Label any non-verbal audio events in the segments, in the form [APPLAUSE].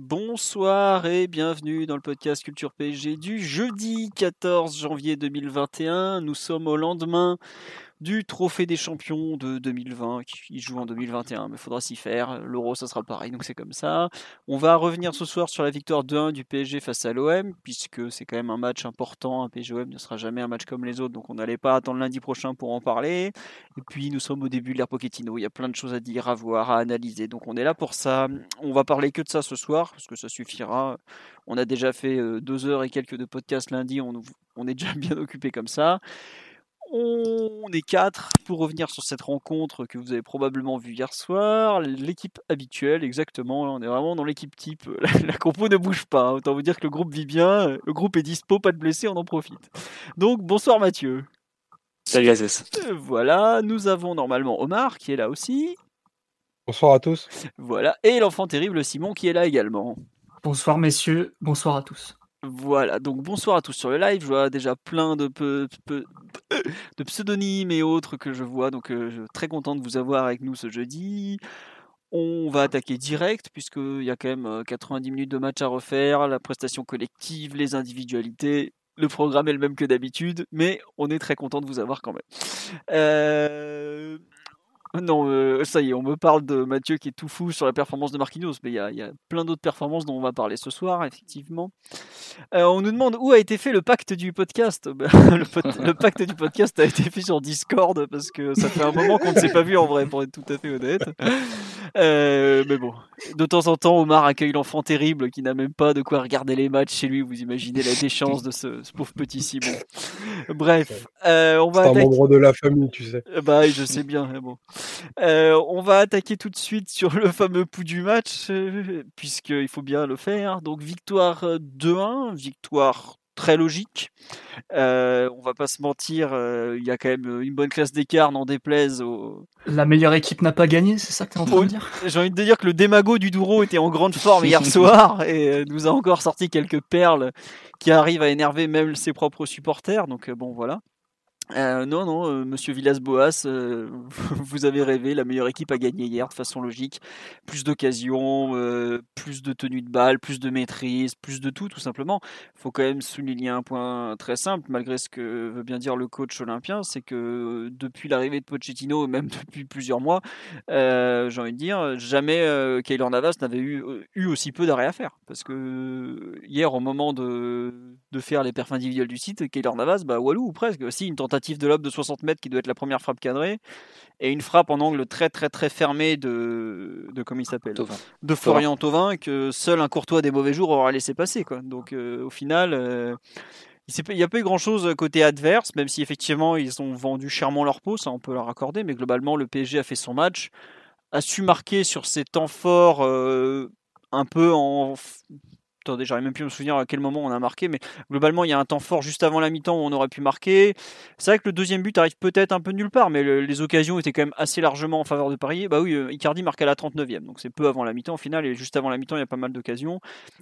Bonsoir et bienvenue dans le podcast Culture PSG du jeudi 14 janvier 2021. Nous sommes au lendemain du Trophée des Champions de 2020 qui joue en 2021, mais il faudra s'y faire. L'Euro, ça sera pareil, donc c'est comme ça. On va revenir ce soir sur la victoire 2-1 du PSG face à l'OM, puisque c'est quand même un match important. Un PSG-OM ne sera jamais un match comme les autres, donc on n'allait pas attendre lundi prochain pour en parler. Et puis nous sommes au début de l'ère Pochettino, il y a plein de choses à dire, à voir, à analyser, donc on est là pour ça. On va parler que de ça ce soir, parce que ça suffira. On a déjà fait euh, deux heures et quelques de podcast lundi, on, on est déjà [LAUGHS] bien occupé comme ça. On est quatre pour revenir sur cette rencontre que vous avez probablement vue hier soir. L'équipe habituelle, exactement. On est vraiment dans l'équipe type. [LAUGHS] La, compo ne bouge pas. Autant vous dire que le groupe vit bien. Le groupe est dispo, pas de blessés, on en profite. Donc, bonsoir Mathieu. Salut Azes. Voilà, nous avons normalement Omar qui est là aussi. Bonsoir à tous. Voilà, et l'enfant terrible Simon qui est là également. Bonsoir messieurs, bonsoir à tous. Voilà, donc bonsoir à tous sur le live. Je vois déjà plein de, pseudonymes et autres que je vois, donc euh, très content de vous avoir avec nous ce jeudi. On va attaquer direct, puisqu'il y a quand même 90 euh, minutes de match à refaire, la prestation collective, les individualités. Le programme est le même que d'habitude, mais on est très content de vous avoir quand même. Euh, [LAUGHS] non, euh, ça y est, on me parle de Mathieu qui est tout fou sur la performance de Marquinhos, mais il y a, plein d'autres performances dont on va parler ce soir, effectivement. Euh, on nous demande où a été fait le pacte du podcast. [LAUGHS] Ben, le, pacte du podcast a été fait sur Discord parce que ça fait un moment qu'on ne s'est pas vu en vrai, pour être tout à fait honnête. Euh, mais bon, de temps en temps, Omar accueille l'enfant terrible qui n'a même pas de quoi regarder les matchs chez lui. Vous imaginez la déchance de ce, pauvre petit Simon. Bref, on va. C'est un membre de la famille, tu sais. Bah, je sais bien. Mais bon. Euh, on va attaquer tout de suite sur le fameux pouls du match, euh, puisqu'il faut bien le faire. Donc victoire 2-1, victoire très logique. Euh, on va pas se mentir, il y a quand même une bonne classe d'écart, n'en déplaise. La meilleure équipe n'a pas gagné, c'est ça que tu es en train de dire? [LAUGHS] J'ai envie de dire que le démago du Douro était en grande forme hier [LAUGHS] soir et nous a encore sorti quelques perles qui arrivent à énerver même ses propres supporters. Donc bon voilà. Euh, non, non, euh, monsieur Villas-Boas, euh, [LAUGHS] vous avez rêvé, la meilleure équipe a gagné hier de façon logique. Plus d'occasions, plus de tenue de balle, plus de maîtrise, plus de tout, tout simplement. Il faut quand même souligner un point très simple, malgré ce que veut bien dire le coach olympien, c'est que depuis l'arrivée de Pochettino, même [LAUGHS] depuis plusieurs mois, j'ai envie de dire, jamais Kaylor Navas n'avait eu, eu aussi peu d'arrêt à faire. Parce que hier, au moment de, de faire les perfs individuels du site, Kaylor Navas, bah, Walou, ou presque, aussi une tentative de lobe de 60 mètres qui doit être la première frappe cadrée et une frappe en angle très très très fermé de, de comment il s'appelle de Florian Thauvin que seul un Courtois des mauvais jours aura laissé passer quoi. Donc euh, au final euh, il n'y a pas eu grand chose côté adverse, même si effectivement ils ont vendu chèrement leur peau, ça on peut leur accorder, mais globalement le PSG a fait son match, a su marquer sur ses temps forts euh, un peu en Attendez, j'aurais même pu me souvenir à quel moment on a marqué, mais globalement, il y a un temps fort juste avant la mi-temps où on aurait pu marquer. C'est vrai que le deuxième but arrive peut-être un peu nulle part, mais les occasions étaient quand même assez largement en faveur de Paris. Bah oui, euh, Icardi marque à la 39e, donc c'est peu avant la mi-temps au final, et juste avant la mi-temps, il y a pas mal d'occasions.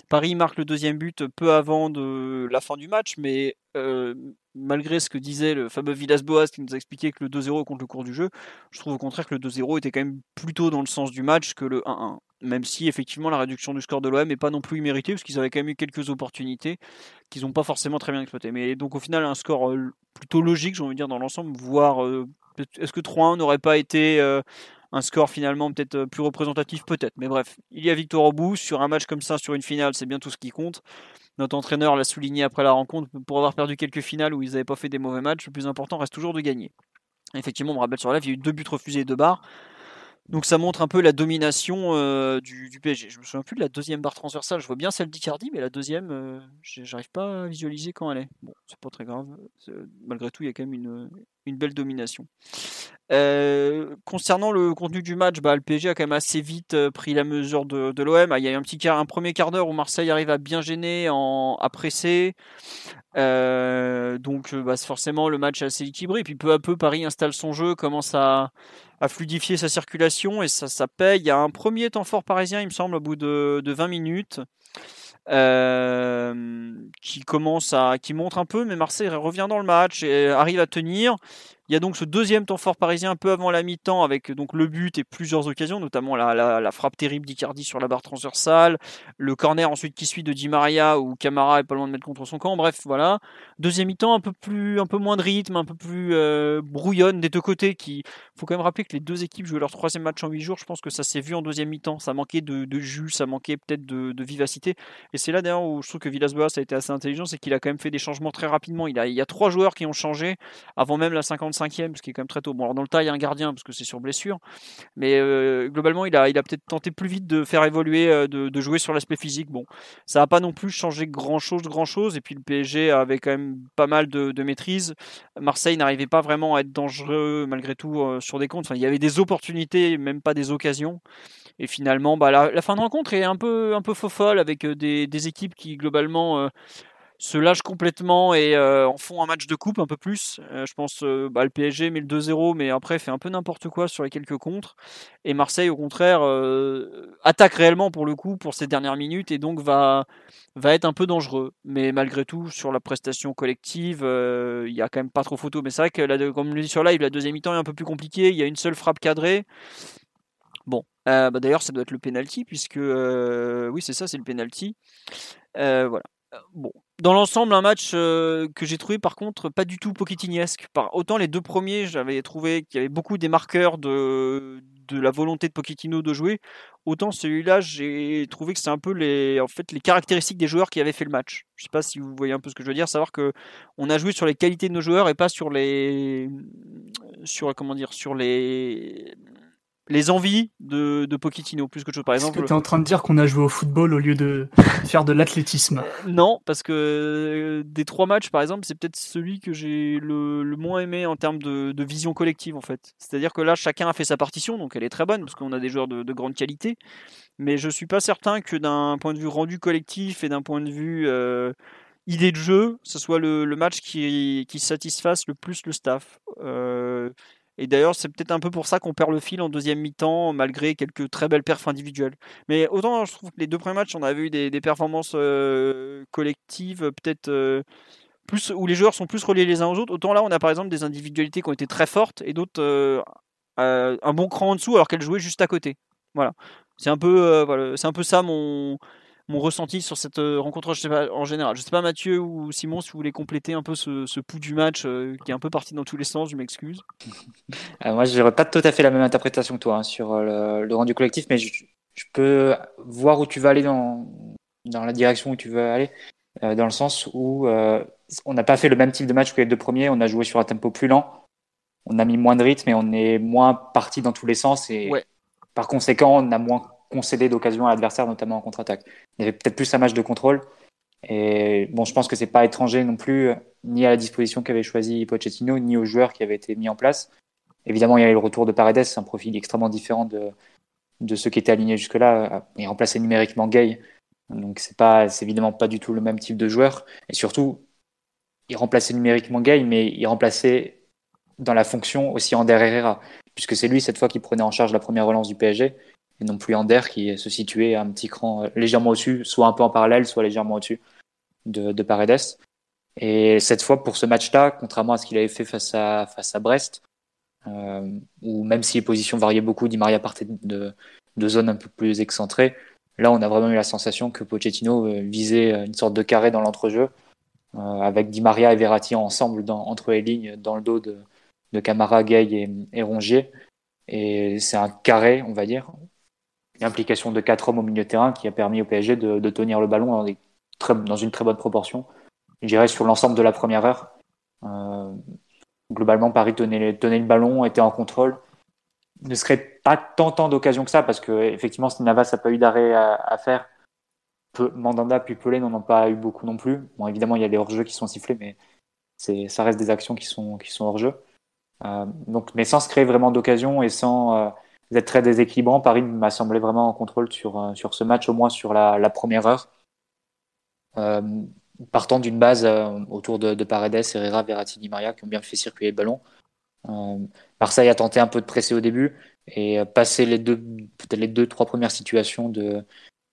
Paris marque le deuxième but peu avant de la fin du match, mais euh, malgré ce que disait le fameux Villas-Boas qui nous a expliqué que le 2-0 contre le cours du jeu, je trouve au contraire que le 2-0 était quand même plutôt dans le sens du match que le 1-1 même si effectivement la réduction du score de l'OM n'est pas non plus imméritée, parce qu'ils avaient quand même eu quelques opportunités qu'ils n'ont pas forcément très bien exploitées. Mais donc au final, un score euh, plutôt logique, j'ai envie de dire, dans l'ensemble, voire euh, est-ce que 3-1 n'aurait pas été euh, un score finalement peut-être plus représentatif? Peut-être, mais bref, il y a victoire au bout, sur un match comme ça, sur une finale, c'est bien tout ce qui compte. Notre entraîneur l'a souligné après la rencontre, pour avoir perdu quelques finales où ils n'avaient pas fait des mauvais matchs, le plus important reste toujours de gagner. Effectivement, on me rappelle sur la il y a eu deux buts refusés et deux barres Donc ça montre un peu la domination euh, du, du, PSG. Je me souviens plus de la deuxième barre transversale. Je vois bien celle d'Icardi, mais la deuxième, euh, j'arrive pas à visualiser quand elle est. Bon, c'est pas très grave. Malgré tout, il y a quand même une, belle domination. Euh, concernant le contenu du match, bah, le PSG a quand même assez vite euh, pris la mesure de, l'OM. Il y a quart, un premier quart d'heure où Marseille arrive à bien gêner, en, à presser. Donc bah, forcément le match est assez équilibré. Et puis peu à peu, Paris installe son jeu, commence à, à fluidifier sa circulation et ça, ça paye. Il y a un premier temps fort parisien, il me semble, au bout de, de 20 minutes. Euh, qui commence à, qui montre un peu, mais Marseille revient dans le match et arrive à tenir. Il y a donc ce deuxième temps fort parisien un peu avant la mi-temps avec donc le but et plusieurs occasions, notamment la, frappe terrible d'Icardi sur la barre transversale, le corner ensuite qui suit de Di Maria où Camara est pas loin de mettre contre son camp. Bref, voilà. Deuxième mi-temps un peu plus, un peu moins de rythme, un peu plus euh, brouillonne des deux côtés. Qui, faut quand même rappeler que les deux équipes jouaient leur troisième match en huit jours. Je pense que ça s'est vu en deuxième mi-temps. Ça manquait de, jus, ça manquait peut-être de, vivacité. Et c'est là d'ailleurs où je trouve que Villas-Boas a été assez intelligent, c'est qu'il a quand même fait des changements très rapidement. Il, il y a trois joueurs qui ont changé avant même la 55e, ce qui est quand même très tôt. Bon, alors dans le tas, il y a un gardien parce que c'est sur blessure, mais euh, globalement, il a, peut-être tenté plus vite de faire évoluer, euh, de, jouer sur l'aspect physique. Bon, ça n'a pas non plus changé grand-chose, grand-chose. Et puis le PSG avait quand même pas mal de, maîtrise. Marseille n'arrivait pas vraiment à être dangereux malgré tout euh, sur des comptes. Enfin, il y avait des opportunités, même pas des occasions. Et finalement, bah, la, fin de rencontre est un peu, un peu faux folle avec des, équipes qui globalement se lâchent complètement et euh, en font un match de coupe un peu plus. Euh, je pense euh, bah, le PSG met le 2-0, mais après fait un peu n'importe quoi sur les quelques contres. Et Marseille, au contraire, attaque réellement pour le coup pour ces dernières minutes et donc va, va être un peu dangereux. Mais malgré tout, sur la prestation collective, il n'y a quand même pas trop photo. Mais c'est vrai que, comme on le dit sur live, la deuxième mi-temps est un peu plus compliquée. Il y a une seule frappe cadrée. Bon, euh, bah d'ailleurs, ça doit être le penalty, puisque euh, oui, c'est ça, c'est le penalty. Euh, voilà. Bon, dans l'ensemble, un match que j'ai trouvé par contre pas du tout pochettiniesque. Par autant les deux premiers, j'avais trouvé qu'il y avait beaucoup des marqueurs de de la volonté de Pochettino de jouer. Autant celui-là, j'ai trouvé que c'est un peu les, en fait, les caractéristiques des joueurs qui avaient fait le match. Je sais pas si vous voyez un peu ce que je veux dire, savoir que on a joué sur les qualités de nos joueurs et pas sur les, sur comment dire, sur les les envies de, de Pochettino plus que chose. Par exemple, tu es en train de dire qu'on a joué au football au lieu de [LAUGHS] faire de l'athlétisme? Non, parce que euh, des trois matchs, par exemple, c'est peut-être celui que j'ai le, le, moins aimé en termes de, de vision collective, en fait. C'est-à-dire que là, chacun a fait sa partition, donc elle est très bonne parce qu'on a des joueurs de, de, grande qualité. Mais je suis pas certain que d'un point de vue rendu collectif et d'un point de vue euh, idée de jeu, ce soit le, le match qui, qui satisfasse le plus le staff. Euh, et d'ailleurs, c'est peut-être un peu pour ça qu'on perd le fil en deuxième mi-temps, malgré quelques très belles perfs individuelles. Mais autant, je trouve que les deux premiers matchs, on avait eu des, des performances euh, collectives, peut-être euh, plus où les joueurs sont plus reliés les uns aux autres. Autant là, on a par exemple des individualités qui ont été très fortes et d'autres euh, un bon cran en dessous, alors qu'elles jouaient juste à côté. Voilà. C'est un peu, voilà, c'est un peu ça mon mon ressenti sur cette euh, rencontre je sais pas, en général. Je sais pas Mathieu ou Simon si vous voulez compléter un peu ce, ce pouls du match euh, qui est un peu parti dans tous les sens, je m'excuse. [LAUGHS] Euh, moi, je n'aurais pas tout à fait la même interprétation que toi hein, sur le, le, rendu collectif, mais je, je, peux voir où tu vas aller dans, dans la direction où tu veux aller, euh, dans le sens où on n'a pas fait le même type de match que les deux premiers, on a joué sur un tempo plus lent, on a mis moins de rythme et on est moins parti dans tous les sens et ouais. par conséquent, on a moins concéder d'occasion à l'adversaire, notamment en contre-attaque. Il y avait peut-être plus un match de contrôle. Et bon, je pense que c'est pas étranger non plus, ni à la disposition qu'avait choisi Pochettino, ni aux joueurs qui avaient été mis en place. Évidemment, il y avait le retour de Paredes, un profil extrêmement différent de, ceux qui étaient alignés jusque-là. Il remplaçait numériquement Gay. Donc, c'est pas, c'est évidemment pas du tout le même type de joueur. Et surtout, il remplaçait numériquement Gay, mais il remplaçait dans la fonction aussi Ander Herrera, puisque c'est lui, cette fois, qui prenait en charge la première relance du PSG et non plus Ander qui se situait un petit cran euh, légèrement au-dessus, soit un peu en parallèle, soit légèrement au-dessus de, de, Paredes. Et cette fois, pour ce match-là, contrairement à ce qu'il avait fait face à, face à Brest, euh, où même si les positions variaient beaucoup, Di Maria partait de, de zones un peu plus excentrées, là, on a vraiment eu la sensation que Pochettino euh, visait une sorte de carré dans l'entrejeu, euh, avec Di Maria et Verratti ensemble dans, entre les lignes, dans le dos de, de Camara, Gay et, et Rongier. Et c'est un carré, on va dire, l'implication de quatre hommes au milieu terrain qui a permis au PSG de, tenir le ballon dans, une très bonne proportion. Je dirais sur l'ensemble de la première heure. Euh, globalement, Paris tenait, le ballon, était en contrôle. ne se crée pas tant, tant d'occasions que ça, parce que effectivement, Navas n'a pas eu d'arrêt à, faire, Mandanda puis Pelé n'en ont pas eu beaucoup non plus. Bon, évidemment, il y a des hors-jeux qui sont sifflés, mais ça reste des actions qui sont, hors-jeu. Euh, donc, mais sans se créer vraiment d'occasions et sans euh, être très déséquilibrant, Paris m'a semblé vraiment en contrôle sur, euh, sur ce match, au moins sur la, première heure. Euh, partant d'une base euh, autour de, de, Paredes, Herrera, Verratti, Maria qui ont bien fait circuler le ballon. Marseille a tenté un peu de presser au début et passé les deux, peut-être les deux, trois premières situations de,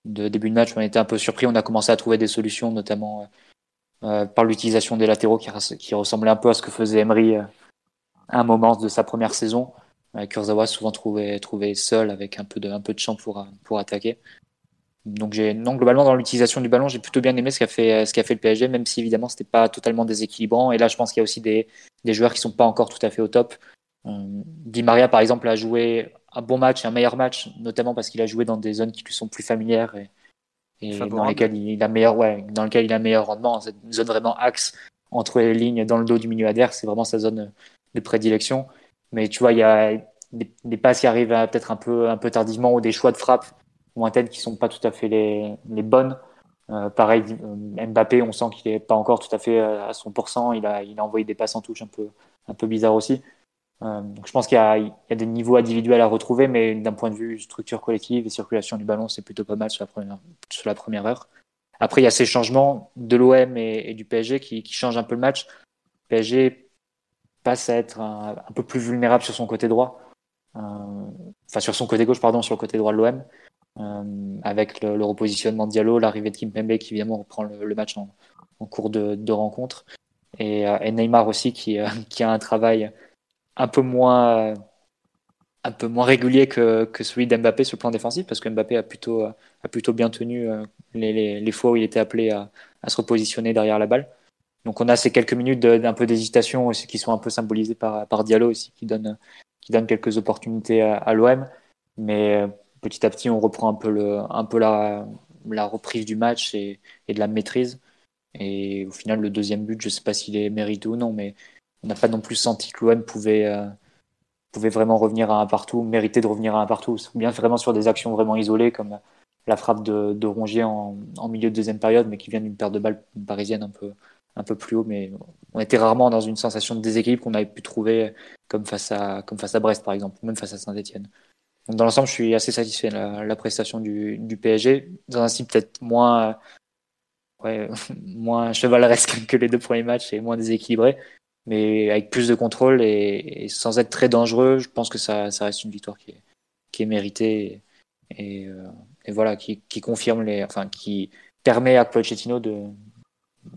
début de match, on était un peu surpris. On a commencé à trouver des solutions, notamment par l'utilisation des latéraux qui, qui, ressemblait un peu à ce que faisait Emery à un moment de sa première saison. Euh, Kurzawa souvent trouvé, trouvé seul avec un peu de, un peu de champ pour, pour attaquer. Donc j'ai non globalement dans l'utilisation du ballon, j'ai plutôt bien aimé ce qu'a fait ce qu'a fait le PSG, même si évidemment c'était pas totalement déséquilibrant. Et là, je pense qu'il y a aussi des, des joueurs qui sont pas encore tout à fait au top. Euh, Di Maria par exemple a joué un bon match, un meilleur match, notamment parce qu'il a joué dans des zones qui lui sont plus familières et, et dans lesquelles il a meilleur, ouais, dans lequel il a meilleur rendement. Cette zone vraiment axe entre les lignes dans le dos du milieu adverse, c'est vraiment sa zone de prédilection. Mais tu vois, il y a des, passes qui arrivent peut-être un peu, un peu tardivement ou des choix de frappe lointaines qui sont pas tout à fait les, les bonnes. Euh, pareil, Mbappé, on sent qu'il est pas encore tout à fait à son pourcent. Il a, il a envoyé des passes en touche un peu, un peu bizarres aussi. Euh, donc je pense qu'il y, y, a des niveaux individuels à retrouver, mais d'un point de vue structure collective et circulation du ballon, c'est plutôt pas mal sur la première, sur la première heure. Après, il y a ces changements de l'OM et, et, du PSG qui, qui, changent un peu le match. PSG passe à être un, peu plus vulnérable sur son côté droit. Euh, enfin, sur son côté gauche, pardon, sur le côté droit de l'OM. Euh, avec le, le, repositionnement de Diallo, l'arrivée de Kimpembe qui évidemment reprend le, match en, cours de, rencontre. Et, euh, et, Neymar aussi qui, [LAUGHS] qui a un travail un peu moins un régulier que, que celui d'Mbappé sur le plan défensif parce que Mbappé a plutôt bien tenu les, les, les fois où il était appelé à, à, se repositionner derrière la balle. Donc on a ces quelques minutes d'un peu d'hésitation aussi qui sont un peu symbolisées par, par Diallo aussi qui donne qui donne quelques opportunités à, l'OM, mais euh, petit à petit on reprend un peu le un peu la la reprise du match et, de la maîtrise. Et au final le deuxième but, je sais pas s'il est mérité ou non, mais on n'a pas non plus senti que l'OM pouvait, euh, pouvait vraiment revenir à un partout, mériter de revenir à un partout, ou bien vraiment sur des actions vraiment isolées comme la frappe de, Rongier en, en, milieu de deuxième période, mais qui vient d'une perte de balle parisienne un peu, un peu plus haut. Mais on était rarement dans une sensation de déséquilibre qu'on avait pu trouver comme face à, comme face à Brest, par exemple, ou même face à Saint-Etienne. Donc dans l'ensemble, je suis assez satisfait de la, la prestation du, du, PSG, dans un style peut-être moins, ouais, [LAUGHS] moins chevaleresque [LAUGHS] que les deux premiers matchs et moins déséquilibré mais avec plus de contrôle et, et, sans être très dangereux, je pense que ça, ça reste une victoire qui est, qui est méritée et, euh, et voilà, qui, qui, confirme les, enfin, qui permet à Pochettino de,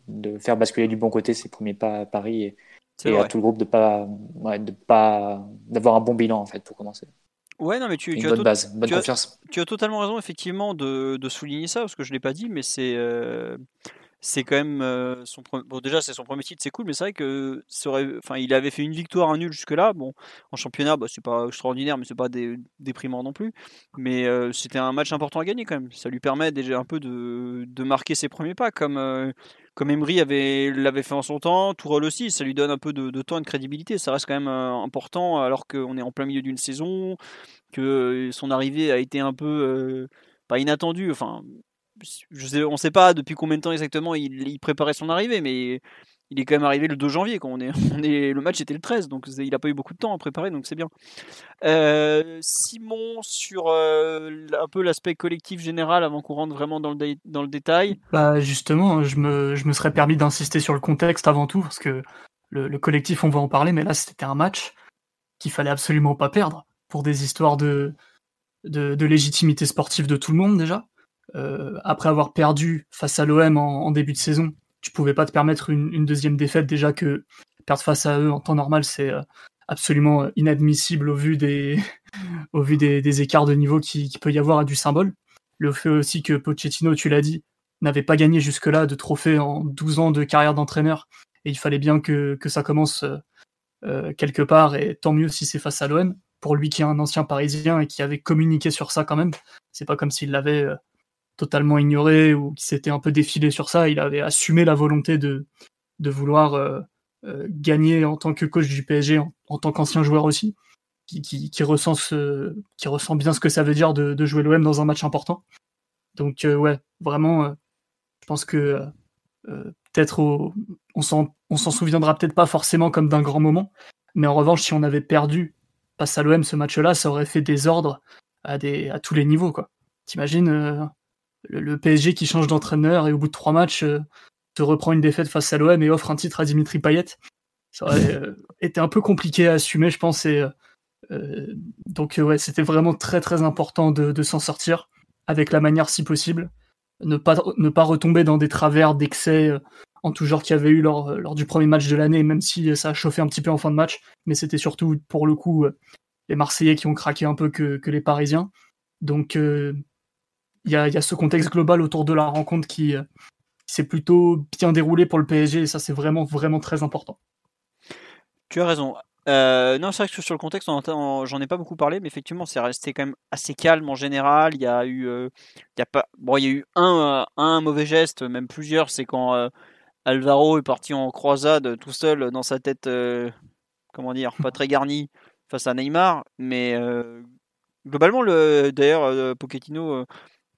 de faire basculer du bon côté ses premiers pas à Paris et, et à tout le groupe de pas, ouais, de pas, d'avoir un bon bilan en fait pour commencer. Ouais, non, mais tu, tu, as, base, bonne tu, as, tu as, totalement raison, effectivement, de, de souligner ça, parce que je ne l'ai pas dit, mais c'est. Euh c'est quand même euh, son bon déjà c'est son premier titre c'est cool mais c'est vrai que enfin il avait fait une victoire un nul jusque là bon en championnat bah, c'est pas extraordinaire mais c'est pas dé, déprimant non plus. Mais euh, c'était un match important à gagner quand même. Ça lui permet déjà un peu de, de marquer ses premiers pas comme euh, comme Emery avait l'avait fait en son temps. Tourelle aussi ça lui donne un peu de, de temps et de crédibilité. Ça reste quand même important alors qu'on est en plein milieu d'une saison que son arrivée a été un peu pas inattendue. Enfin on sait pas depuis combien de temps exactement il, préparait son arrivée, mais il est quand même arrivé le 2 janvier. Quand [LAUGHS] on est, le match était le 13, donc il n'a pas eu beaucoup de temps à préparer, donc c'est bien. Euh, Simon, sur euh, un peu l'aspect collectif général, avant qu'on rentre vraiment dans le, détail. Bah justement, je me, je me serais permis d'insister sur le contexte avant tout, parce que le, le collectif, on va en parler, mais là c'était un match qu'il fallait absolument pas perdre, pour des histoires de, de légitimité sportive de tout le monde déjà euh, après avoir perdu face à l'OM en, début de saison, tu pouvais pas te permettre une, deuxième défaite déjà que perdre face à eux en temps normal c'est euh, absolument inadmissible au vu des [LAUGHS] au vu des, écarts de niveau qui, peut y avoir à du symbole. Le fait aussi que Pochettino, tu l'as dit, n'avait pas gagné jusque-là de trophée en 12 ans de carrière d'entraîneur et il fallait bien que, que ça commence euh, quelque part et tant mieux si c'est face à l'OM pour lui qui est un ancien parisien et qui avait communiqué sur ça quand même. C'est pas comme s'il l'avait euh, totalement ignoré ou qui s'était un peu défilé sur ça. Il avait assumé la volonté de, de vouloir euh, euh, gagner en tant que coach du PSG, en, tant qu'ancien joueur aussi. qui, qui, ressent ce, qui ressent bien ce que ça veut dire de, jouer l'OM dans un match important. Donc ouais, vraiment, je pense que peut-être on s'en s'en souviendra peut-être pas forcément comme d'un grand moment, mais en revanche, si on avait perdu face à l'OM ce match-là, ça aurait fait des ordres à, des, à tous les niveaux. quoi. T'imagines euh, le, PSG qui change d'entraîneur et au bout de trois matchs euh, se reprend une défaite face à l'OM et offre un titre à Dimitri Payet. Ça aurait [LAUGHS] euh, été un peu compliqué à assumer, je pense. Et, donc ouais, c'était vraiment très très important de, de s'en sortir avec la manière si possible. Ne pas, ne pas retomber dans des travers d'excès en tout genre qu'il y avait eu lors, lors du premier match de l'année, même si ça a chauffé un petit peu en fin de match. Mais c'était surtout pour le coup les Marseillais qui ont craqué un peu que, les Parisiens. Donc euh, il y, a, ce contexte global autour de la rencontre qui, s'est plutôt bien déroulé pour le PSG et ça c'est vraiment vraiment très important. Tu as raison. Euh, non, c'est vrai que sur le contexte, j'en ai pas beaucoup parlé, mais effectivement, c'est resté quand même assez calme en général. Il y a eu, euh, il y a pas, bon, il y a eu un, un mauvais geste, même plusieurs. C'est quand Alvaro est parti en croisade tout seul dans sa tête, comment dire, pas très garnie, face à Neymar. Mais euh, globalement, le, d'ailleurs, euh, Pochettino, euh,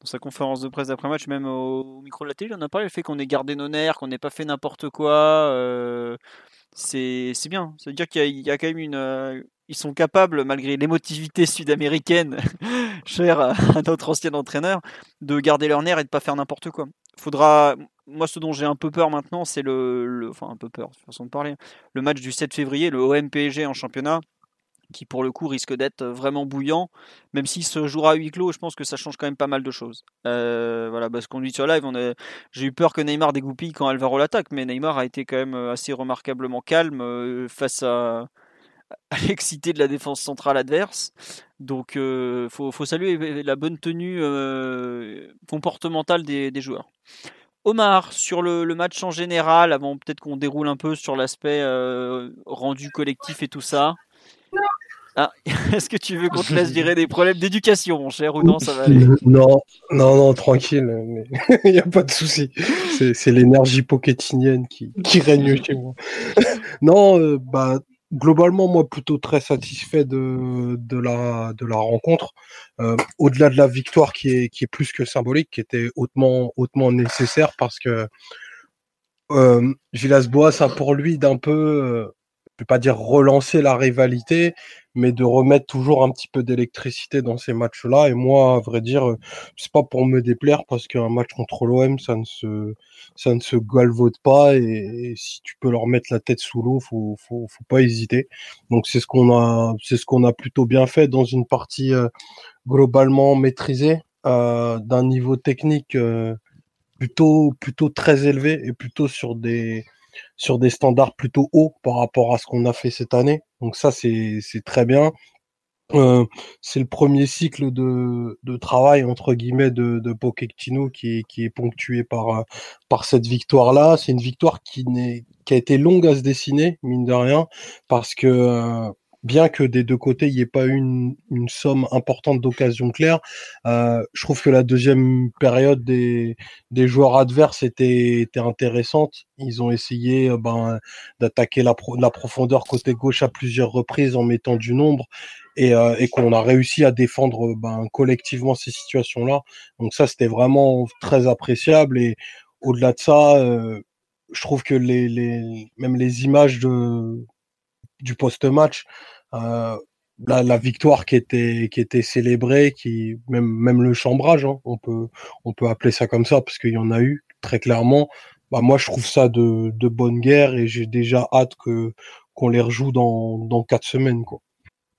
dans sa conférence de presse d'après-match, même au, micro de la télé, il en a parlé, le fait qu'on ait gardé nos nerfs, qu'on n'ait pas fait n'importe quoi. c'est, c'est bien. C'est-à-dire qu'il y a, quand même une. ils sont capables, malgré l'émotivité sud-américaine, [LAUGHS] chère à notre ancien entraîneur, de garder leurs nerfs et de pas faire n'importe quoi. Faudra, moi, ce dont j'ai un peu peur maintenant, c'est le, le, enfin un peu peur, façon de parler, le match du 7 février, le OM PSG en championnat qui pour le coup risque d'être vraiment bouillant. Même s'il se jouera à huis clos, je pense que ça change quand même pas mal de choses. Voilà, parce qu'on dit sur live, j'ai eu peur que Neymar dégoupille quand Alvaro l'attaque, mais Neymar a été quand même assez remarquablement calme face à, [LAUGHS] l'excité de la défense centrale adverse. Donc il faut, saluer la bonne tenue comportementale des, joueurs. Omar, sur le, match en général, avant peut-être qu'on déroule un peu sur l'aspect rendu collectif et tout ça. Ah, [LAUGHS] est-ce que tu veux qu'on te laisse gérer des problèmes d'éducation, mon cher, ou non, ça va aller Non, non, non, tranquille, [LAUGHS] il n'y a pas de souci. C'est l'énergie poquetinienne qui, règne chez moi. [LAUGHS] non, euh, bah, globalement, moi, plutôt très satisfait de, de, la, de la rencontre. Euh, au-delà de la victoire qui est, qui est plus que symbolique, qui était hautement, hautement nécessaire parce que euh, Boas a pour lui d'un peu euh, je vais pas dire relancer la rivalité, mais de remettre toujours un petit peu d'électricité dans ces matchs-là. Et moi, à vrai dire, c'est pas pour me déplaire parce qu'un match contre l'OM, ça ne se, ça ne se galvaude pas. Et, si tu peux leur mettre la tête sous l'eau, faut, faut, faut pas hésiter. Donc c'est ce qu'on a, c'est ce qu'on a plutôt bien fait dans une partie euh, globalement maîtrisée, euh, d'un niveau technique euh, plutôt, plutôt très élevé et plutôt sur des sur des standards plutôt hauts par rapport à ce qu'on a fait cette année. Donc ça, c'est très bien. Euh, c'est le premier cycle de, de, travail entre guillemets de, de qui est, qui est ponctué par, par cette victoire-là. C'est une victoire qui, qui a été longue à se dessiner, mine de rien, parce que euh, bien que des deux côtés, il n'y ait pas eu une, une somme importante d'occasions claires, euh, je trouve que la deuxième période des, des joueurs adverses était, était intéressante. Ils ont essayé euh, ben, d'attaquer la, la profondeur côté gauche à plusieurs reprises en mettant du nombre et, euh, et qu'on a réussi à défendre ben, collectivement ces situations-là. Donc ça, c'était vraiment très appréciable et au-delà de ça, euh, je trouve que les, les, même les images de, du post-match. Euh, la, la, victoire qui était qui était célébrée, qui même même le chambrage, hein, on peut on peut appeler ça comme ça parce qu'il y en a eu très clairement. Bah moi je trouve ça de, de bonne guerre et j'ai déjà hâte que qu'on les rejoue dans dans quatre semaines quoi.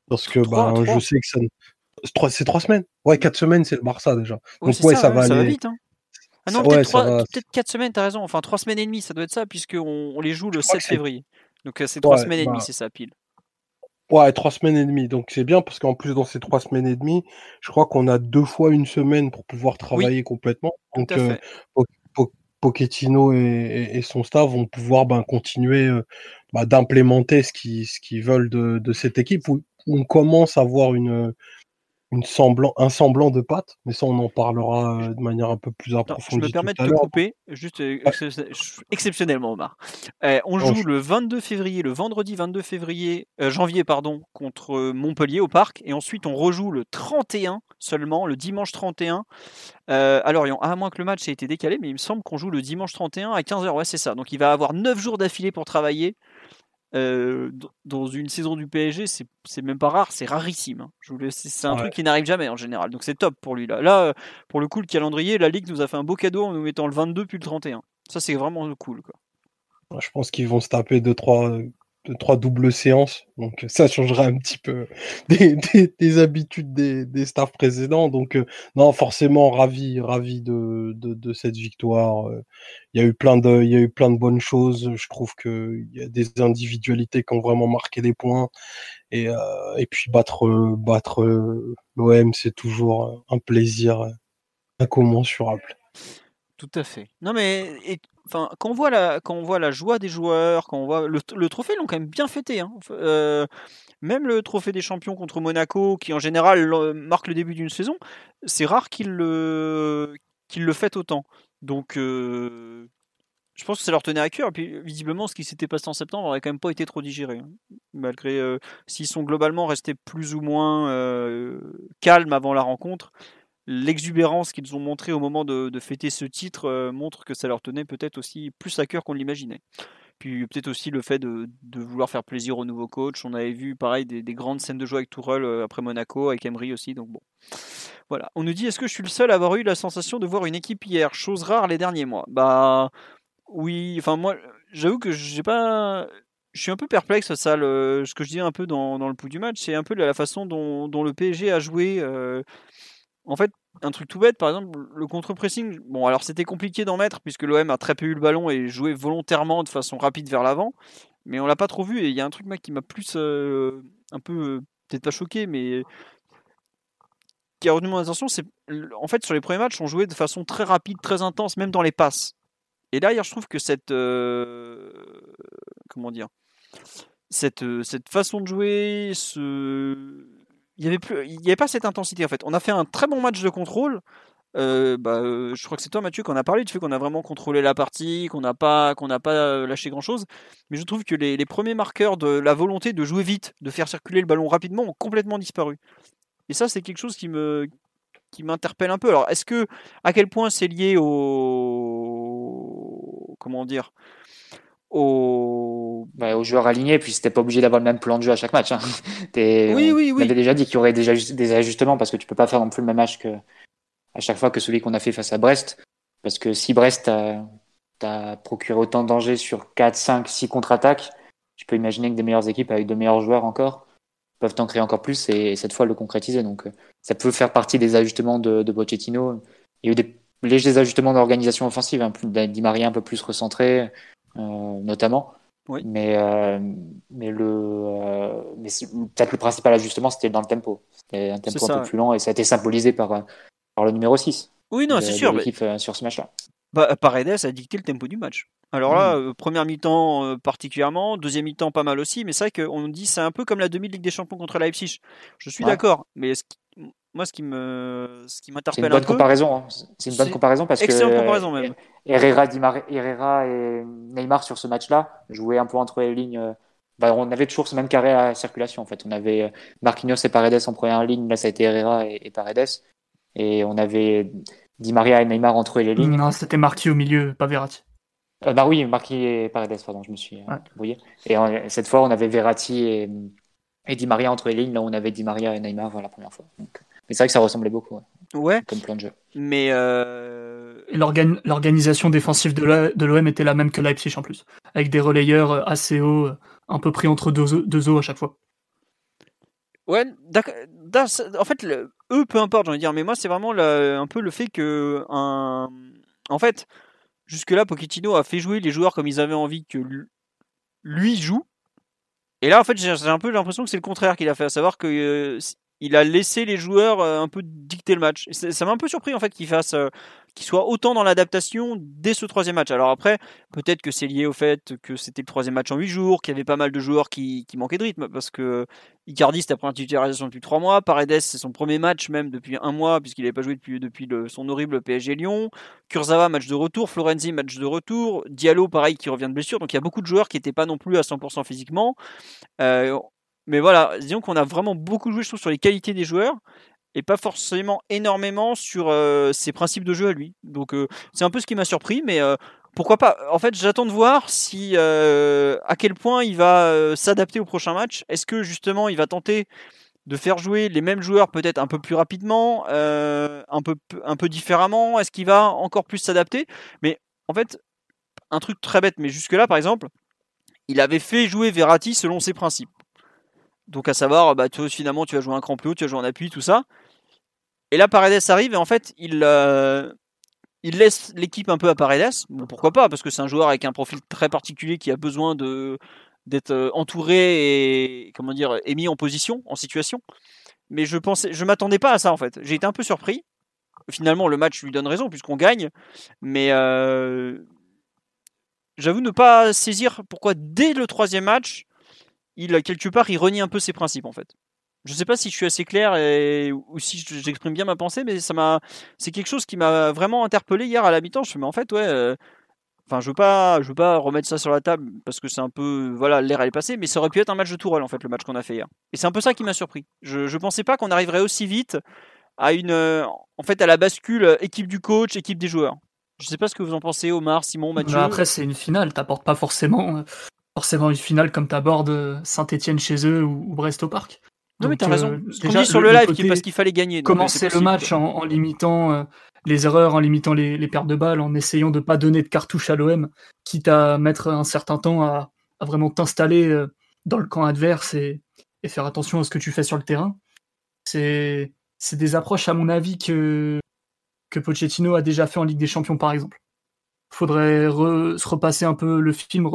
Parce que bah je sais que ça c'est trois semaines. Ouais quatre semaines c'est le Barça déjà. Donc ouais ça, va, aller... vite. Hein. Ah non, peut-être peut 4 semaines, t'as raison. Enfin, 3 semaines et demie, ça doit être ça, puisqu'on on les joue le 7 février. Donc, c'est 3 semaines et demie, bah c'est ça, pile. Ouais, trois semaines et demie. Donc c'est bien parce qu'en plus dans ces trois semaines et demie, je crois qu'on a deux fois une semaine pour pouvoir travailler complètement. Donc euh, Pochettino et, son staff vont pouvoir ben, continuer euh, bah, d'implémenter ce qu'ils ce veulent de, de cette équipe. Où on commence à voir une une semblant, un semblant de patte, mais ça on en parlera euh, de manière un peu plus approfondie. je me permets de à te couper, juste euh, ex- exceptionnellement, Omar. Euh, on joue je- le 22 février, le vendredi 22 février, euh, janvier, pardon, contre Montpellier au parc, et ensuite on rejoue le 31 seulement, le dimanche 31. Euh, alors, il y a- à moins que le match ait été décalé, mais il me semble qu'on joue le dimanche 31 à 15h. Ouais, c'est ça. Donc, il va avoir 9 jours d'affilée pour travailler. Euh, dans une saison du PSG, c'est même pas rare, c'est rarissime. hein. Je vous laisse- C'est un Ouais. truc qui n'arrive jamais en général. Donc, c'est top pour lui. Là, là euh, pour le coup, le calendrier, la Ligue nous a fait un beau cadeau en nous mettant le 22 puis le 31. Ça, c'est vraiment cool. Quoi. Je pense qu'ils vont se taper deux trois, deux, trois doubles séances, donc ça changera un petit peu [LAUGHS] des, des, des habitudes des, des staffs précédents. Donc euh, non, forcément ravi, ravi de, de, cette victoire. Euh, Il y a eu plein de, il y a eu plein de bonnes choses. Je trouve que il y a des individualités qui ont vraiment marqué des points. Et, euh, et puis battre, euh, battre euh, l'OM, c'est toujours un plaisir euh, incommensurable. Tout à fait. Non mais et- enfin quand on voit la joie des joueurs, quand on voit le, trophée, ils l'ont quand même bien fêté. hein. Euh, même le trophée des champions contre Monaco, qui en général marque le début d'une saison, c'est rare qu'ils le fêtent autant. Donc euh, je pense que ça leur tenait à cœur. Et puis visiblement, ce qui s'était passé en septembre n'aurait quand même pas été trop digéré, hein. malgré euh, s'ils sont globalement restés plus ou moins calmes avant la rencontre l'exubérance qu'ils ont montrée au moment de, fêter ce titre euh, montre que ça leur tenait peut-être aussi plus à cœur qu'on l'imaginait. Puis peut-être aussi le fait de, vouloir faire plaisir au nouveau coach. On avait vu pareil des, des grandes scènes de jeu avec Tourelle euh, après Monaco, avec Emery aussi. Donc bon, voilà. On nous dit est-ce que je suis le seul à avoir eu la sensation de voir une équipe hier, chose rare les derniers mois. Bah oui. Enfin moi, j'avoue que j'ai pas. Je suis un peu perplexe ça. Ce que je dis un peu dans, le pouls du match, c'est un peu la façon dont, dont le PSG a joué. euh, en fait, un truc tout bête, par exemple, le contre-pressing, bon, alors c'était compliqué d'en mettre puisque l'OM a très peu eu le ballon et joué volontairement de façon rapide vers l'avant, mais on l'a pas trop vu. Et il y a un truc mec, qui m'a plus euh, un peu, euh, peut-être pas choqué, mais qui a retenu mon attention, c'est en fait sur les premiers matchs, on jouait de façon très rapide, très intense, même dans les passes. Et là, je trouve que cette. euh, comment dire cette, cette façon de jouer, ce il y avait plus, il avait pas cette intensité en fait. On a fait un très bon match de contrôle. Euh, bah, euh, je crois que c'est toi Mathieu qu'on a parlé du fait qu'on a vraiment contrôlé la partie, qu'on n'a pas qu'on n'a pas euh, lâché grand chose. Mais je trouve que les, les premiers marqueurs de la volonté de jouer vite, de faire circuler le ballon rapidement, ont complètement disparu. Et ça, c'est quelque chose qui me qui m'interpelle un peu. Alors, est-ce que à quel point c'est lié au comment dire au Bah, aux joueurs alignés, puis c'était pas obligé d'avoir le même plan de jeu à chaque match. hein. [LAUGHS] T'es- Oui, on, oui, on oui. avait déjà dit qu'il y aurait déjà des ajustements parce que tu peux pas faire non plus le même match que à chaque fois que celui qu'on a fait face à Brest. Parce que si Brest t'a t'a procuré autant de danger sur 4, 5, 6 contre-attaques, tu peux imaginer que des meilleures équipes avec de meilleurs joueurs encore peuvent t'en créer encore plus et, cette fois le concrétiser. Donc euh, ça peut faire partie des ajustements de, de Pochettino. Il y a eu des légers ajustements d'organisation offensive, un peu Di Maria un peu plus recentré, notamment. Oui. Mais, euh, mais, le, euh, mais peut-être le principal ajustement, c'était dans le tempo. C'était un tempo un ça, peu ouais. plus lent et ça a été symbolisé par, euh, par le numéro 6 Oui, non, c'est sûr. mais- l'équipe euh, sur ce match-là. Bah, Paredes a dicté le tempo du match. Alors là, Mm. euh, première mi-temps euh, particulièrement, deuxième mi-temps pas mal aussi, mais c'est vrai qu'on dit c'est un peu comme la demi-ligue des champions contre Leipzig. Je suis Ouais. d'accord, mais ce qui- moi ce qui me ce qui C'est une m'interpelle un bonne comparaison. hein. C'est une bonne C'est- comparaison parce que excellente euh, comparaison même. Herrera, Herrera et Neymar sur ce match-là jouaient un peu entre les lignes. euh, bah, on avait toujours ce même carré à circulation en fait. On avait euh, Marquinhos et Paredes en première ligne, là ça a été Herrera et, et Paredes. Et on avait Di Maria et Neymar entre les lignes. Non, c'était marqué au milieu, pas Verratti. Euh, bah oui, Marquis et Paredes, pardon, je me suis euh, Ouais. brouillé. Et cette fois, on avait Verratti et, et Di Maria entre les lignes, là on avait Di Maria et Neymar la première fois. Donc, mais c'est vrai que ça ressemblait beaucoup, ouais, Ouais, comme plan de jeu. mais euh, l'organisation défensive de l'OM était la même que Leipzig en plus, avec des relayeurs euh, assez hauts, euh, un peu pris entre deux, os- deux os à chaque fois. ouais, d'accord. En fait, le- eux, peu importe, j'ai envie de dire, mais moi c'est vraiment un peu le fait que un, en fait, jusque-là, Pochettino a fait jouer les joueurs comme ils avaient envie que lu- lui joue. Et là, en fait, j'ai j'ai un peu l'impression que c'est le contraire qu'il a fait, à savoir que euh, il a laissé les joueurs euh, un peu dicter le match. ça m'a un peu surpris en fait qu'il fasse, euh, qu'il soit autant dans l'adaptation dès ce troisième match. Alors après, peut-être que c'est lié au fait que c'était le troisième match en huit jours, qu'il y avait pas mal de joueurs qui, manquaient de rythme, parce que Icardi c'était après une titularisation depuis trois mois, Paredes c'est son premier match même depuis un mois puisqu'il n'avait pas joué depuis, son horrible PSG Lyon, Kurzawa match de retour, Florenzi match de retour, Diallo pareil qui revient de blessure, donc il y a beaucoup de joueurs qui n'étaient pas non plus à 100% physiquement. Euh, mais voilà, disons qu'on a vraiment beaucoup joué, je trouve, sur les qualités des joueurs et pas forcément énormément sur euh, ses principes de jeu à lui. Donc euh, c'est un peu ce qui m'a surpris, mais euh, pourquoi pas? En fait, j'attends de voir si à quel point il va s'adapter au prochain match. Est-ce que justement il va tenter de faire jouer les mêmes joueurs peut-être un peu plus rapidement, un peu un peu différemment? Est-ce qu'il va encore plus s'adapter? Mais en fait, un truc très bête, mais jusque là, par exemple, il avait fait jouer Verratti selon ses principes. Donc à savoir, bah, finalement, tu vas jouer un cran plus haut, tu vas jouer en appui, tout ça. Et là, Paredes arrive et en fait, il, euh, laisse l'équipe un peu à Paredes. Pourquoi pas Parce que c'est un joueur avec un profil très particulier qui a besoin de d'être euh, entouré et comment dire mis en position, en situation. Mais je pensais, je m'attendais pas à ça en fait. J'ai été un peu surpris. Finalement, le match lui donne raison puisqu'on gagne. Mais euh, j'avoue ne pas saisir pourquoi dès le troisième match il quelque part il renie un peu ses principes en fait. Je sais pas si je suis assez clair et, ou si j'exprime bien ma pensée, mais ça m'a, c'est quelque chose qui m'a vraiment interpellé hier à la mi-temps. Je me mais en fait ouais, euh, enfin je veux pas, je veux pas remettre ça sur la table parce que c'est un peu, voilà, l'air est passé, mais ça aurait pu être un match de Tourelle en fait le match qu'on a fait hier. Et c'est un peu ça qui m'a surpris. Je, je pensais pas qu'on arriverait aussi vite à une, en fait à la bascule équipe du coach, équipe des joueurs. Je sais pas ce que vous en pensez, Omar, Simon, Mathieu. Bah, après, c'est une finale, t'apportes pas forcément euh, forcément une finale comme tu abordes euh, Saint-Etienne chez eux ou, Brest au Parc. Non, mais t'as raison. Euh, déjà, sur le, live, parce qu'il fallait gagner. Commencer le match en, limitant euh, les erreurs, en limitant les, pertes de balles, en essayant de pas donner de cartouche à l'OM, quitte à mettre un certain temps à, vraiment t'installer dans le camp adverse et, faire attention à ce que tu fais sur le terrain. C'est des approches, à mon avis, que, que Pochettino a déjà fait en Ligue des Champions, par exemple. Faudrait se repasser un peu le film,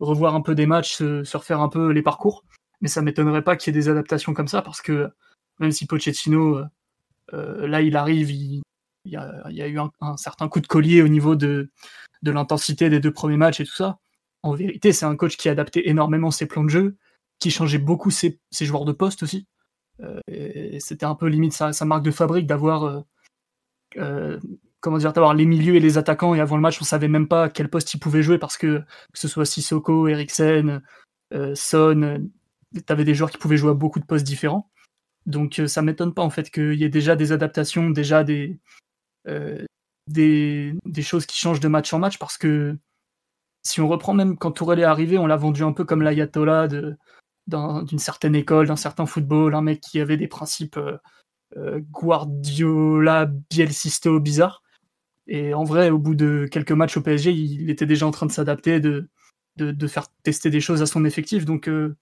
revoir un peu des matchs, se, refaire un peu les parcours. Mais ça m'étonnerait pas qu'il y ait des adaptations comme ça, parce que même si Pochettino, euh, euh, là, il arrive, il, y, a, eu un, certain coup de collier au niveau de, l'intensité des deux premiers matchs et tout ça. En vérité, c'est un coach qui a adapté énormément ses plans de jeu, qui changeait beaucoup ses, joueurs de poste aussi. Euh, c'était un peu limite sa marque de fabrique d'avoir comment dire, d'avoir les milieux et les attaquants. Et avant le match, on savait même pas quel poste ils pouvaient jouer parce que que ce soit Sissoko, Eriksen, euh, Son, euh, tu avais des joueurs qui pouvaient jouer à beaucoup de postes différents. Donc euh, ça m'étonne pas en fait qu'il y ait déjà des adaptations, déjà des, des, des, choses qui changent de match en match parce que si on reprend même quand Tourelle est arrivé, on l'a vendu un peu comme l'ayatollah d'une certaine école, d'un certain football, un mec qui avait des principes Guardiola, Bielsisto bizarres. Et en vrai, au bout de quelques matchs au PSG, il était déjà en train de s'adapter, de, de, faire tester des choses à son effectif. Donc, euh,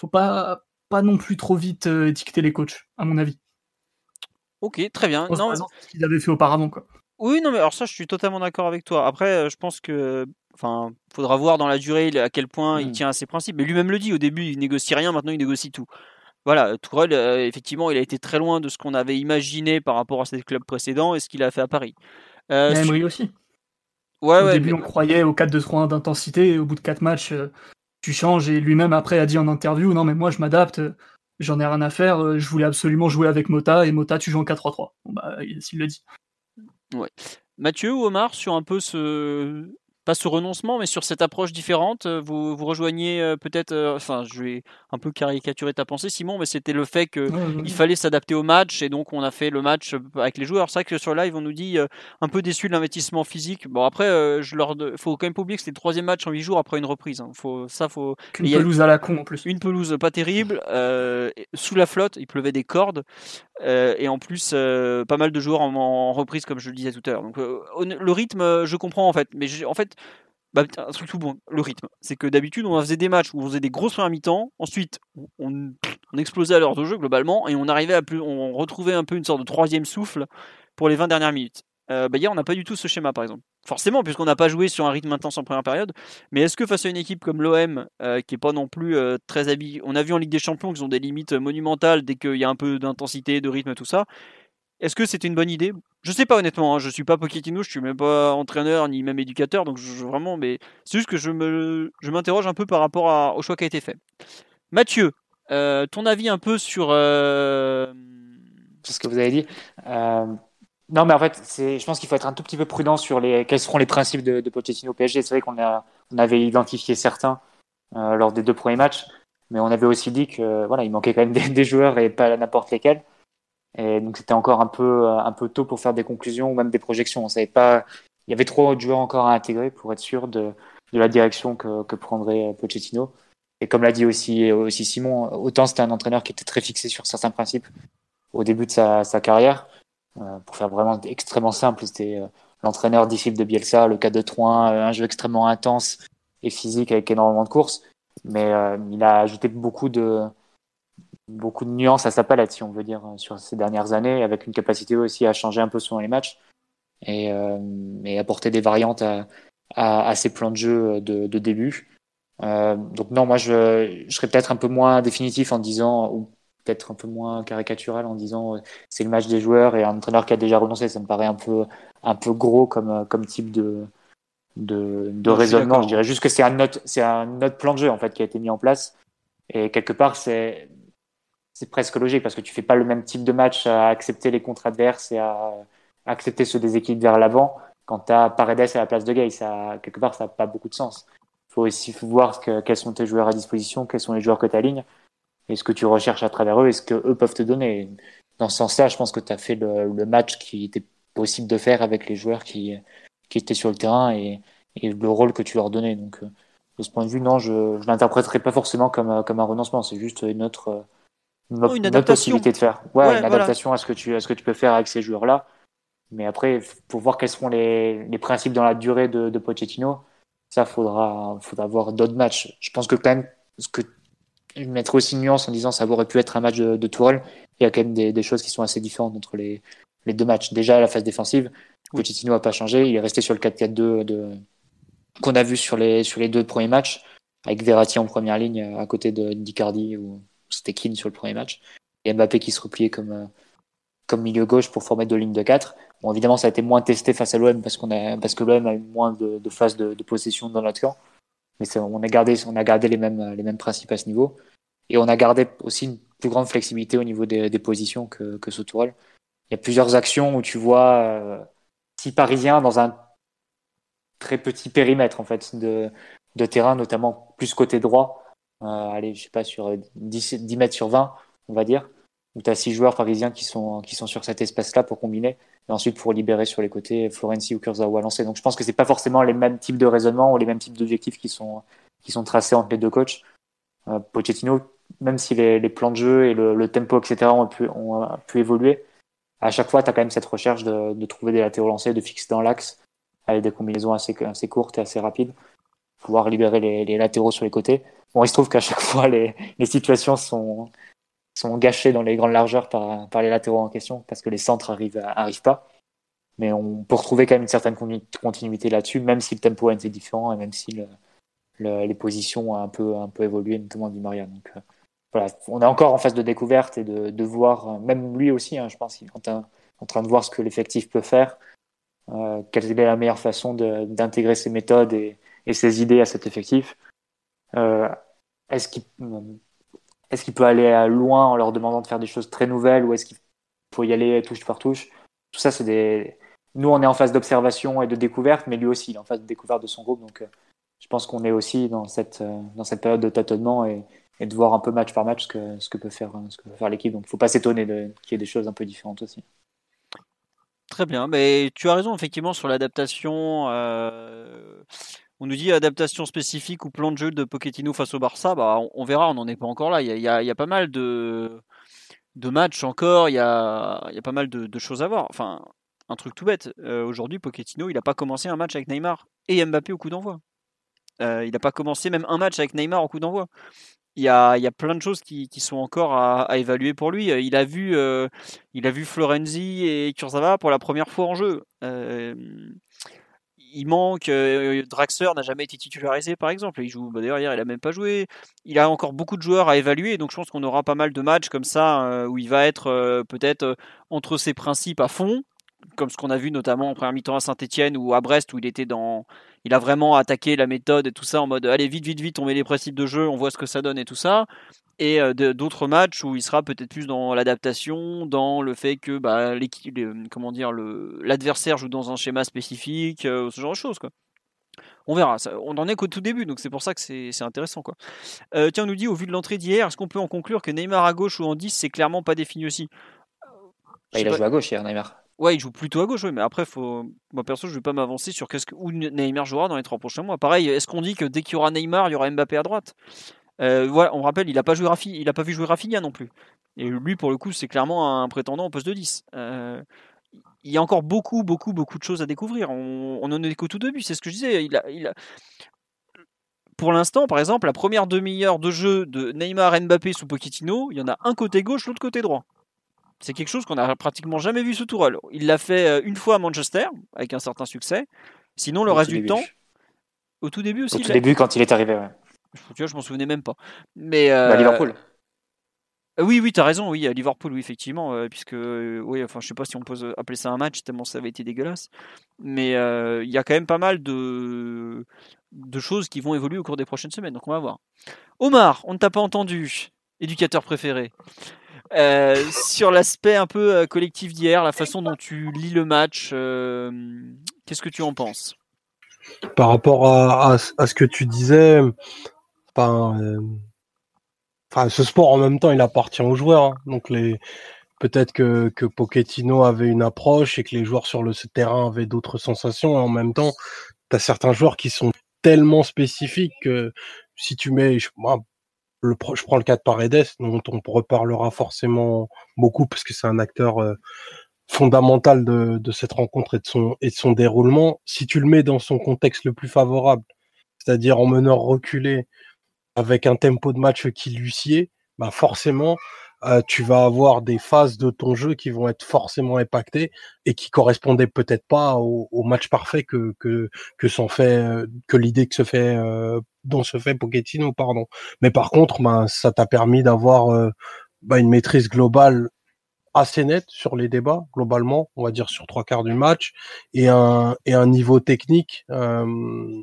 faut pas, pas non plus trop vite euh, étiqueter les coachs, à mon avis. Ok, très bien. Non, ce qu'ils avaient fait auparavant, quoi. Oui, non, mais alors ça, je suis totalement d'accord avec toi. Après, euh, je pense que, enfin, faudra voir dans la durée à quel point il mm. tient à ses principes. Mais lui-même le dit. Au début, il négocie rien. Maintenant, il négocie tout. Voilà, Tourelle, effectivement, il a été très loin de ce qu'on avait imaginé par rapport à ses clubs précédents et ce qu'il a fait à Paris. Euh, Emery aussi. Ouais, au début, on croyait au 4-2-3-1 d'intensité, et au bout de 4 matchs, euh, tu changes, et lui-même après a dit en interview Non, mais moi je m'adapte, j'en ai rien à faire, euh, je voulais absolument jouer avec Mota, et Mota, tu joues en 4-3-3. Bon, bah, s'il le dit. Ouais. Mathieu ou Omar, sur un peu ce, pas ce renoncement, mais sur cette approche différente, euh, vous, vous rejoignez euh, peut-être, euh, enfin, je vais un peu caricaturer ta pensée, Simon, mais c'était le fait qu'il fallait s'adapter au match et donc on a fait le match avec les joueurs. C'est vrai que sur live, on nous dit un peu déçu de l'investissement physique. Bon, après, je leur, faut quand même pas oublier que c'était le troisième match en huit jours après une reprise. Hein. Faut, ça, faut. Une pelouse à la con en plus. Une pelouse pas terrible, sous la flotte, il pleuvait des cordes. et en plus, pas mal de joueurs en, reprise, comme je le disais tout à l'heure. Donc, le rythme, je comprends en fait, mais en fait, bah, un truc tout bon, le rythme. C'est que d'habitude, on faisait des matchs où on faisait des grosses premières mi-temps, ensuite, on, explosait à l'heure de jeu globalement, et on arrivait à plus, on retrouvait un peu une sorte de troisième souffle pour les 20 dernières minutes. Euh, bah, hier, on n'a pas du tout ce schéma, par exemple. forcément, puisqu'on n'a pas joué sur un rythme intense en première période. Mais est-ce que face à une équipe comme l'OM, euh, qui est pas non plus euh, très habillée, on a vu en Ligue des Champions qu'ils ont des limites monumentales dès qu'il y a un peu d'intensité, de rythme, tout ça. Est-ce que c'était une bonne idée Je sais pas honnêtement. Hein, je suis pas Pochettino, je suis même pas entraîneur ni même éducateur, donc vraiment, mais c'est juste que je me, je m'interroge un peu par rapport au choix qui a été fait. Mathieu, euh, ton avis un peu sur c'est ce que vous avez dit. Non, mais en fait, je pense qu'il faut être un tout petit peu prudent sur les, quels seront les principes de, de Pochettino au PSG. C'est vrai qu'on on avait identifié certains euh, lors des deux premiers matchs, mais on avait aussi dit que voilà, il manquait quand même des, joueurs et pas n'importe lesquels. Et donc c'était encore un peu, un peu tôt pour faire des conclusions ou même des projections. On savait pas, il y avait trop de joueurs encore à intégrer pour être sûr de, de la direction que, que prendrait Pochettino. Et comme l'a dit aussi, aussi Simon, autant c'était un entraîneur qui était très fixé sur certains principes au début de sa, sa carrière euh, pour faire vraiment extrêmement simple, c'était euh, l'entraîneur disciple de Bielsa, le 4-2-3-1, euh, un jeu extrêmement intense et physique avec énormément de courses. Mais il a ajouté beaucoup de, beaucoup de nuances à sa palette, si on veut dire, sur ces dernières années, avec une capacité aussi à changer un peu selon les matchs et, et apporter des variantes à, à, ses plans de jeu de, de début. Euh, donc non, moi je, je serais peut-être un peu moins définitif en disant, ou peut-être un peu moins caricatural en disant euh, c'est le match des joueurs et un entraîneur qui a déjà renoncé. Ça me paraît un peu, un peu gros comme, euh, comme type de, de, de raisonnement. Je dirais juste que c'est un autre, c'est un autre plan de jeu en fait qui a été mis en place. Et quelque part, c'est, c'est presque logique parce que tu fais pas le même type de match à accepter les contre adverses et à accepter ce déséquilibre vers l'avant quand tu as Paredes à la place de Gay. Ça, quelque part, ça n'a pas beaucoup de sens. Il faut aussi voir que, quels sont tes joueurs à disposition, quels sont les joueurs que tu alignes et ce que tu recherches à travers eux et ce que eux peuvent te donner. Dans ce sens-là, je pense que tu as fait le, le, match qui était possible de faire avec les joueurs qui, qui étaient sur le terrain et, et le rôle que tu leur donnais. Donc, euh, de ce point de vue, non, je ne l'interpréterai pas forcément comme, comme un renoncement. C'est juste une autre, une, oh, une, autre possibilité de faire. Ouais, une adaptation à ce que tu, à ce que tu peux faire avec ces joueurs-là. Mais après, pour voir quels seront les, les principes dans la durée de, de Pochettino, ça faudra, faudra voir d'autres matchs. Je pense que quand même, ce que je mettrais aussi une nuance en disant ça aurait pu être un match de, de Tourelle. Il y a quand même des, des, choses qui sont assez différentes entre les, les deux matchs. Déjà, la phase défensive, oui. Pochettino n'a pas changé. Il est resté sur le 4-4-2 de... qu'on a vu sur les, sur les deux premiers matchs, avec Verratti en première ligne à côté de Dicardi ou c'était Keane sur le premier match. Et Mbappé qui se repliait comme, comme milieu gauche pour former deux lignes de 4. Bon, évidemment, ça a été moins testé face à l'OM parce, qu'on parce que l'OM a eu moins de, phases de, possession dans notre camp mais on a gardé, on a gardé les mêmes, les mêmes principes à ce niveau. Et on a gardé aussi une plus grande flexibilité au niveau des, positions que, que. Il y a plusieurs actions où tu vois euh, six Parisiens dans un très petit périmètre en fait de terrain, notamment plus côté droit. Euh, allez, je sais pas, sur 10, 10 mètres sur 20, on va dire où tu as six joueurs parisiens qui sont, qui sont sur cet espace-là pour combiner, et ensuite pour libérer sur les côtés Florenzi ou Kurzawa à lancer. Donc je pense que c'est pas forcément les mêmes types de raisonnement ou les mêmes types d'objectifs qui sont, qui sont tracés entre les deux coachs. Euh, Pochettino, même si les, les, plans de jeu et le, tempo, etc., ont pu, ont pu évoluer, à chaque fois, tu as quand même cette recherche de, de trouver des latéraux lancés, de fixer dans l'axe, avec des combinaisons assez, assez courtes et assez rapides, pouvoir libérer les latéraux sur les côtés. Bon, il se trouve qu'à chaque [LAUGHS] fois, les, les situations sont, sont gâchés dans les grandes largeurs par, par les latéraux en question parce que les centres arrivent, arrivent pas. Mais on peut retrouver quand même une certaine continuité là-dessus, même si le tempo est différent et même si le, le, les positions ont un peu, un peu évolué, notamment Di Maria. Donc euh, voilà, on est encore en phase de découverte et de, de voir, même lui aussi, hein, je pense qu'il est en, en, train de voir ce que l'effectif peut faire, euh, quelle est la meilleure façon d'intégrer ses méthodes et, et, ses idées à cet effectif. Euh, Est-ce qu'il peut aller loin en leur demandant de faire des choses très nouvelles ou est-ce qu'il faut y aller touche par touche? Tout ça, c'est des. Nous, on est en phase d'observation et de découverte, mais lui aussi, il est en phase de découverte de son groupe. Donc, euh, je pense qu'on est aussi dans cette, euh, dans cette période de tâtonnement et, de voir un peu match par match ce que, ce que peut faire, faire l'équipe. Donc, il ne faut pas s'étonner qu'il y ait des choses un peu différentes aussi. Très bien, mais tu as raison effectivement sur l'adaptation. On nous dit adaptation spécifique ou plan de jeu de Pochettino face au Barça, bah, on, verra, on n'en est pas encore là. Il y a, pas mal de, de matchs encore, il y y a pas mal de, choses à voir. Enfin, un truc tout bête. Euh, Aujourd'hui, Pochettino, il n'a pas commencé un match avec Neymar et Mbappé au coup d'envoi. Euh, il n'a pas commencé même un match avec Neymar au coup d'envoi. Il y, a, il y a plein de choses qui, sont encore à, évaluer pour lui. Il a vu, euh, il a vu Florenzi et Kurzawa pour la première fois en jeu. Euh, il manque. Draxler n'a jamais été titularisé, par exemple. Il joue bah, d'ailleurs il a même pas joué. Il a encore beaucoup de joueurs à évaluer, donc je pense qu'on aura pas mal de matchs comme ça où il va être peut-être entre ses principes à fond, comme ce qu'on a vu notamment en première mi-temps à Saint-Etienne ou à Brest où il était dans il a vraiment attaqué la méthode et tout ça en mode allez vite vite vite on met les principes de jeu on voit ce que ça donne et tout ça et euh, d'autres matchs où il sera peut-être plus dans l'adaptation dans le fait que bah, comment dire l'adversaire joue dans un schéma spécifique euh, ce genre de choses quoi on verra, on en est qu'au tout début, donc c'est pour ça que c'est intéressant. Quoi. Euh, tiens, on nous dit, au vu de l'entrée d'hier, est-ce qu'on peut en conclure que Neymar à gauche ou en 10, c'est clairement pas défini aussi? Bah, Il a joué à gauche hier, Neymar. Ouais, il joue plutôt à gauche, mais après, faut... moi perso, je vais pas m'avancer sur qu'est-ce que... où Neymar jouera dans les trois prochains mois. Pareil, est-ce qu'on dit que dès qu'il y aura Neymar, il y aura Mbappé à droite? Euh, On rappelle, il a pas il a pas vu jouer Rafinha non plus. Et lui, pour le coup, c'est clairement un prétendant au poste de 10. Euh, il y a encore beaucoup, beaucoup, beaucoup de choses à découvrir. On, on en est qu'au tout début, c'est ce que je disais. Pour l'instant, par exemple, la première demi-heure de jeu de Neymar Mbappé sous Pochettino, il y en a un côté gauche, l'autre côté droit. C'est quelque chose qu'on a pratiquement jamais vu sous Tourelle. Il l'a fait euh, une fois à Manchester, avec un certain succès. Sinon, le reste du temps, au tout début aussi. Au tout début, quand il est arrivé, ouais. Tu vois, je m'en souvenais même pas. Mais euh... bah, Liverpool. Euh, oui, oui, tu as raison, oui, à Liverpool, oui, effectivement, euh, puisque, oui, enfin, je sais pas si on peut appeler ça un match, tellement ça avait été dégueulasse, mais il y a quand même pas mal de, de choses qui vont évoluer au cours des prochaines semaines, donc on va voir. Omar, on ne t'a pas entendu, éducateur préféré. Euh, sur l'aspect un peu euh, collectif d'hier, la façon dont tu lis le match, euh, qu'est-ce que tu en penses? Par rapport à, ce que tu disais, ce sport en même temps, il appartient aux joueurs. Hein. donc les, peut-être que, que avait une approche et que les joueurs sur le terrain avaient d'autres sensations. en même temps, tu as certains joueurs qui sont tellement spécifiques que si tu mets, prends le cas de Paredes, dont on reparlera forcément beaucoup parce que c'est un acteur euh, fondamental de, cette rencontre et de, son, et de son déroulement. Si tu le mets dans son contexte le plus favorable, c'est-à-dire en meneur reculé, avec un tempo de match qui lui sied, bah forcément, euh, tu vas avoir des phases de ton jeu qui vont être forcément impactées et qui correspondaient peut-être pas au, match parfait que que s'en fait euh, que l'idée que se fait euh, dont se fait Pochettino pardon. Mais par contre, ben ça t'a permis d'avoir ben, une maîtrise globale assez nette sur les débats globalement, on va dire sur trois quarts du match et un et un niveau technique. Euh,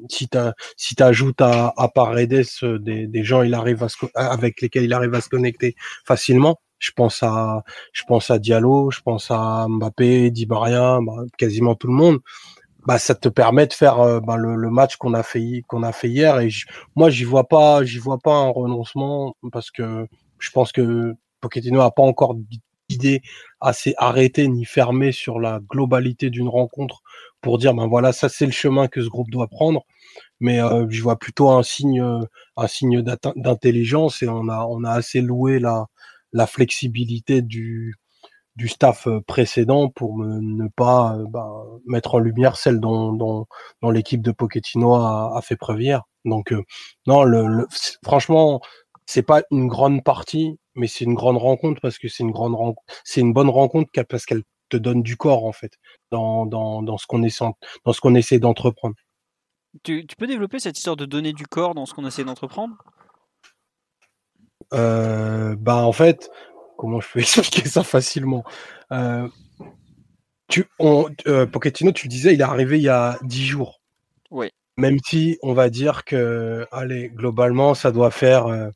si tu si t'ajoutes à, à Paredes des, des gens il arrive à avec lesquels il arrive à se connecter facilement. Je pense à je pense à Diallo, je pense à Mbappé, Di Maria, bah, quasiment tout le monde. Bah, ça te permet de faire euh, bah, le, le, match qu'on a fait qu'on a fait hier et moi j'y vois pas j'y vois pas un renoncement parce que je pense que Pochettino a pas encore idée assez arrêtée ni fermée sur la globalité d'une rencontre pour dire ben voilà ça c'est le chemin que ce groupe doit prendre mais euh, je vois plutôt un signe un signe d'intelligence et on a on a assez loué la la flexibilité du du staff euh, précédent pour ne pas euh, ben, mettre en lumière celle dont, dont, l'équipe de Pochettino a, fait preuve hier. Donc non, le franchement, c'est pas une grande partie, mais c'est une grande rencontre parce que c'est une grande rencontre, c'est une bonne rencontre parce qu'elle te donne du corps en fait dans, dans, dans ce qu'on essaie dans ce qu'on essaie d'entreprendre. Tu, tu, peux développer cette histoire de donner du corps dans ce qu'on essaie d'entreprendre? Euh, Bah en fait, comment je peux [LAUGHS] expliquer ça facilement? Euh, tu, on, euh, Pochettino, tu le disais, il est arrivé il y a dix jours. Oui. Même si on va dire que, allez, globalement, ça doit faire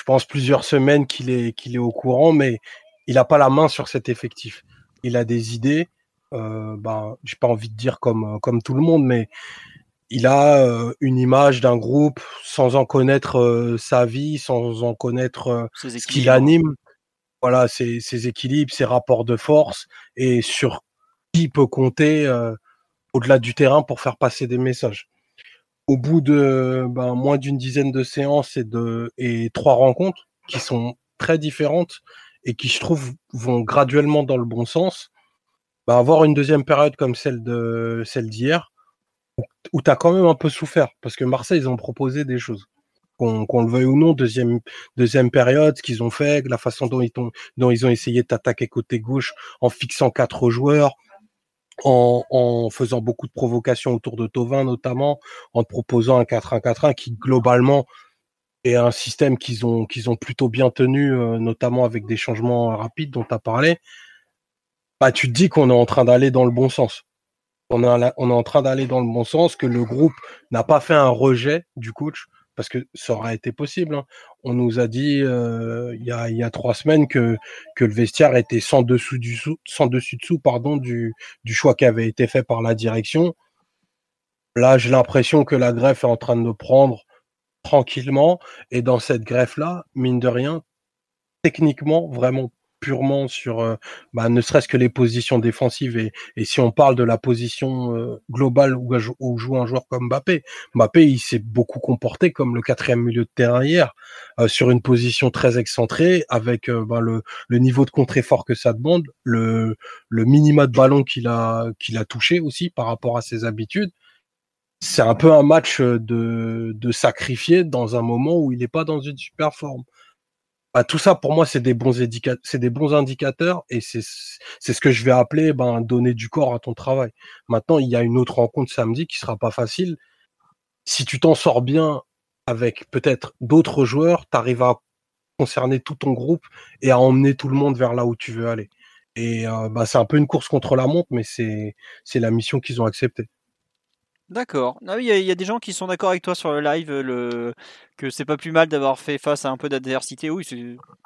je pense, plusieurs semaines qu'il est, qu'il est au courant, mais il n'a pas la main sur cet effectif. Il a des idées, euh, ben, j'ai pas envie de dire comme, comme tout le monde, mais il a euh, une image d'un groupe sans en connaître euh, sa vie, sans en connaître euh, ce qui l'anime. Voilà, ses, ses, équilibres, ses rapports de force et sur qui peut compter au-delà du terrain pour faire passer des messages au bout de ben, moins d'une dizaine de séances et de et trois rencontres qui sont très différentes et qui je trouve vont graduellement dans le bon sens, ben, avoir une deuxième période comme celle d'hier où tu as quand même un peu souffert parce que Marseille ils ont proposé des choses. Qu'on le veuille ou non deuxième deuxième période ce qu'ils ont fait la façon dont ils ont dont ils ont essayé de t'attaquer côté gauche en fixant quatre joueurs en, faisant beaucoup de provocations autour de Tovin notamment, en te proposant un 4-1-4-1 qui globalement est un système qu'ils ont, plutôt bien tenu, euh, notamment avec des changements rapides dont tu as parlé, bah, tu te dis qu'on est en train d'aller dans le bon sens. On est en train d'aller dans le bon sens, que le groupe n'a pas fait un rejet du coach, parce que ça aurait été possible. Hein. On nous a dit il, y a, trois semaines que, que le vestiaire était sans dessous du sans dessus dessous pardon du, du choix qui avait été fait par la direction. Là, j'ai l'impression que la greffe est en train de prendre tranquillement et dans cette greffe là, mine de rien, techniquement vraiment purement sur euh, bah, ne serait-ce que les positions défensives et, si on parle de la position euh, globale où, où, joue un joueur comme Mbappé, Mbappé il s'est beaucoup comporté comme le quatrième milieu de terrain hier euh, sur une position très excentrée avec le, le, niveau de contre-effort que ça demande, le, le minima de ballon qu'il a qu'il a touché aussi par rapport à ses habitudes. C'est un peu un match de, de sacrifier dans un moment où il n'est pas dans une super forme. Bah, tout ça, pour moi, c'est des bons c'est indicateurs et c'est ce que je vais appeler ben, donner du corps à ton travail. Maintenant, il y a une autre rencontre samedi qui sera pas facile. Si tu t'en sors bien avec peut-être d'autres joueurs, tu arrives à concerner tout ton groupe et à emmener tout le monde vers là où tu veux aller. Et euh, bah, c'est un peu une course contre la montre, mais c'est la mission qu'ils ont acceptée. D'accord. Ah il y, a des gens qui sont d'accord avec toi sur le live, que c'est pas plus mal d'avoir fait face à un peu d'adversité. Oui,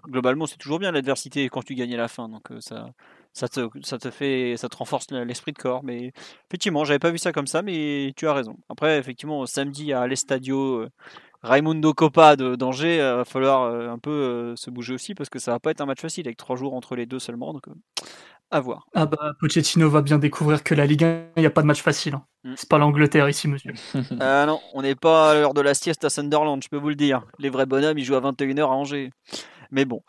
globalement, c'est toujours bien l'adversité quand tu gagnes à la fin. Donc euh, ça, ça te, fait, ça te renforce l'esprit de corps. Mais effectivement, j'avais pas vu ça comme ça, mais tu as raison. Après, effectivement, samedi à l'Estadio euh, Raimundo Copa d'Angers, il euh, va falloir un peu se bouger aussi parce que ça va pas être un match facile avec trois jours entre les deux seulement. Donc à voir. Ah bah Pochettino va bien découvrir que la Ligue 1, il n'y a pas de match facile. Hein. Mm. C'est pas l'Angleterre ici, monsieur. ah [LAUGHS] non, on n'est pas à l'heure de la sieste à Sunderland, je peux vous le dire. Les vrais bonhommes, ils jouent à 21h à Angers. Mais bon.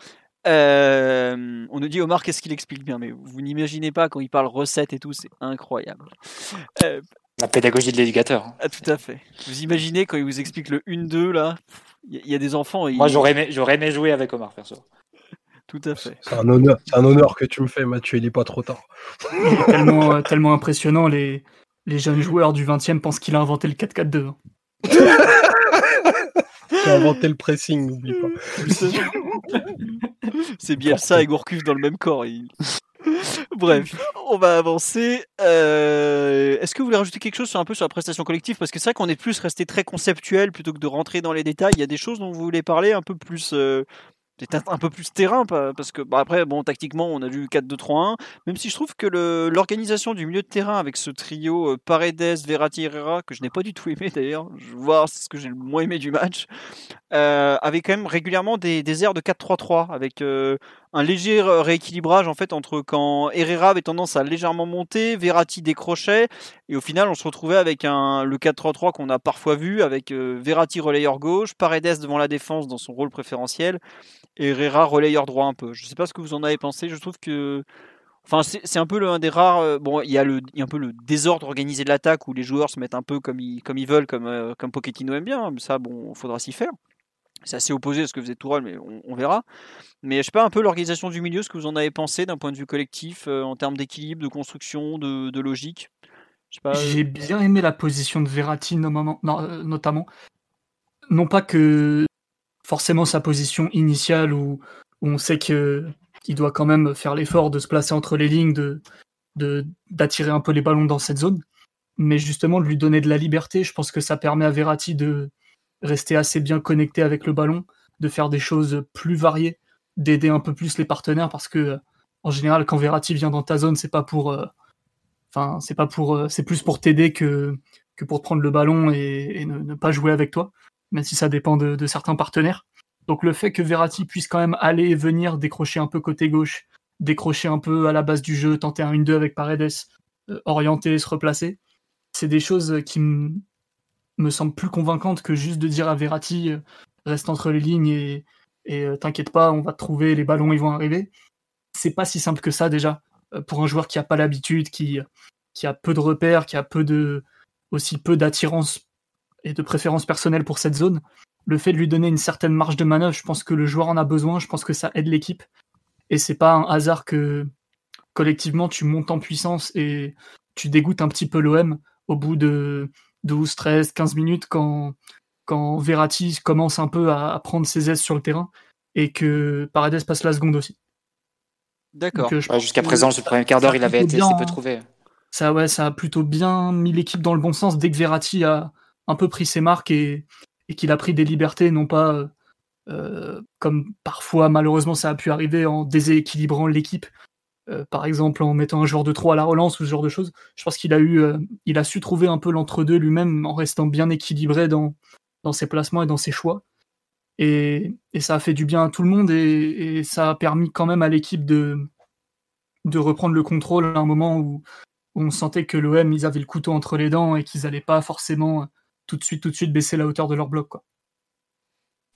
Euh, on nous dit Omar qu'est-ce qu'il explique bien, mais vous n'imaginez pas quand il parle recettes et tout, c'est incroyable. Euh, la pédagogie de l'éducateur. Ah, tout à fait. Vous imaginez quand il vous explique le 1-2 là, il y, a des enfants. Moi j'aurais aimé, aimé jouer avec Omar perso. Tout à fait. C'est un honneur, un honneur que tu me fais, Mathieu. Il n'est pas trop tard. tellement, euh, tellement impressionnant. Les, les jeunes joueurs du 20e pensent qu'il a inventé le 4-4-2. [LAUGHS] Il a inventé le pressing, n'oublie pas. [LAUGHS] C'est bien ça et Gourcuff dans le même corps. [LAUGHS] Bref, on va avancer. Euh, est-ce que vous voulez rajouter quelque chose sur un peu sur la prestation collective? Parce que c'est vrai qu'on est plus resté très conceptuel plutôt que de rentrer dans les détails. Il y a des choses dont vous voulez parler un peu plus euh, c'est un peu plus terrain parce que bah, après bon tactiquement on a vu 4-2-3-1 même si je trouve que l'organisation du milieu de terrain avec ce trio euh, Paredes, Verratti, Herrera que je n'ai pas du tout aimé d'ailleurs je vois c'est ce que j'ai le moins aimé du match euh, avait quand même régulièrement des, des airs de 4-3-3 avec euh, un léger rééquilibrage en fait entre quand Herrera avait tendance à légèrement monter, Verratti décrochait et au final on se retrouvait avec le 4-3-3 qu'on a parfois vu avec Verratti relayeur gauche, Paredes devant la défense dans son rôle préférentiel et Herrera relayeur droit un peu. Je sais pas ce que vous en avez pensé. Je trouve que c'est un peu l'un des rares. Euh, bon, il y, a un peu le désordre organisé de l'attaque où les joueurs se mettent un peu comme ils, veulent, comme, euh, comme Pochettino aime bien. Mais ça, bon, faudra s'y faire. C'est assez opposé à ce que faisait Tourelle, mais on, verra. Mais je sais pas un peu l'organisation du milieu, ce que vous en avez pensé d'un point de vue collectif, euh, en termes d'équilibre, de construction, de, de logique? J'ai bien aimé la position de Verratti notamment. Non pas que forcément sa position initiale où, on sait qu'il doit quand même faire l'effort de se placer entre les lignes, de d'attirer un peu les ballons dans cette zone, mais justement de lui donner de la liberté. Je pense que ça permet à Verratti de rester assez bien connecté avec le ballon, de faire des choses plus variées, d'aider un peu plus les partenaires parce que en général quand Verratti vient dans ta zone, c'est pas pour euh, enfin c'est pas pour euh, c'est plus pour t'aider que pour prendre le ballon et, ne, pas jouer avec toi même si ça dépend de, certains partenaires. Donc le fait que Verratti puisse quand même aller et venir décrocher un peu côté gauche, décrocher un peu à la base du jeu, tenter un 1-2 avec Paredes, euh, orienter, se replacer, c'est des choses qui me semblent plus convaincantes que juste de dire à Verratti euh, reste entre les lignes et, euh, t'inquiète pas, on va te trouver, les ballons ils vont arriver. C'est pas si simple que ça déjà pour un joueur qui a pas l'habitude, qui, qui a peu de repères, qui a peu de aussi peu d'attirance et de préférence personnelle pour cette zone, le fait de lui donner une certaine marge de manœuvre, je pense que le joueur en a besoin, je pense que ça aide l'équipe. Et c'est pas un hasard que collectivement tu montes en puissance et tu dégoûtes un petit peu l'OM au bout de 12, 13, 15 minutes quand, quand Verratti commence un peu à, prendre ses aises sur le terrain et que Paredes passe la seconde aussi. D'accord. Euh, jusqu'à présent, ce premier quart d'heure, il avait été assez peu trouvé. Ça, ouais, ça a plutôt bien mis l'équipe dans le bon sens dès que Verratti a un peu pris ses marques et, et qu'il a pris des libertés, non pas euh, comme parfois malheureusement ça a pu arriver en déséquilibrant l'équipe, euh, par exemple en mettant un joueur de 3 à la relance ou ce genre de choses. Je pense qu'il a eu, euh, su trouver un peu l'entre-deux lui-même en restant bien équilibré dans, ses placements et dans ses choix. Et, ça a fait du bien à tout le monde et, ça a permis quand même à l'équipe de, reprendre le contrôle à un moment où, on sentait que l'OM ils avaient le couteau entre les dents et qu'ils n'allaient pas forcément tout de suite tout de suite baisser la hauteur de leur bloc.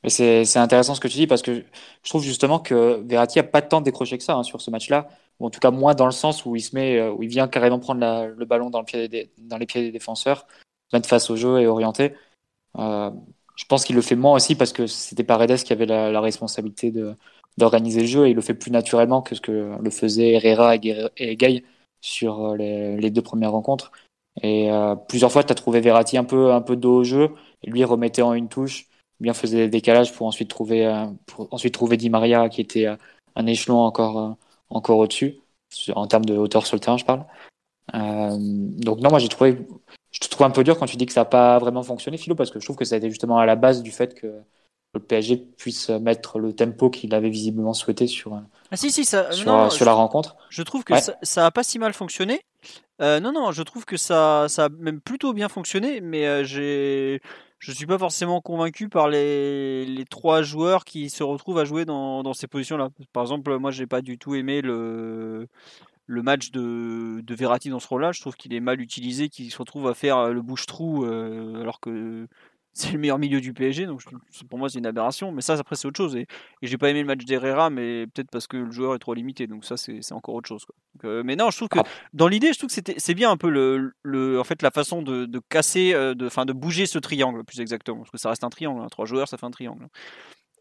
C'est intéressant ce que tu dis parce que je trouve justement que Verratti a pas tant décroché que ça hein, sur ce match-là, ou en tout cas moins dans le sens où il se met, euh, où il vient carrément prendre le ballon dans, le pied des, dans les pieds des défenseurs, mettre face au jeu et orienter. Euh, je pense qu'il le fait moins aussi parce que c'était Paredes qui avait la, responsabilité d'organiser le jeu et il le fait plus naturellement que ce que le faisaient Herrera et, Gay sur euh, les, deux premières rencontres. Et plusieurs fois, tu as trouvé Verratti un peu, un peu dos au jeu et lui remettait en une touche bien faisait des décalages pour ensuite trouver, pour ensuite trouver Di Maria qui était un échelon encore, encore au-dessus, en termes de hauteur sur le terrain, je parle. donc non, moi j'ai trouvé, je te trouve un peu dur quand tu dis que ça n'a pas vraiment fonctionné, Philo, parce que je trouve que ça a été justement à la base du fait que le PSG puisse mettre le tempo qu'il avait visiblement souhaité sur, ah, si, si, ça, sur, la rencontre. Je trouve que ça, ça a pas si mal fonctionné. non, non, je trouve que ça, ça a même plutôt bien fonctionné, mais j'ai je suis pas forcément convaincu par les, les trois joueurs qui se retrouvent à jouer dans, dans ces positions-là. Par exemple, moi, j'ai pas du tout aimé le, le match de, de Verratti dans ce rôle-là. Je trouve qu'il est mal utilisé, qu'il se retrouve à faire le bouche-trou euh, alors que c'est le meilleur milieu du PSG, donc pour moi c'est une aberration. Mais ça, après c'est autre chose. Et, j'ai pas aimé le match d'Herrera, mais peut-être parce que le joueur est trop limité, donc ça c'est encore autre chose. Euh, mais non, je trouve que dans l'idée, je trouve que c'est bien un peu le, le, en fait la façon de, de casser, euh, de, fin, de bouger ce triangle plus exactement, parce que ça reste un triangle. Hein. Trois joueurs, ça fait un triangle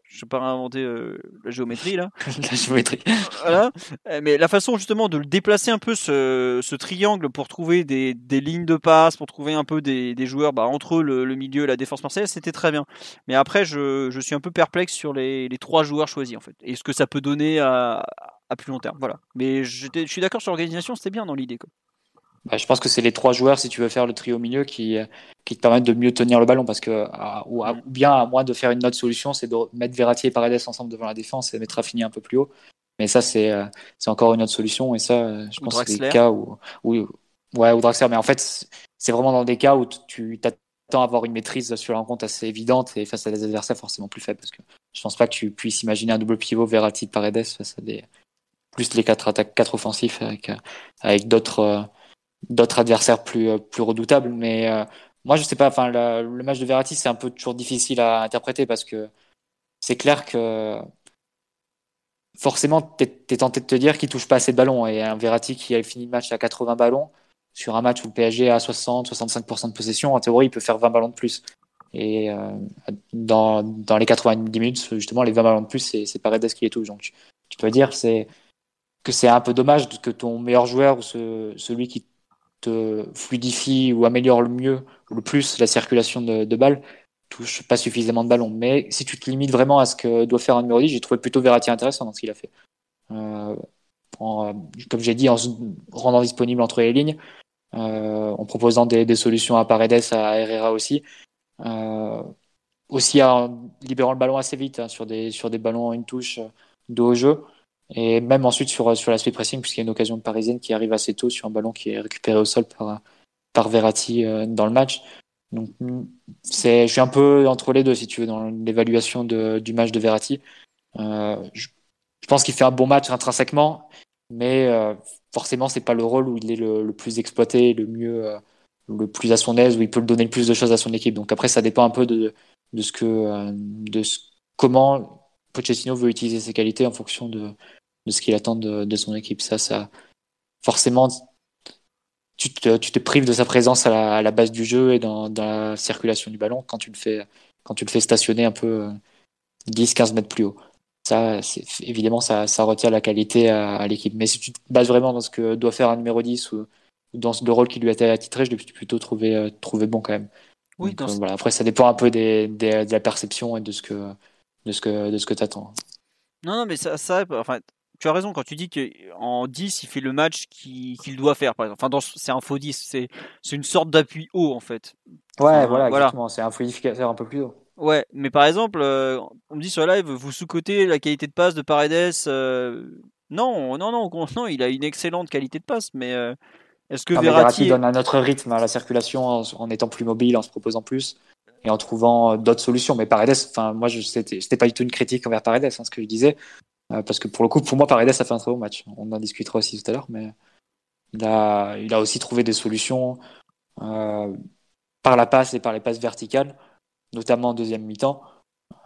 je vais pas réinventer euh, la géométrie là. [LAUGHS] la géométrie. voilà. Euh, mais la façon justement de le déplacer un peu ce, ce triangle pour trouver des, des, lignes de passe, pour trouver un peu des, des joueurs bah, entre le, le, milieu et la défense marseillaise, c'était très bien. Mais après, je, je, suis un peu perplexe sur les, les trois joueurs choisis en fait. Et ce que ça peut donner à, à plus long terme. Voilà. Mais je suis d'accord sur l'organisation, c'était bien dans l'idée. Bah, je pense que c'est les trois joueurs, si tu veux faire le trio au milieu, qui, qui te permettent de mieux tenir le ballon. Parce que, ou, bien, à moins de faire une autre solution, c'est de mettre Verratti et Paredes ensemble devant la défense et mettre Rafinha un peu plus haut. Mais ça, c'est euh, encore une autre solution. Et ça, euh, je pense que c'est des cas où, où. Ouais, ou Draxler. Mais en fait, c'est vraiment dans des cas où tu t'attends à avoir une maîtrise sur la rencontre assez évidente et face à des adversaires forcément plus faibles. Parce que je pense pas que tu puisses imaginer un double pivot Verratti Paredes face à des. Plus les quatre attaques, quatre offensifs avec, avec d'autres d'autres adversaires plus, euh, plus redoutables. Mais euh, moi, je sais pas, enfin, le match de Verratti, c'est un peu toujours difficile à interpréter parce que c'est clair que forcément, tu es, tenté de te dire qu'il touche pas assez de ballons. Et un Verratti qui a fini le match à 80 ballons, sur un match où PSG a 60-65% de possession, en théorie, il peut faire 20 ballons de plus. Et euh, dans, dans les 90 minutes, justement, les 20 ballons de plus, c'est Paredes qui les touche. Donc, tu, tu peux dire que c'est un peu dommage que ton meilleur joueur ou ce, celui qui te fluidifie ou améliore le mieux le plus la circulation de, de balles, touche pas suffisamment de ballons. Mais si tu te limites vraiment à ce que doit faire un numéro 10, j'ai trouvé plutôt Verratti intéressant dans ce qu'il a fait. Euh, en, comme j'ai dit, en se rendant disponible entre les lignes, euh, en proposant des, des, solutions à Paredes, à Herrera aussi. Euh, aussi en libérant le ballon assez vite hein, sur, des, sur des ballons en une touche de haut jeu. Et même ensuite sur, sur l'aspect pressing, puisqu'il y a une occasion parisienne qui arrive assez tôt sur un ballon qui est récupéré au sol par, par Verratti euh, dans le match. Donc, c'est, je suis un peu entre les deux, si tu veux, dans l'évaluation du match de Verratti. Euh, je, pense qu'il fait un bon match intrinsèquement, mais euh, forcément, c'est pas le rôle où il est le, le plus exploité, le mieux, euh, le plus à son aise, où il peut donner le plus de choses à son équipe. Donc après, ça dépend un peu de, de ce que, de ce, comment Pochettino veut utiliser ses qualités en fonction de, de ce qu'il attend de, son équipe. Ça, ça, forcément, tu te, tu te prives de sa présence à la, base du jeu et dans, la circulation du ballon quand tu le fais, quand tu le fais stationner un peu 10-15 euh, mètres plus haut. Ça, évidemment, ça, ça retient la qualité à, l'équipe. Mais si tu te bases vraiment dans ce que doit faire un numéro 10 ou dans le rôle qui lui a été attitré, je l'ai plutôt trouvé, trouvé bon quand même. Oui, Donc, euh, voilà. Après, ça dépend un peu des, des, de la perception et de ce que, de ce que, de ce que tu attends. Non, non, mais ça, ça enfin, tu as raison quand tu dis qu'en 10, il fait le match qu'il doit faire, par exemple. Enfin, c'est un faux 10, c'est une sorte d'appui haut, en fait. Ouais, voilà, exactement. C'est un fluidificateur un peu plus haut. Ouais, mais par exemple, euh, on me dit sur live, vous sous-cotez la qualité de passe de Paredes. Euh, non, non, non, [LAUGHS] non, il a une excellente qualité de passe, mais euh, est-ce que Verratti... donne un autre rythme à la circulation en, étant plus mobile, en se proposant plus et en trouvant d'autres solutions Mais Paredes, enfin, moi, c'était pas du tout une critique envers Paredes, hein, ce que je disais. Euh, parce que pour le coup, pour moi, Paredes a fait un très bon match. On en discutera aussi tout à l'heure, mais il a, il a aussi trouvé des solutions euh, par la passe et par les passes verticales, notamment en deuxième mi-temps,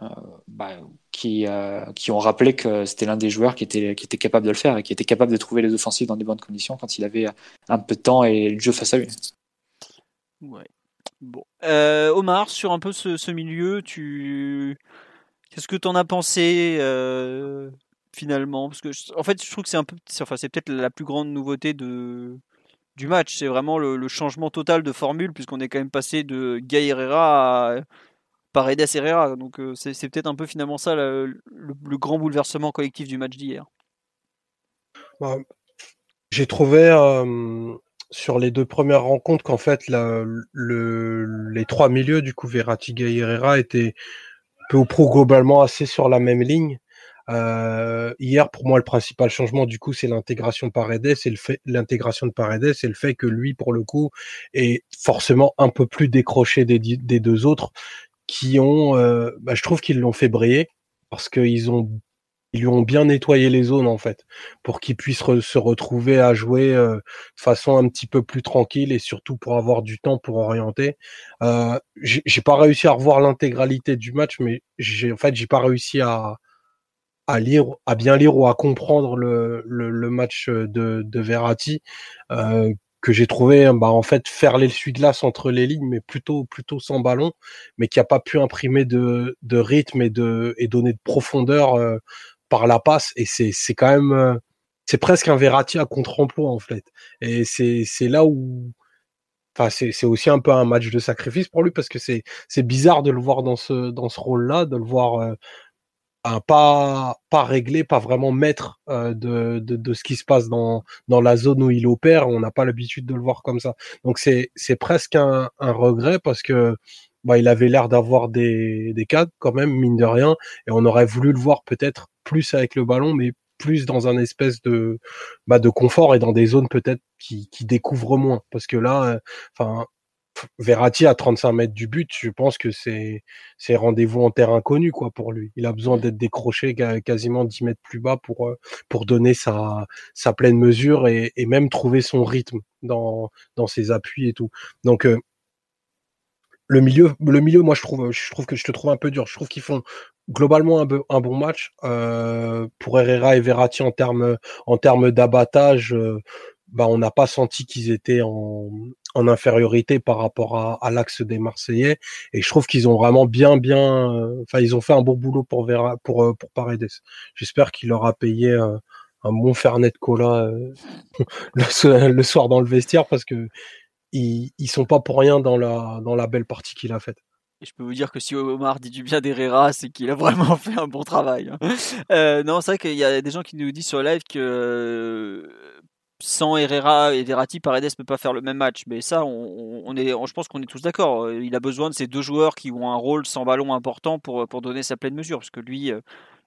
euh, bah, qui, ont rappelé que c'était l'un des joueurs qui était, capable de le faire et qui était capable de trouver les offensives dans des bonnes conditions quand il avait un peu de temps et le jeu face à lui. Omar, sur un peu ce, ce milieu, tu... Qu'est-ce que tu en as pensé finalement parce que en fait je trouve que c'est un peu enfin c'est peut-être la plus grande nouveauté de du match. C'est vraiment le, changement total de formule puisqu'on est quand même passé de Gay Herrera à Paredes Herrera. Donc euh, c'est peut-être un peu finalement ça le, grand bouleversement collectif du match d'hier. Bah, j'ai trouvé sur les deux premières rencontres qu'en fait le, les trois milieux du coup Verratti Gay Herrera étaient peu ou pro globalement assez sur la même ligne euh, hier, pour moi, le principal changement, du coup, c'est l'intégration de Paredes et le fait, l'intégration de Paredes et le fait que lui, pour le coup, est forcément un peu plus décroché des, des deux autres qui ont, euh, bah, je trouve qu'ils l'ont fait briller parce qu'ils ont, ils lui ont bien nettoyé les zones, en fait, pour qu'il puisse se retrouver à jouer euh, de façon un petit peu plus tranquille et surtout pour avoir du temps pour orienter. Euh, j'ai, j'ai pas réussi à revoir l'intégralité du match, mais j'ai, en fait, j'ai pas réussi à, à lire, à bien lire ou à comprendre le, le, match de, de Verratti, euh, que j'ai trouvé bah, en fait faire l'essuie-glace entre les lignes, mais plutôt plutôt sans ballon, mais qui a pas pu imprimer de, de rythme et de et donner de profondeur euh, par la passe. Et c'est c'est quand même euh, c'est presque un Verratti à contre-emploi en fait. Et c'est c'est là où Enfin, c'est aussi un peu un match de sacrifice pour lui parce que c'est c'est bizarre de le voir dans ce dans ce rôle-là, de le voir pas pas réglé, pas vraiment maître euh, de, de, de, ce qui se passe dans dans la zone où il opère. On n'a pas l'habitude de le voir comme ça. Donc c'est c'est presque un, un, regret parce que bah, il avait l'air d'avoir des des cadres quand même mine de rien et on aurait voulu le voir peut-être plus avec le ballon, mais plus dans un espèce de bah, de confort et dans des zones peut-être qui qui découvrent moins parce que là, euh, enfin Verratti à 35 mètres du but, je pense que c'est c'est rendez-vous en terre inconnue quoi pour lui. Il a besoin d'être décroché quasiment 10 mètres plus bas pour euh, pour donner sa sa pleine mesure et, et même trouver son rythme dans dans ses appuis et tout. Donc euh, le milieu le milieu moi je trouve je trouve que je te trouve un peu dur. Je trouve qu'ils font globalement un, un, bon match euh, pour Herrera et Verratti en termes en termes d'abattage. Euh, bah, on n'a pas senti qu'ils étaient en, en, infériorité par rapport à, à l'axe des Marseillais. Et je trouve qu'ils ont vraiment bien, bien, euh, enfin, ils ont fait un bon boulot pour Vera, pour, euh, pour Paredes. J'espère qu'il leur a payé euh, un bon Fernet de cola [LAUGHS] le, soir dans le vestiaire parce que ils, ils sont pas pour rien dans la, dans la belle partie qu'il a faite. Et je peux vous dire que si Omar dit du bien d'Herrera, c'est qu'il a [LAUGHS] vraiment fait un bon travail. Hein. Non, c'est vrai qu'il y a des gens qui nous disent sur live que sans Herrera et Verratti, Paredes ne peut pas faire le même match. Mais ça, on, est, je pense qu'on est tous d'accord. Euh, il a besoin de ces deux joueurs qui ont un rôle sans ballon important pour, pour donner sa pleine mesure. Parce que lui euh,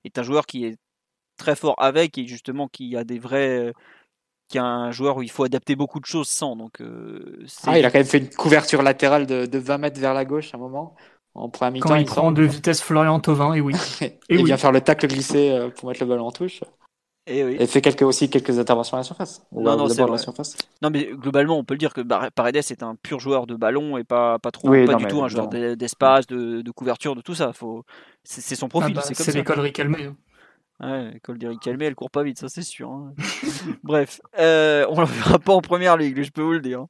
est un joueur qui est très fort avec et justement qui a des vrais. qui a un joueur où il faut adapter beaucoup de choses sans. Donc, euh, ah, il a quand même fait une couverture latérale de, 20 mètres vers la gauche à un moment. En premier Quand il, prend de vitesse Florian Thauvin, et oui. [LAUGHS] et, il vient faire le tacle glissé pour mettre le ballon en touche. Et, fait quelques, aussi quelques interventions à la surface. Non, non, surface. non, mais globalement, on peut le dire que Paredes est un pur joueur de ballon et pas, pas, trop, pas du tout un joueur d'espace, de, de, couverture, de tout ça. Faut... C'est son profil. Ah bah, c'est l'école Ricalmé. Hein. Ouais, l'école d'Eric Calmé, elle court pas vite, ça c'est sûr. Hein. [LAUGHS] Bref, euh, on la verra pas en première ligue, je peux vous le dire.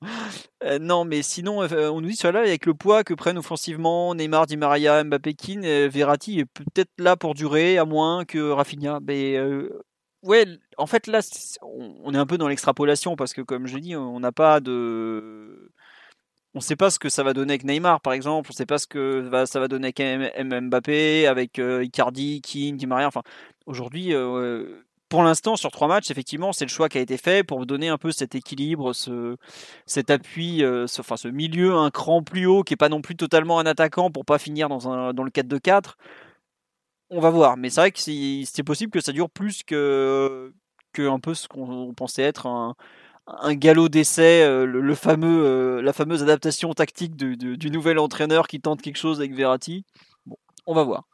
Euh, non, mais sinon, euh, on nous dit cela avec le poids que prennent offensivement Neymar, Di Maria, Mbappé, Kin, Verratti est peut-être là pour durer, à moins que Rafinha. Mais ouais, en fait là, on est un peu dans l'extrapolation parce que comme je dis, on n'a pas de, on ne sait pas ce que ça va donner avec Neymar par exemple, on ne sait pas ce que ça va donner avec Mbappé, avec Icardi, King, Maria. Enfin, aujourd'hui, pour l'instant, sur trois matchs, effectivement, c'est le choix qui a été fait pour donner un peu cet équilibre, ce, cet appui, ce, enfin, ce milieu un cran plus haut qui est pas non plus totalement un attaquant pour pas finir dans, un, dans le 4-2-4 on va voir. Mais c'est vrai que c'est possible que ça dure plus que, que un peu ce qu'on pensait être un, galop d'essai, euh, le, fameux, euh, la fameuse adaptation tactique du nouvel entraîneur qui tente quelque chose avec Verratti. Bon, on va voir.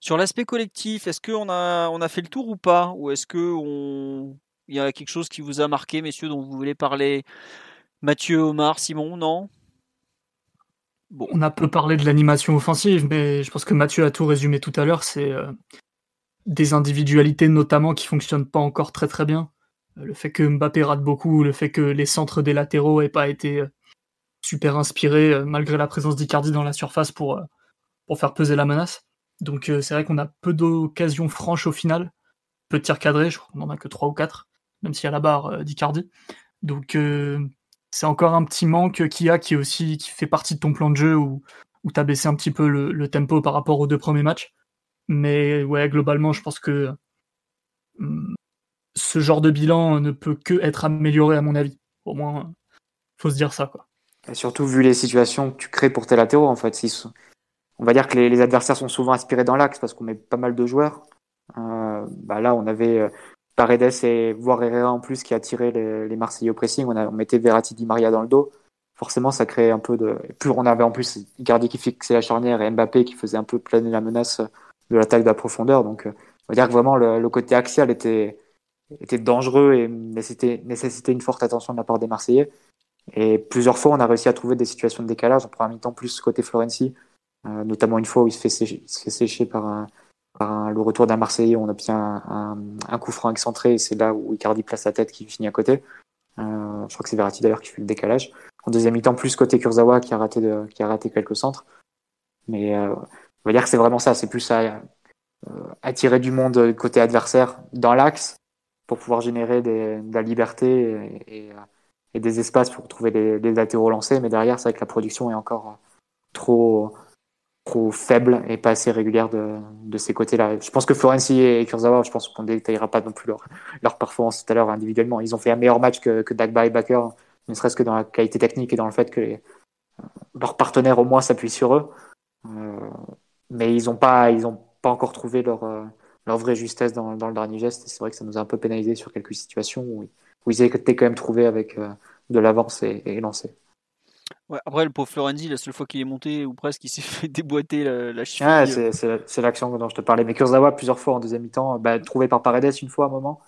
Sur l'aspect collectif, est-ce qu'on a, on a fait le tour ou pas? Ou est-ce qu'il y a quelque chose qui vous a marqué, messieurs, dont vous voulez parler? Mathieu, Omar, Simon, non? On a peu parlé de l'animation offensive, mais je pense que Mathieu a tout résumé tout à l'heure. C'est euh, des individualités notamment qui fonctionnent pas encore très très bien. Euh, le fait que Mbappé rate beaucoup, le fait que les centres des latéraux aient pas été euh, super inspirés malgré la présence d'Icardi dans la surface pour, pour faire peser la menace. Donc c'est vrai qu'on a peu d'occasions franches au final, peu de tirs cadrés, je crois qu'on en a que 3 ou 4, même y a la barre d'Icardi. Donc c'est encore un petit manque qu'il y a qui aussi fait partie de ton plan de jeu où, où tu as baissé un petit peu le, tempo par rapport aux deux premiers matchs. Mais ouais, globalement, je pense que hmm, ce genre de bilan ne peut que être amélioré à mon avis. Au moins, faut se dire ça. Quoi. Surtout vu les situations que tu crées pour tes latéraux, en fait. On va dire que les, adversaires sont souvent inspirés dans l'axe parce qu'on met pas mal de joueurs. Euh, bah là, on avait euh, Paredes et voire Herrera en plus qui a tiré les, Marseillais au pressing. On, a, on mettait Verratti Di Maria dans le dos. Forcément, ça crée un peu de. Plus on avait en plus Icardi qui fixait la charnière et Mbappé qui faisait un peu planer la menace de l'attaque de la profondeur. Donc, euh, on va dire que vraiment le, côté axial était, était dangereux et nécessitait, une forte attention de la part des Marseillais. Et plusieurs fois, on a réussi à trouver des situations de décalage. On prend un mi-temps plus côté Florenzi, euh, notamment une fois où il se fait sécher par un, le retour d'un Marseillais, on obtient un, un, coup franc excentré et c'est là où Icardi place sa tête qui finit à côté. Euh, je crois que c'est Verratti d'ailleurs qui fait le décalage. En deuxième mi-temps, plus côté Kurzawa qui a raté, de, qui a raté quelques centres. Mais euh, on va dire que c'est vraiment ça, c'est plus à euh, attirer du monde côté adversaire dans l'axe pour pouvoir générer des, de la liberté et, et, des espaces pour trouver les, les latéraux lancés. Mais derrière, c'est vrai que la production est encore trop trop faible et pas assez régulière de, de ces côtés-là. Je pense que Florenzi et Kurzawa, je pense qu'on ne détaillera pas non plus leur, leur performance tout à l'heure individuellement. Ils ont fait un meilleur match que, que Dagba et Baker, ne serait-ce que dans la qualité technique et dans le fait que les, leurs partenaires au moins s'appuient sur eux. Euh, mais ils n'ont pas, pas encore trouvé leur, euh, leur vraie justesse dans, dans le dernier geste. C'est vrai que ça nous a un peu pénalisé sur quelques situations où, ils étaient quand même trouvés avec euh, de l'avance et, et lancé. Ouais, après, le pauvre Florenzi, la seule fois qu'il est monté, ou presque, il s'est [LAUGHS] fait déboîter la, la cheville. Ah, c'est l'action dont je te parlais. Mais Kurzawa, plusieurs fois en deuxième mi-temps, bah, trouvé par Paredes une fois à un moment,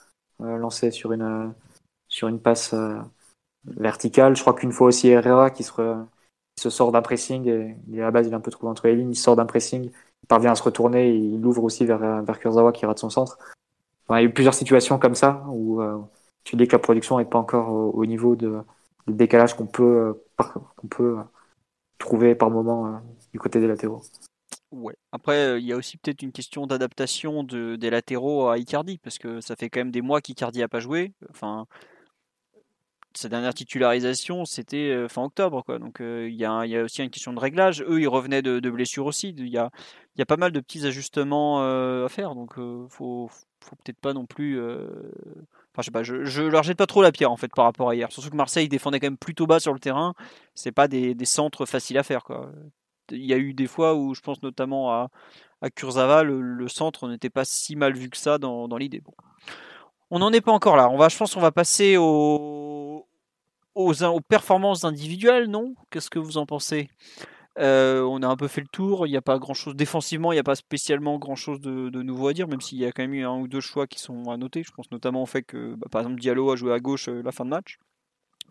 euh, lancé sur une, sur une passe euh, verticale. Je crois qu'une fois aussi Herrera qui se, se sort d'un pressing, et, à la base il est un peu trouvé entre les lignes, il sort d'un pressing, il parvient à se retourner, et il ouvre aussi vers, vers Kurzawa qui rate son centre. il y a eu plusieurs situations comme ça où euh, tu dis que la production n'est pas encore au, niveau de, de décalage qu'on peut qu'on peut euh, trouver par moment euh, du côté des latéraux. Ouais. Après, euh, il y a aussi peut-être une question d'adaptation de, des latéraux à Icardi, parce que ça fait quand même des mois qu'Icardi n'a pas joué. Enfin, sa dernière titularisation, c'était fin octobre. Quoi. Donc il y, a, y, a aussi une question de réglage. Eux, ils revenaient de, de blessures aussi. Il y a, y a, pas mal de petits ajustements à faire. Donc il faut, faut peut-être pas non plus je sais pas, je, leur jette pas trop la pierre en fait par rapport à hier. Surtout que Marseille défendait quand même plutôt bas sur le terrain. C'est pas des, centres faciles à faire quoi. Il y a eu des fois où je pense notamment à, à Kurzawa, le, centre n'était pas si mal vu que ça dans, l'idée. Bon. On n'en est pas encore là. On va, je pense qu'on va passer aux, aux performances individuelles, non? Qu'est-ce que vous en pensez? Euh, on a un peu fait le tour. Il n'y a pas grand chose défensivement, il n'y a pas spécialement grand chose de, nouveau à dire, même s'il y a quand même eu un ou deux choix qui sont à noter. Je pense notamment au fait que, bah, par exemple, Diallo a joué à gauche euh, la fin de match,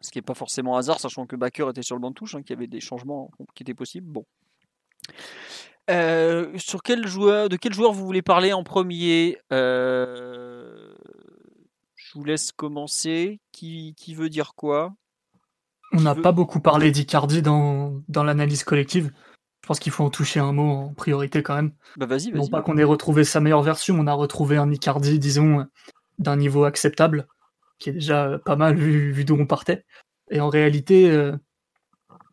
ce qui n'est pas forcément hasard, sachant que Baker était sur le banc de touche, hein, qu'il y avait des changements qui étaient possibles. Bon. Euh, sur quel joueur, de quel joueur vous voulez parler en premier? Je vous laisse commencer. Qui, qui veut dire quoi? On n'a pas beaucoup parlé d'Icardi dans, dans l'analyse collective. Je pense qu'il faut en toucher un mot en priorité quand même. Bah vas-y, Non pas qu'on ait retrouvé sa meilleure version, on a retrouvé un Icardi, disons, d'un niveau acceptable, qui est déjà pas mal vu, vu d'où on partait. Et en réalité, euh,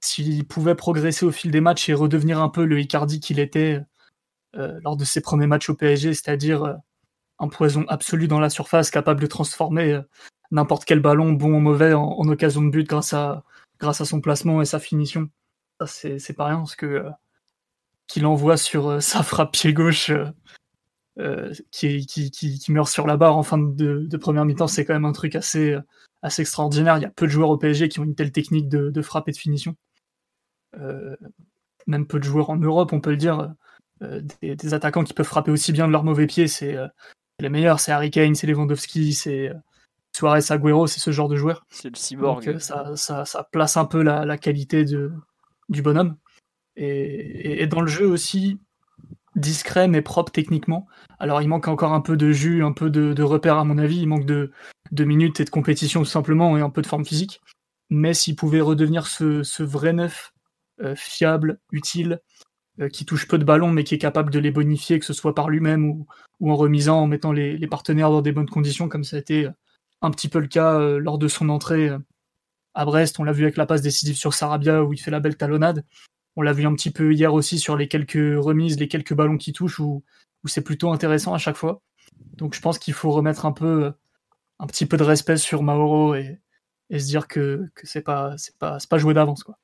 s'il pouvait progresser au fil des matchs et redevenir un peu le Icardi qu'il était euh, lors de ses premiers matchs au PSG, c'est-à-dire euh, un poison absolu dans la surface, capable de transformer euh, n'importe quel ballon, bon ou mauvais, en, occasion de but grâce à, son placement et sa finition. Ça, c'est pas rien, parce que euh, qu'il envoie sur euh, sa frappe pied gauche euh, qui, meurt sur la barre en fin de, première mi-temps, c'est quand même un truc assez, extraordinaire. Il y a peu de joueurs au PSG qui ont une telle technique de, de frappe et de finition. même peu de joueurs en Europe, on peut le dire. Des, des, attaquants qui peuvent frapper aussi bien de leur mauvais pied, c'est les meilleurs, c'est Harry Kane, c'est Lewandowski, c'est Suarez Agüero, c'est ce genre de joueur. C'est le cyborg. Donc, ça, ça, ça, place un peu la, la qualité de, du bonhomme. Et, et, et, dans le jeu aussi, discret mais propre techniquement. Alors il manque encore un peu de jus, un peu de, de repères à mon avis, il manque de, de, minutes et de compétition tout simplement et un peu de forme physique. Mais s'il pouvait redevenir ce, ce vrai neuf, euh, fiable, utile, euh, qui touche peu de ballons mais qui est capable de les bonifier, que ce soit par lui-même ou, ou, en remisant, en mettant les, les, partenaires dans des bonnes conditions, comme ça a été un petit peu le cas euh, lors de son entrée à Brest. On l'a vu avec la passe décisive sur Sarabia où il fait la belle talonnade. On l'a vu un petit peu hier aussi sur les quelques remises, les quelques ballons qui touchent où, c'est plutôt intéressant à chaque fois. Donc je pense qu'il faut remettre un peu, un petit peu de respect sur Mauro et, se dire que, c'est pas, c'est pas, pas joué d'avance quoi.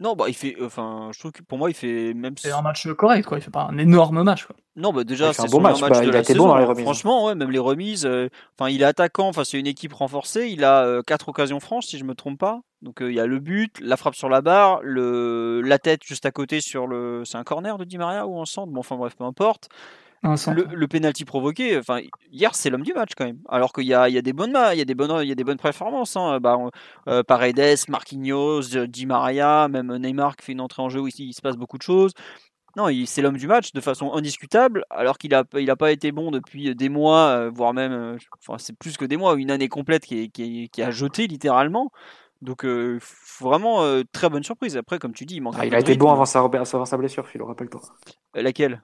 Non, bah il fait, enfin, je trouve que pour moi il fait même. C'est un match correct quoi. Il fait pas un énorme match quoi. Non, bah déjà c'est un bon match. match bah, de il la a été saison. bon dans les remises. Franchement, ouais, même les remises. Enfin, euh, il est attaquant. Enfin, c'est une équipe renforcée. Il a euh, quatre occasions franches si je me trompe pas. Donc euh, il y a le but, la frappe sur la barre, le la tête juste à côté sur le. C'est un corner de Di Maria ou un centre? Bon, enfin bref, peu importe. Le, le penalty provoqué, enfin hier c'est l'homme du match quand même. Alors qu'il y a, il y a des bonnes, il y a des bonnes, il y a des bonnes performances. Hein. Bah, euh, Paredes, Marquinhos, Di Maria, même Neymar qui fait une entrée en jeu où il, il se passe beaucoup de choses. Non, c'est l'homme du match de façon indiscutable, alors qu'il a, il a pas été bon depuis des mois, voire même, enfin c'est plus que des mois, une année complète qui, est, qui, est, qui a jeté littéralement. Donc euh, vraiment euh, très bonne surprise. Après, comme tu dis, il manque. Ah, il a été bon avant sa, avant sa blessure, Phil, rappelle-toi. Euh, laquelle?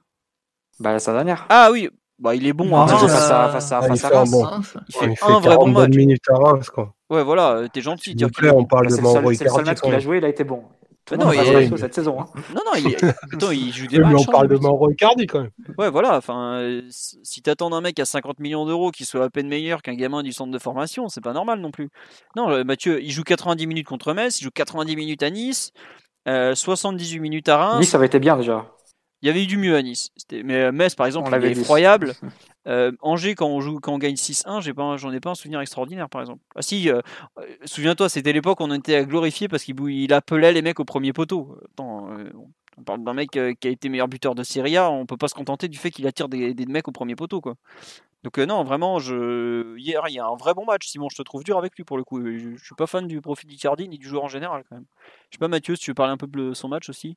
Bah sa dernière. Ah oui, bah il est bon. Non, à face, Reims. à, face à, Ah, il face à fait bon- Il fait Ouais, il fait un vrai 40 bon match. minutes à Reims, quoi. Ouais, voilà, t'es gentil. De dire plaît, on parle Bah, de C'est le seul, Mauro c'est le seul match qu'il a joué, il a été bon. Tout le non, il est- cette saison. Hein. Non, non, il... Attends, il joue des Oui, mais matchs. on parle hein, de lui. Mauro Icardi quand même. Ouais, voilà. Enfin, euh, si t'attends d'un mec à 50 millions d'euros qui soit à peine meilleur qu'un gamin du centre de formation, c'est pas normal non plus. Non, euh, Mathieu, il joue 90 minutes contre Metz, il joue 90 minutes à Nice, euh, 78 minutes à Reims. Nice, ça avait été bien déjà. Il y avait eu du mieux à Nice. Mais euh, Metz, par exemple, il est effroyable. [LAUGHS] Euh, Angers, quand on joue, quand on gagne 6-1, j'ai pas, j'en ai pas un souvenir extraordinaire, par exemple. Ah si, euh, souviens-toi, c'était l'époque où on était à glorifier parce qu'il appelait les mecs au premier poteau. Attends, euh, on parle d'un mec qui a été meilleur buteur de Serie A, on peut pas se contenter du fait qu'il attire des, des mecs au premier poteau, quoi. Donc non, vraiment, je... hier, il y a un vrai bon match. Simon, je te trouve dur avec lui pour le coup. Je, je suis pas fan du profil d'Icardi ni du joueur en général, quand même. Je sais pas, Mathieu, si tu veux parler un peu de son match aussi.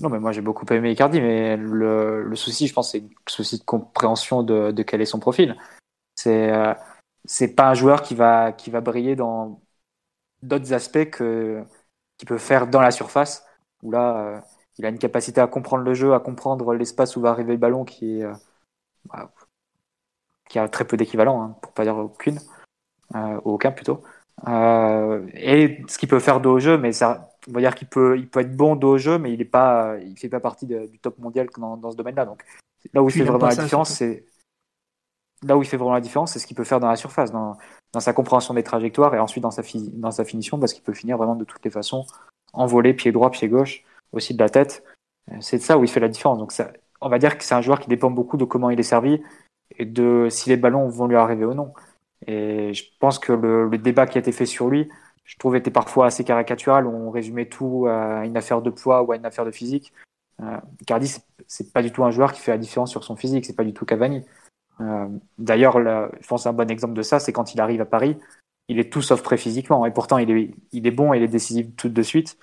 Non, mais moi j'ai beaucoup aimé Icardi, mais le, souci, je pense, c'est le souci de compréhension de, quel est son profil. C'est euh, c'est pas un joueur qui va qui va briller dans d'autres aspects que qu'il peut faire dans la surface. Où là, euh, il a une capacité à comprendre le jeu, à comprendre l'espace où va arriver le ballon, qui est euh, bah, qui a très peu d'équivalent, hein, pour pas dire aucune, ou aucun plutôt. Et ce qu'il peut faire de haut jeu, mais ça, on va dire qu'il peut, il peut être bon de haut jeu, mais il est pas, il fait pas partie de- du top mondial dans, dans ce domaine-là. Donc là où il fait vraiment la différence, c'est là où il fait vraiment la différence, c'est ce qu'il peut faire dans la surface, dans, dans sa compréhension des trajectoires et ensuite dans sa, fi- dans sa finition, parce qu'il peut finir vraiment de toutes les façons, envolé, pied droit, pied gauche, aussi de la tête. Euh, C'est de ça où il fait la différence. Donc ça, on va dire que c'est un joueur qui dépend beaucoup de comment il est servi et de si les ballons vont lui arriver ou non. Et je pense que le, le débat qui a été fait sur lui, je trouve, était parfois assez caricatural. On résumait tout à une affaire de poids ou à une affaire de physique. Euh, Icardi, c'est- pas du tout un joueur qui fait la différence sur son physique. C'est pas du tout Cavani. Euh, D'ailleurs, je pense un bon exemple de ça, c'est quand il arrive à Paris, il est tout sauf prêt physiquement. Et pourtant, il est, il est bon il est décisif tout de suite.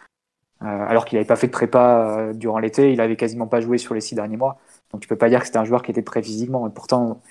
Euh, alors qu'il n'avait pas fait de prépa euh, durant l'été, il avait quasiment pas joué sur les six derniers mois. Donc tu peux pas dire que c'était un joueur qui était prêt physiquement. Et pourtant,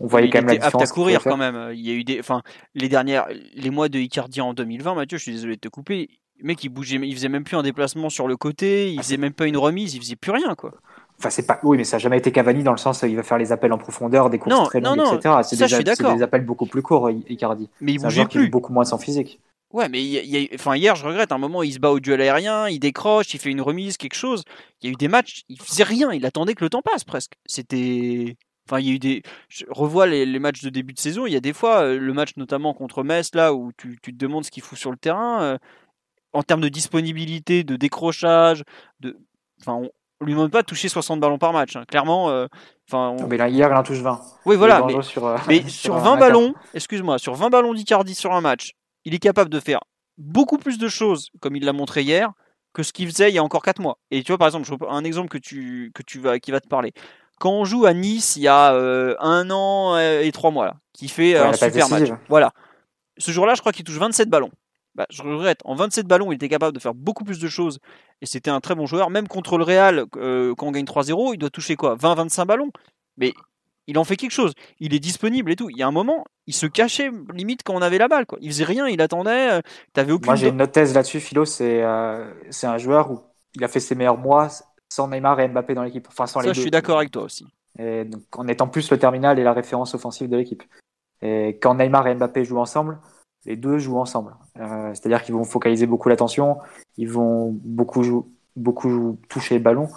on voyait quand même la apte différence. à courir quand même. Il y a eu des, enfin, les dernières, les mois de Icardi en 2020, Mathieu, je suis désolé de te couper. Le mec, il bougeait, il faisait même plus un déplacement sur le côté, il faisait même pas une remise, il faisait plus rien, quoi. Enfin, c'est pas. Oui, mais ça n'a jamais été Cavani dans le sens où il va faire les appels en profondeur, des courses très longues, etc. C'est des, des, appels beaucoup plus courts, Icardi. Mais il bougeait plus. beaucoup moins sans physique. Ouais, mais y enfin, hier, je regrette. À un moment, il se bat au duel aérien, il décroche, il fait une remise, quelque chose. Il y a eu des matchs, il faisait rien, il attendait que le temps passe presque. C'était. Enfin, il y a eu des. Je revois les, matchs de début de saison. Il y a des fois, euh, le match notamment contre Metz, là, où tu, tu te demandes ce qu'il fout sur le terrain. Euh, en termes de disponibilité, de décrochage, de. Enfin, on lui demande pas de toucher 60 ballons par match. Hein. Clairement, euh, enfin. Mais là, hier, il en touche 20. Oui, voilà. Mais sur, [LAUGHS] mais [LAUGHS] sur 20 ballons, excuse-moi, sur 20 ballons d'Icardi sur un match, il est capable de faire beaucoup plus de choses, comme il l'a montré hier, que ce qu'il faisait il y a encore 4 mois. Et tu vois, par exemple, un exemple que tu, que tu vas, qui va te parler. Quand on joue à Nice il y a euh, un an et trois mois, là, qui fait un super match. Voilà. Ce jour-là, je crois qu'il touche 27 ballons. Bah, je regrette. En 27 ballons, il était capable de faire beaucoup plus de choses. Et c'était un très bon joueur. Même contre le Real, euh, quand on gagne 3-0, il doit toucher quoi? 20-25 ballons. Mais il en fait quelque chose. Il est disponible et tout. Il y a un moment, il se cachait limite quand on avait la balle. Quoi. Il faisait rien, il attendait. Euh, aucune Moi, j'ai une thèse là-dessus, Philo. C'est euh, c'est un joueur où il a fait ses meilleurs mois sans Neymar et Mbappé dans l'équipe. Enfin, sans Ça, je suis d'accord avec toi aussi. Et donc, en étant plus le terminal et la référence offensive de l'équipe. Et quand Neymar et Mbappé jouent ensemble, les deux jouent ensemble. Euh, c'est-à-dire qu'ils vont focaliser beaucoup l'attention, ils vont beaucoup, beaucoup toucher le ballon,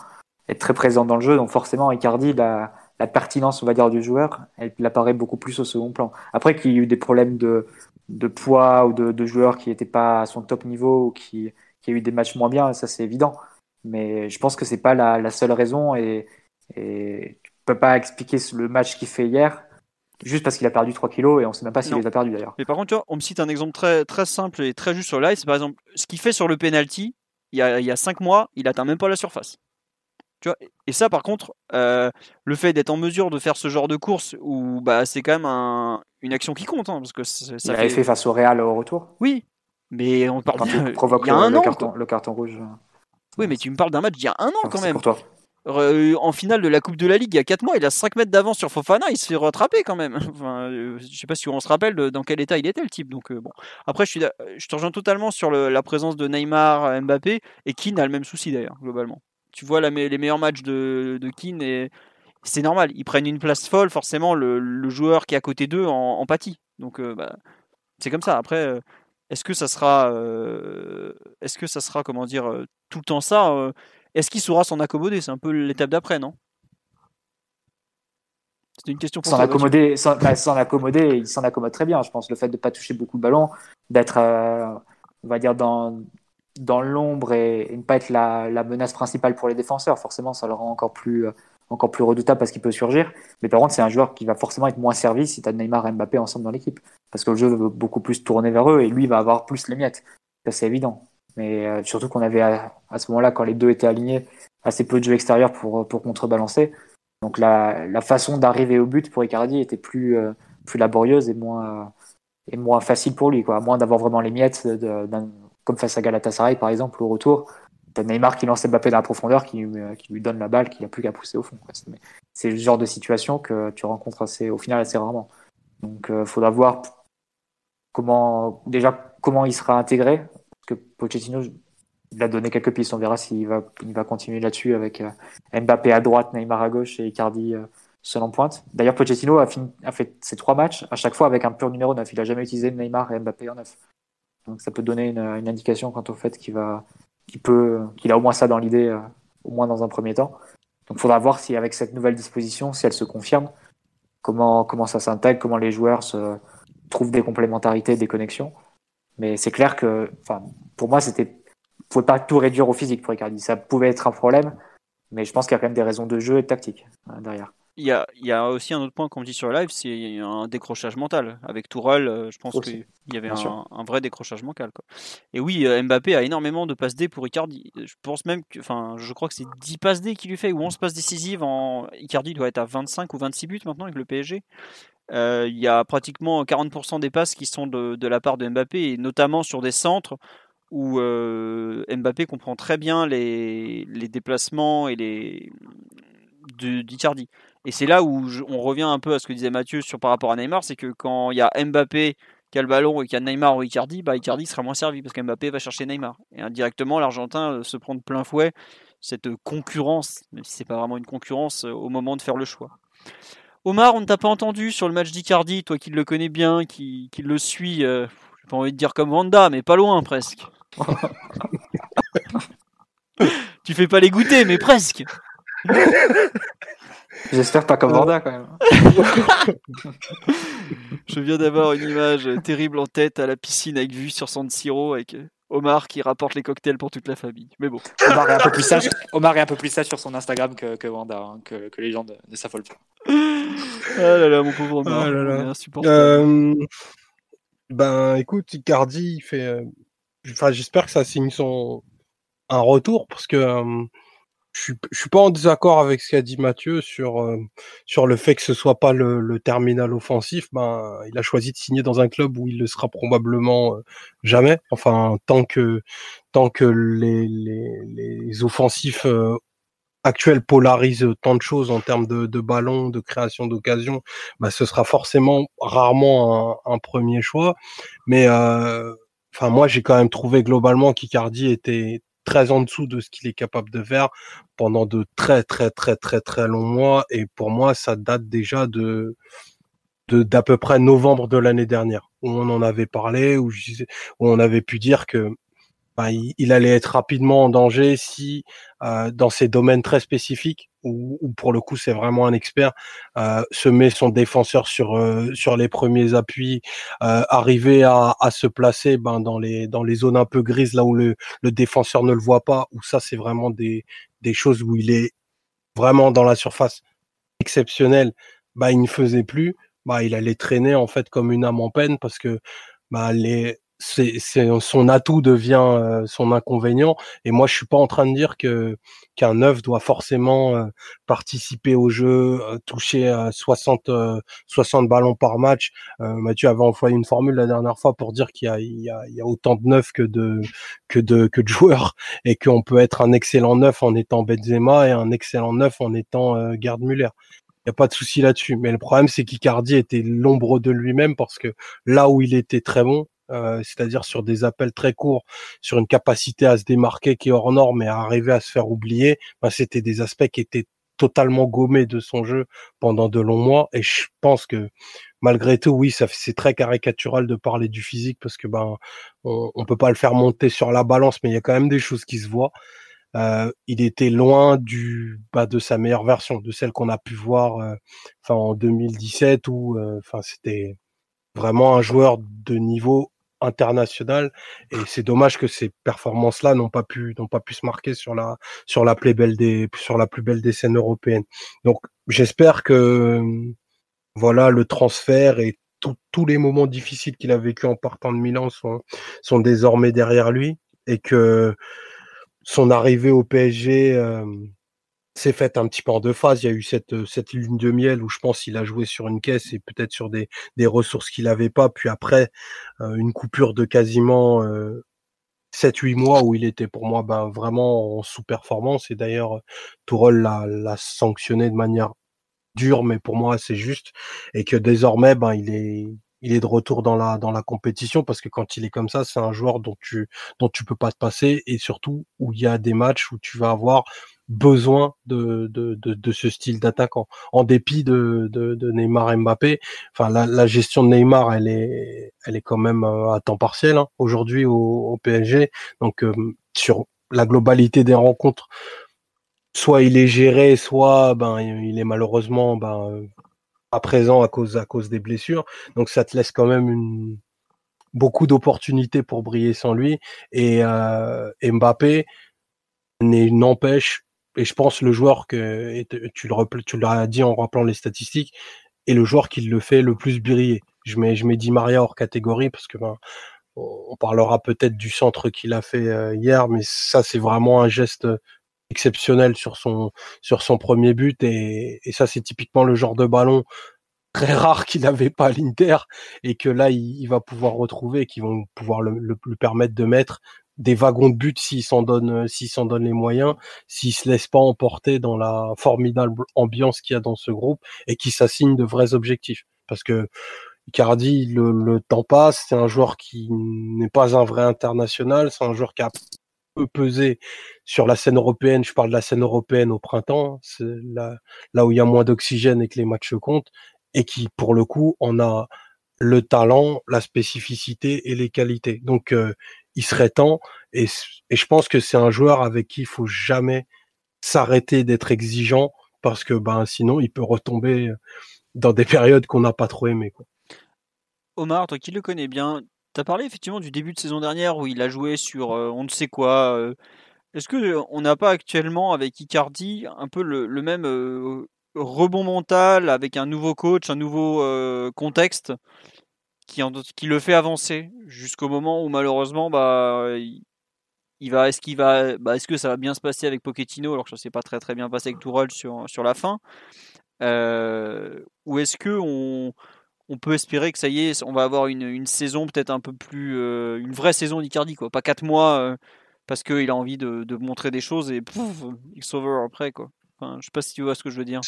être très présents dans le jeu. Donc forcément, Icardi, la, la pertinence, on va dire, du joueur, elle, apparaît beaucoup plus au second plan. Après qu'il y ait eu des problèmes de, de poids ou de, de joueurs qui n'étaient pas à son top niveau ou qui, qui a eu des matchs moins bien, ça c'est évident. Mais je pense que c'est pas la, la, seule raison et, et tu peux pas expliquer le match qu'il fait hier juste parce qu'il a perdu 3 kilos et on sait même pas s'il les a perdus d'ailleurs. Mais par contre, tu vois, on me cite un exemple très, très simple et très juste sur live, c'est par exemple ce qu'il fait sur le penalty, il y a, il y a 5 mois, il atteint même pas la surface et ça, par contre, euh, le fait d'être en mesure de faire ce genre de course, où bah, c'est quand même une action qui compte. Hein, parce que ça il avait fait face au Real au retour. Oui, mais on parle il provoque y a un le, an, carton, le carton rouge. Oui, mais tu me parles d'un match d'il y a un an quand même. Pour toi. Euh, en finale de la Coupe de la Ligue, il y a 4 mois, il a 5 mètres d'avance sur Fofana, il se fait rattraper quand même. [LAUGHS] Enfin, euh, je sais pas si on se rappelle dans quel état il était le type. Donc bon. Après, je, suis, je te rejoins totalement sur la présence de Neymar, Mbappé, et qui n'a le même souci d'ailleurs, globalement tu vois les meilleurs matchs de, de Keane et c'est normal. Ils prennent une place folle, forcément, le, joueur qui est à côté d'eux en, pâtit. Donc, euh, bah, c'est comme ça. Après, euh, est-ce que ça sera, euh, est-ce que ça sera, comment dire, tout le temps ça Est-ce qu'il saura s'en accommoder? C'est un peu l'étape d'après, non? C'est une question pour S'en accommoder, bah, s'en accommoder, il s'en accommode très bien. Je pense le fait de ne pas toucher beaucoup de ballons, d'être, on va dire, dans dans l'ombre et, ne pas être la, menace principale pour les défenseurs. Forcément, ça le rend encore plus, euh, encore plus redoutable parce qu'il peut surgir. Mais par contre, c'est un joueur qui va forcément être moins servi si tu as Neymar et Mbappé ensemble dans l'équipe. Parce que le jeu va beaucoup plus tourner vers eux et lui va avoir plus les miettes. Ça, c'est évident. Mais euh, surtout qu'on avait à, ce moment-là, quand les deux étaient alignés, assez peu de jeu extérieur pour, pour contrebalancer. Donc la, la façon d'arriver au but pour Icardi était plus, euh, plus laborieuse et moins, et moins facile pour lui, quoi. Moins d'avoir vraiment les miettes comme face à Galatasaray par exemple au retour. T'as Neymar qui lance Mbappé dans la profondeur, qui, euh, lui donne la balle, qui n'a plus qu'à pousser au fond. C'est le genre de situation que tu rencontres assez, au final assez rarement. Donc il euh, faudra voir comment déjà comment il sera intégré. Parce que Pochettino il a donné quelques pistes, on verra s'il va, continuer là-dessus avec euh, Mbappé à droite, Neymar à gauche et Icardi seul en pointe. D'ailleurs, Pochettino a, a, fait ses trois matchs à chaque fois avec un pur numéro 9. Il n'a jamais utilisé Neymar et Mbappé en 9. Donc ça peut donner une, indication quant au fait qu'il va, qu'il peut, a au moins ça dans l'idée, euh, au moins dans un premier temps. Donc il faudra voir si avec cette nouvelle disposition, si elle se confirme, comment, comment ça s'intègre, comment les joueurs se trouvent des complémentarités, des connexions. Mais c'est clair que, enfin, pour moi, c'était, pouvait pas tout réduire au physique pour Icardi. Ça pouvait être un problème, mais je pense qu'il y a quand même des raisons de jeu et de tactique euh, derrière. Il y, a, il y a aussi un autre point qu'on dit sur le live, c'est un décrochage mental. Avec Tourelle, euh, je pense qu'il y avait un, un, vrai décrochage mental. Quoi. Et oui, euh, Mbappé a énormément de passes D pour Icardi. Je pense même que, enfin, je crois que c'est 10 passes D qu'il lui fait, ou 11 passes décisives. En... Icardi doit être à 25 ou 26 buts maintenant avec le PSG. Euh, il y a pratiquement 40% des passes qui sont de, de, la part de Mbappé, et notamment sur des centres où Mbappé comprend très bien les, les déplacements et les d'Icardi. Et c'est là où on revient un peu à ce que disait Mathieu sur par rapport à Neymar, c'est que quand il y a Mbappé qui a le ballon et qui a Neymar ou Icardi, bah Icardi sera moins servi parce qu'Mbappé va chercher Neymar. Et indirectement, l'Argentin euh, se prend de plein fouet cette concurrence, même si c'est pas vraiment une concurrence, euh, au moment de faire le choix. Omar, on ne t'a pas entendu sur le match d'Icardi, toi qui le connais bien, qui, qui le suit, euh, j'ai pas envie de dire comme Wanda, mais pas loin presque. [LAUGHS] tu fais pas les goûter, mais presque. [LAUGHS] J'espère pas comme Vanda quand même. [LAUGHS] Je viens d'avoir une image terrible en tête à la piscine avec vue sur San Siro avec Omar qui rapporte les cocktails pour toute la famille. Mais bon. Omar est un peu plus sage, Omar est un peu plus sage sur son Instagram que, que Wanda, hein, que, que, les gens ne, ne s'affolent pas. Ah là là, mon pauvre Omar. Ah là là. il est insupportable. Euh, ben, écoute, Icardi, il fait. euh, Enfin, j'espère que ça signe son un retour parce que euh, je suis, pas en désaccord avec ce qu'a dit Mathieu sur euh, sur le fait que ce soit pas le, le terminal offensif. Ben, il a choisi de signer dans un club où il le sera probablement euh, jamais. Enfin, tant que tant que les les, les offensifs euh, actuels polarisent tant de choses en termes de, de ballons, de création d'occasions, bah, ce sera forcément rarement un, un premier choix. Mais euh, enfin, moi, j'ai quand même trouvé globalement qu'Icardi était très en dessous de ce qu'il est capable de faire pendant de très très très très très longs mois. Et pour moi, ça date déjà de d'à peu près novembre de l'année dernière où on en avait parlé, où, je où on avait pu dire que bah, il, il allait être rapidement en danger si euh, dans ces domaines très spécifiques où, pour le coup c'est vraiment un expert euh, se met son défenseur sur euh, sur les premiers appuis euh, arriver à, à se placer ben, dans les dans les zones un peu grises là où le, le défenseur ne le voit pas où ça c'est vraiment des des choses où il est vraiment dans la surface exceptionnelle. Bah il ne faisait plus. Bah il allait traîner en fait comme une âme en peine parce que bah les c'est, son atout devient euh, son inconvénient. Et moi je suis pas en train de dire que qu'un neuf doit forcément euh, participer au jeu euh, toucher euh, 60 euh, 60 ballons par match. Mathieu avait employé une formule la dernière fois pour dire qu'il y a il y a, il y a autant de neufs que de que de que de joueurs [LAUGHS] et qu'on peut être un excellent neuf en étant Benzema et un excellent neuf en étant Gerd Müller. Il n'y a pas de souci là-dessus. Mais le problème, c'est qu'Icardi était l'ombre de lui-même parce que là où il était très bon, euh, c'est-à-dire sur des appels très courts, sur une capacité à se démarquer qui est hors norme et à arriver à se faire oublier, bah, c'était des aspects qui étaient totalement gommés de son jeu pendant de longs mois. Et je pense que malgré tout, oui, ça c'est très caricatural de parler du physique parce que ben on, peut pas le faire monter sur la balance, mais il y a quand même des choses qui se voient. Euh, il était loin du bah, de sa meilleure version, de celle qu'on a pu voir euh, en 2017 où euh, enfin c'était vraiment un joueur de niveau international et c'est dommage que ces performances-là n'ont pas pu n'ont pas pu se marquer sur la sur la plus belle des sur la plus belle des scènes européennes. Donc j'espère que voilà le transfert et tout- tous les moments difficiles qu'il a vécu en partant de Milan sont sont désormais derrière lui et que son arrivée au PSG euh, s'est faite un petit peu en deux phases. Il y a eu cette, cette lune de miel où je pense qu'il a joué sur une caisse et peut-être sur des, des ressources qu'il n'avait pas. Puis après, euh, une coupure de quasiment euh, 7-8 mois où il était pour moi ben, vraiment en sous-performance. Et d'ailleurs, Tourelle l'a, l'a sanctionné de manière dure, mais pour moi c'est juste. Et que désormais, ben, il est il est de retour dans la dans la compétition parce que quand il est comme ça, c'est un joueur dont tu dont tu peux pas te passer et surtout où il y a des matchs où tu vas avoir besoin de de, de, de ce style d'attaquant en dépit de, de, Neymar Mbappé. Enfin la, la gestion de Neymar, elle est elle est quand même euh, à temps partiel hein, aujourd'hui au, au PSG. Donc euh, sur la globalité des rencontres, soit il est géré, soit ben il est malheureusement ben euh, à présent à cause à cause des blessures. Donc ça te laisse quand même une beaucoup d'opportunités pour briller sans lui. Et, euh, Mbappé n'empêche, et je pense le joueur que tu le l'as dit en rappelant les statistiques, est le joueur qui le fait le plus briller. Je mets je mets Di Maria hors catégorie parce que ben on parlera peut-être du centre qu'il a fait euh, hier, mais ça c'est vraiment un geste exceptionnel sur son premier but et, ça c'est typiquement le genre de ballon très rare qu'il n'avait pas à l'Inter et que là il, va pouvoir retrouver et qui vont pouvoir le, le- lui permettre de mettre des wagons de but s'il s'en donne s'il s'en donne les moyens, s'il se laisse pas emporter dans la formidable ambiance qu'il y a dans ce groupe et qui s'assigne de vrais objectifs parce que Icardi, le, le temps passe, c'est un joueur qui n'est pas un vrai international, c'est un joueur qui a peu pesé sur la scène européenne. Je parle de la scène européenne au printemps, c'est là, là où il y a moins d'oxygène et que les matchs comptent, et qui, pour le coup, en a le talent, la spécificité et les qualités. Donc, euh, il serait temps, et, je pense que c'est un joueur avec qui il faut jamais s'arrêter d'être exigeant, parce que ben sinon, il peut retomber dans des [LAUGHS] périodes qu'on n'a pas trop aimées. Quoi. Omar, toi qui le connais bien, tu as parlé effectivement du début de saison dernière où il a joué sur euh, on ne sait quoi. euh. Est-ce que euh, on n'a pas actuellement avec Icardi un peu le, même euh, rebond mental avec un nouveau coach, un nouveau euh, contexte? Qui, le fait avancer jusqu'au moment où malheureusement bah il, il va est-ce qu'il va bah, est-ce que ça va bien se passer avec Pochettino alors que ça s'est pas très très bien passé avec Tourelle sur sur la fin Euh, ou est-ce que on on peut espérer que ça y est, on va avoir une, une saison peut-être un peu plus. euh, une vraie saison d'Icardi, quoi. Pas 4 mois euh, parce qu'il a envie de, montrer des choses et pouf, it's over après, quoi. Enfin, je sais pas si tu vois ce que je veux dire.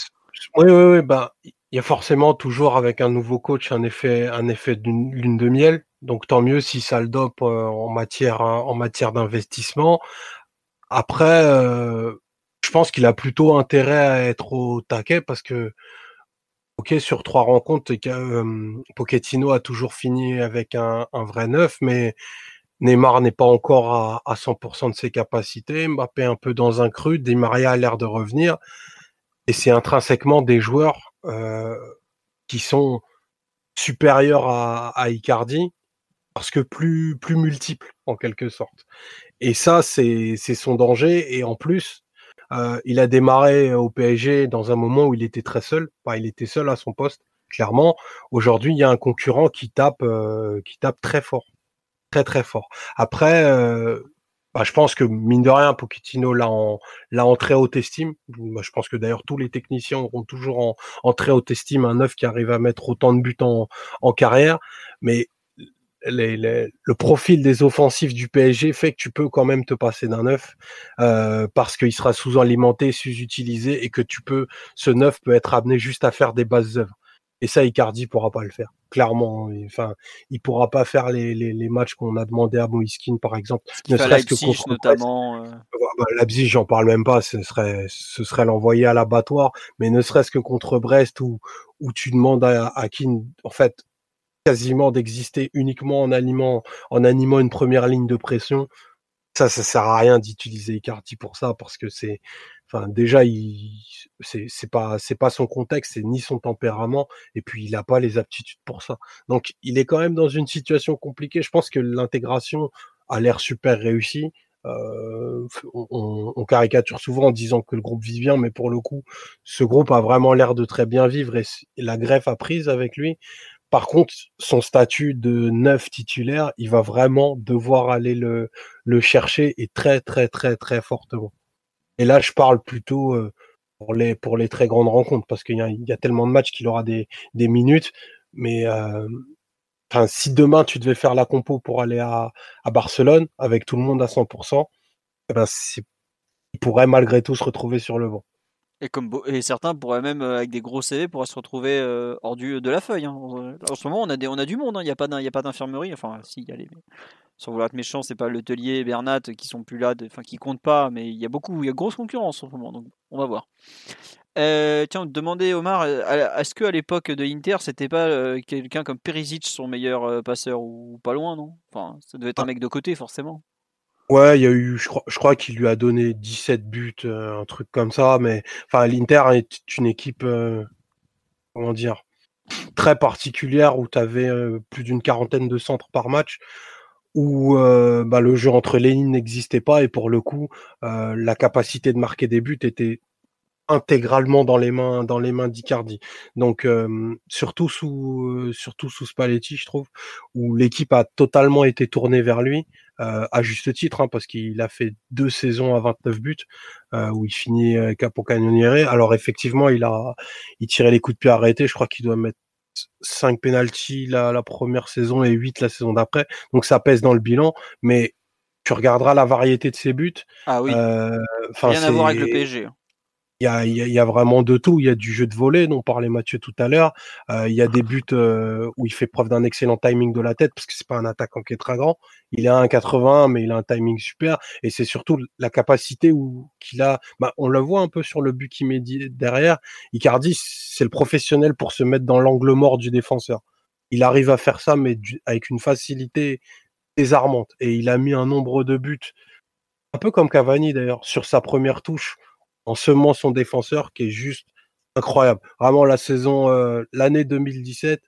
Oui, oui, oui, bah, il y a forcément toujours avec un nouveau coach un effet, un effet d'une lune de miel. Donc tant mieux si ça le dope euh, en matière, hein, en matière d'investissement. Après, euh, je pense qu'il a plutôt intérêt à être au taquet parce que, ok, sur trois rencontres, euh, Pochettino a toujours fini avec un, un vrai neuf, mais Neymar n'est pas encore à, à 100% de ses capacités. Mbappé un peu dans un cru. Di Maria a l'air de revenir. Et c'est intrinsèquement des joueurs qui sont supérieurs à, à Icardi parce que plus plus multiples en quelque sorte. Et ça, c'est c'est son danger. Et en plus, euh, il a démarré au PSG dans un moment où il était très seul. Enfin, il était seul à son poste, clairement. Aujourd'hui, il y a un concurrent qui tape euh, qui tape très fort, très très fort. Après. Euh, bah, je pense que mine de rien, Pochettino l'a en, l'a en très haute estime. Bah, je pense que d'ailleurs tous les techniciens auront toujours en, en très haute estime un neuf qui arrive à mettre autant de buts en, en carrière. Mais le profil des offensifs du PSG fait que tu peux quand même te passer d'un neuf euh, parce qu'il sera sous-alimenté, sous-utilisé et que tu peux, ce neuf peut être amené juste à faire des bases œuvres. Et ça, Icardi pourra pas le faire. Clairement, enfin, il pourra pas faire les, les, les matchs qu'on a demandé à Moiskin, par exemple. Ne serait-ce que contre notamment. Euh... Bah, Leipzig, j'en parle même pas. Ce serait, ce serait l'envoyer à l'abattoir. Mais ne serait-ce que contre Brest, où, où tu demandes à, à en fait, quasiment d'exister uniquement en animant, en animant une première ligne de pression. Ça, ça sert à rien d'utiliser Icardi pour ça parce que c'est, déjà, il, c'est, pas, son contexte, c'est ni son tempérament, et puis il a pas les aptitudes pour ça. Donc, il est quand même dans une situation compliquée. Je pense que l'intégration a l'air super réussie. Euh, on, caricature souvent en disant que le groupe vit bien, mais pour le coup, ce groupe a vraiment l'air de très bien vivre et la greffe a prise avec lui. Par contre, son statut de neuf titulaire, il va vraiment devoir aller le, le chercher et très très très très fortement. Et là, je parle plutôt euh, pour les pour les très grandes rencontres parce qu'il y, a tellement de matchs qu'il aura des, des minutes. Mais euh, enfin, si demain tu devais faire la compo pour aller à, à Barcelone avec tout le monde à 100%, eh ben il pourrait malgré tout se retrouver sur le banc. Et, comme et certains pourraient même, euh, avec des gros CV, pourraient se retrouver euh, hors du, de la feuille. Hein. En ce moment, on a, des, on a du monde, hein. il n'y a pas d'infirmerie. Enfin, si, il y a les. Sans vouloir être méchant, c'est pas Letelier et Bernat qui sont plus là, enfin qui comptent pas, mais il y a beaucoup, il y a grosse concurrence en ce moment, donc on va voir. Euh, tiens, demandait Omar, est-ce que à l'époque de Inter, c'était pas euh, quelqu'un comme Perisic son meilleur euh, passeur ou pas loin, non? Enfin, ça devait être un mec de côté forcément. Ouais, il y a eu, je crois, qu'il lui a donné 17 buts, euh, un truc comme ça, mais enfin, l'Inter est une équipe, euh, comment dire, très particulière où tu avais euh, plus d'une quarantaine de centres par match, où bah, le jeu entre les lignes n'existait pas et pour le coup, la capacité de marquer des buts était intégralement dans les mains dans les mains d'Icardi. Donc euh, surtout sous euh, surtout sous Spalletti, je trouve, où l'équipe a totalement été tournée vers lui euh, à juste titre, hein, parce qu'il a fait deux saisons à 29 buts où il finit capo canoniere. Alors effectivement, il a il tirait les coups de pied arrêtés. Je crois qu'il doit mettre 5 penalties la, la première saison et 8 la saison d'après. Donc ça pèse dans le bilan, mais tu regarderas la variété de ses buts. Ah oui. Rien à voir avec le PSG. Il y a, a, vraiment de tout. Il y a du jeu de volet dont parlait Mathieu tout à l'heure. Euh, il y a des buts euh, où il fait preuve d'un excellent timing de la tête parce que c'est pas un attaquant qui est très grand. Il est à 1,80 mais il a un timing super et c'est surtout la capacité qu'il a. Bah, on le voit un peu sur le but qu'il met derrière. Icardi, c'est le professionnel pour se mettre dans l'angle mort du défenseur. Il arrive à faire ça mais avec une facilité désarmante et il a mis un nombre de buts un peu comme Cavani d'ailleurs sur sa première touche en semant son défenseur qui est juste incroyable. Vraiment la saison, euh, l'année 2017,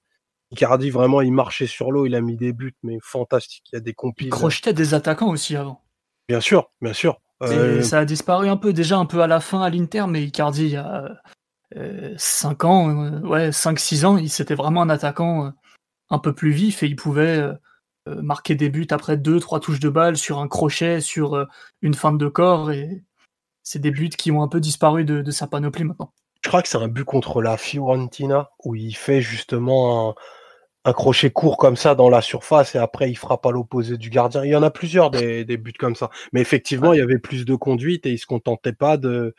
Icardi vraiment il marchait sur l'eau, il a mis des buts mais fantastique. Il y a des compiles. Il crochetait des attaquants aussi avant. Bien sûr, bien sûr. Euh, ça a disparu un peu déjà un peu à la fin à l'Inter, mais Icardi il y a 5 euh, ans, ouais 5-6 ans, il c'était vraiment un attaquant un peu plus vif et il pouvait marquer des buts après deux trois touches de balle sur un crochet, sur une feinte de corps et c'est des buts qui ont un peu disparu de, sa panoplie maintenant. Je crois que c'est un but contre la Fiorentina où il fait justement un, crochet court comme ça dans la surface et après il frappe à l'opposé du gardien. Il y en a plusieurs des, buts comme ça. Mais effectivement, il y avait plus de conduite et il se contentait pas de,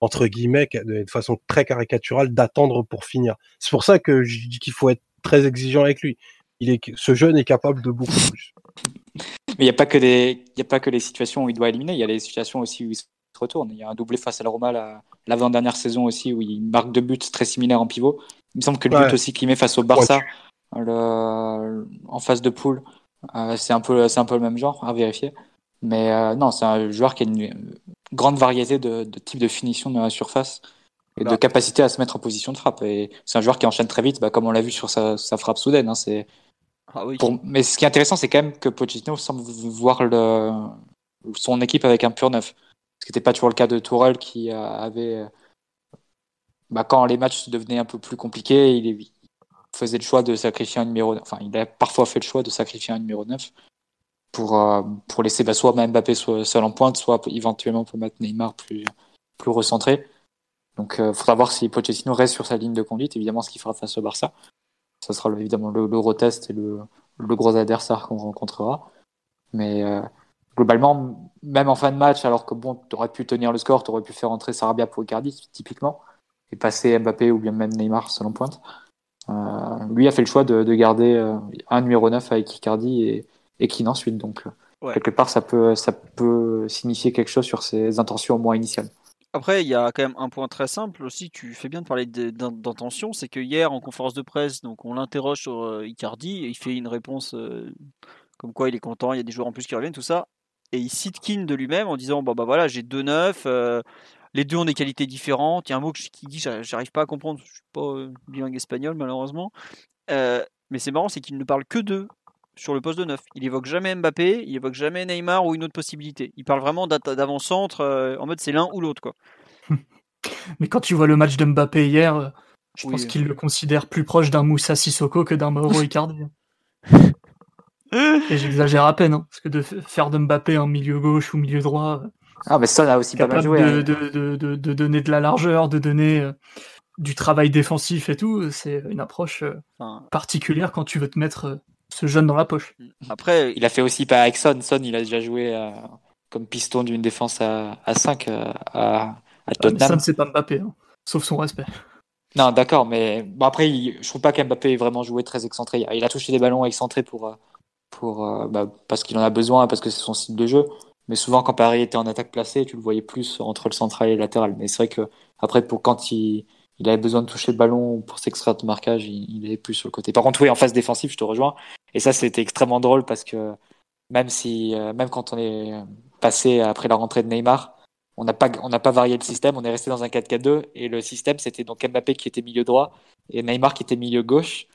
entre guillemets, de, façon très caricaturale, d'attendre pour finir. C'est pour ça que je dis qu'il faut être très exigeant avec lui. Il est, ce jeune est capable de beaucoup plus. Mais il n'y a pas que des, il y a pas que les situations où il doit éliminer. Il y a les situations aussi où il retourne. Il y a un doublé face à la Roma l'avant-dernière saison aussi où il marque deux buts très similaires en pivot. Il me semble que le but aussi qu'il met face au Barça en phase de poule, euh, c'est un peu c'est un peu le même genre à vérifier. Mais euh, non, c'est un joueur qui a une grande variété de, de types de finition dans la surface et de capacité à se mettre en position de frappe. Et c'est un joueur qui enchaîne très vite, bah, comme on l'a vu sur sa, frappe soudaine. Hein, c'est ah Mais ce qui est intéressant, c'est quand même que Pochettino semble voir le... son équipe avec un pur neuf ce qui n'était pas toujours le cas de Tourelle qui euh, avait, euh, bah, quand les matchs devenaient un peu plus compliqués, il, faisait le choix de sacrifier un numéro, enfin il a parfois fait le choix de sacrifier un numéro 9 pour, euh, pour laisser bah, soit Mbappé seul en pointe, soit éventuellement pour mettre Neymar plus, plus recentré. Donc il faudra voir si Pochettino reste sur sa ligne de conduite, évidemment ce qu'il fera face au Barça. Ce sera évidemment le, test et le gros adversaire qu'on rencontrera. Mais globalement, même en fin de match, alors que bon, tu aurais pu tenir le score, tu aurais pu faire entrer Sarabia pour Icardi, typiquement, et passer Mbappé ou bien même Neymar selon pointe. Euh, lui a fait le choix de, garder euh, un numéro 9 avec Icardi et, et ensuite. Donc, euh, quelque part, ça peut, ça peut signifier quelque chose sur ses intentions au moins initiales. Après, il y a quand même un point très simple aussi, tu fais bien de parler d'intention, c'est que hier en conférence de presse, donc on l'interroge sur Icardi, et il fait une réponse comme quoi il est content, il y a des joueurs en plus qui reviennent, tout ça et il cite Keane de lui-même en disant bah, bah voilà, j'ai deux neufs, euh, les deux ont des qualités différentes. Il y a un mot qui dit j'arrive pas à comprendre, je suis pas euh, bilingue espagnol malheureusement. Euh, mais c'est marrant, c'est qu'il ne parle que d'eux sur le poste de neuf. Il évoque jamais Mbappé, il évoque jamais Neymar ou une autre possibilité. Il parle vraiment d'avant-centre en mode c'est l'un ou l'autre quoi. [LAUGHS] Mais quand tu vois le match de Mbappé hier, je pense qu'il le considère plus proche d'un Moussa Sissoko que d'un Mauro [LAUGHS] Icardi. Et j'exagère à peine, hein, parce que de faire de Mbappé en milieu gauche ou milieu droit. Ah, mais ça, on a aussi pas mal joué. De, hein. de, de, de, donner de la largeur, de donner euh, du travail défensif et tout, c'est une approche euh, particulière quand tu veux te mettre euh, ce jeune dans la poche. Après, il a fait aussi pas avec Son. Son, il a déjà joué comme piston d'une défense à, à 5 à, à ah, Tottenham. Son, c'est pas Mbappé, hein, sauf son respect. Non, d'accord, mais bon, après, je trouve pas qu'Mbappé ait vraiment joué très excentré. Il a touché des ballons excentrés pour, pour, euh, bah, parce qu'il en a besoin, parce que c'est son style de jeu. Mais souvent, quand Paris était en attaque placée, tu le voyais plus entre le central et le latéral. Mais c'est vrai que après, pour quand il, il avait besoin de toucher le ballon pour s'extraire de marquage, il, il, plus sur le côté. Par contre, oui, en phase défensive, je te rejoins. Et ça, c'était extrêmement drôle parce que même si, euh, même quand on est passé après la rentrée de Neymar, on n'a pas, on n'a pas varié le système. On est resté dans un 4-4-2 et le système, c'était donc Mbappé qui était milieu droit et Neymar qui était milieu gauche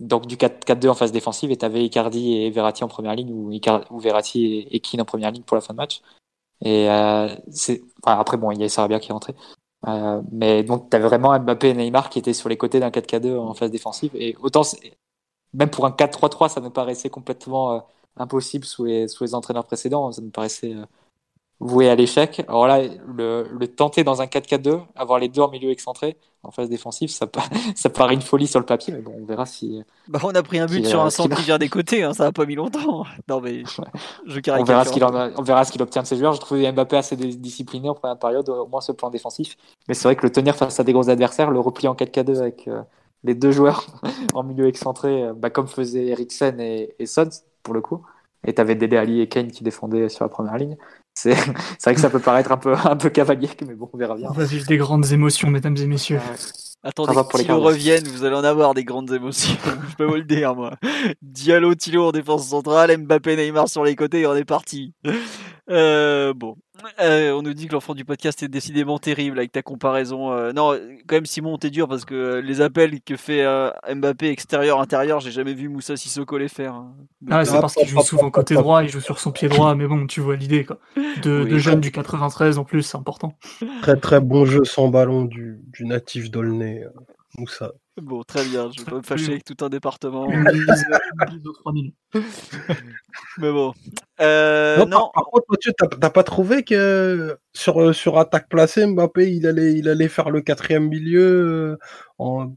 donc du 4-2 en phase défensive et tu avais Icardi et Verratti en première ligne ou, ou Verratti et, Keane en première ligne pour la fin de match. Et euh, c'est enfin, après bon, il y a Sarabia qui est rentré. Euh, mais donc tu vraiment Mbappé et Neymar qui étaient sur les côtés d'un 4-4-2 en phase défensive et autant même pour un 4-3-3 ça me paraissait complètement euh, impossible sous les, sous les entraîneurs précédents, ça me paraissait voué à l'échec. Alors là, le, le tenter dans un 4-4-2, avoir les deux en milieu excentré, en phase défensive, ça, [LAUGHS] ça paraît une folie sur le papier, mais bon, on verra si. Bah, on a pris un but sur euh, un [LAUGHS] centre qui- vient des côtés, hein, ça a pas mis longtemps. [LAUGHS] Non mais je On verra ce qu'il a- on verra ce qu'il obtient de ses joueurs. Je trouvais Mbappé assez discipliné en première période, au moins sur le plan défensif. Mais c'est vrai que le tenir face à des gros adversaires, le repli en 4-4-2 avec euh, les deux joueurs en milieu excentré, euh, bah, comme faisaient Eriksen et, et Sons, pour le coup. Et tu avais Dele Ali et Kane qui défendaient sur la première ligne. [LAUGHS] C'est vrai que ça peut paraître un peu, un peu cavalier, mais bon, on verra bien. On va vivre des grandes émotions, mesdames et messieurs. Attendez que Cardinals. revienne, vous allez en avoir des grandes émotions. [LAUGHS] je peux vous le dire, moi. Diallo, Thilo en défense centrale, Mbappé, Neymar sur les côtés et on est parti. [LAUGHS] Euh, bon. Euh, on nous dit que l'enfant du podcast est décidément terrible avec ta comparaison. Euh, non, quand même, Simon, t'es dur parce que les appels que fait euh, Mbappé extérieur-intérieur, j'ai jamais vu Moussa Sissoko les faire. hein. Donc, Ah, c'est parce qu'il joue souvent côté [LAUGHS] droit, il joue sur son pied droit, mais bon, tu vois l'idée, quoi. De, Oui. de jeunes du 93 en plus, c'est important. Très très bon jeu sans ballon du, du natif d'Aulnay, euh, Moussa. Bon, très bien, je vais pas me fâcher avec tout un département. Une [LAUGHS] bise, une bise aux 3000. Mais bon. Euh, Non, non, Par, par contre, Mathieu, t'as pas trouvé que sur, euh, sur attaque placée, Mbappé, il allait, il allait faire le quatrième milieu euh, en,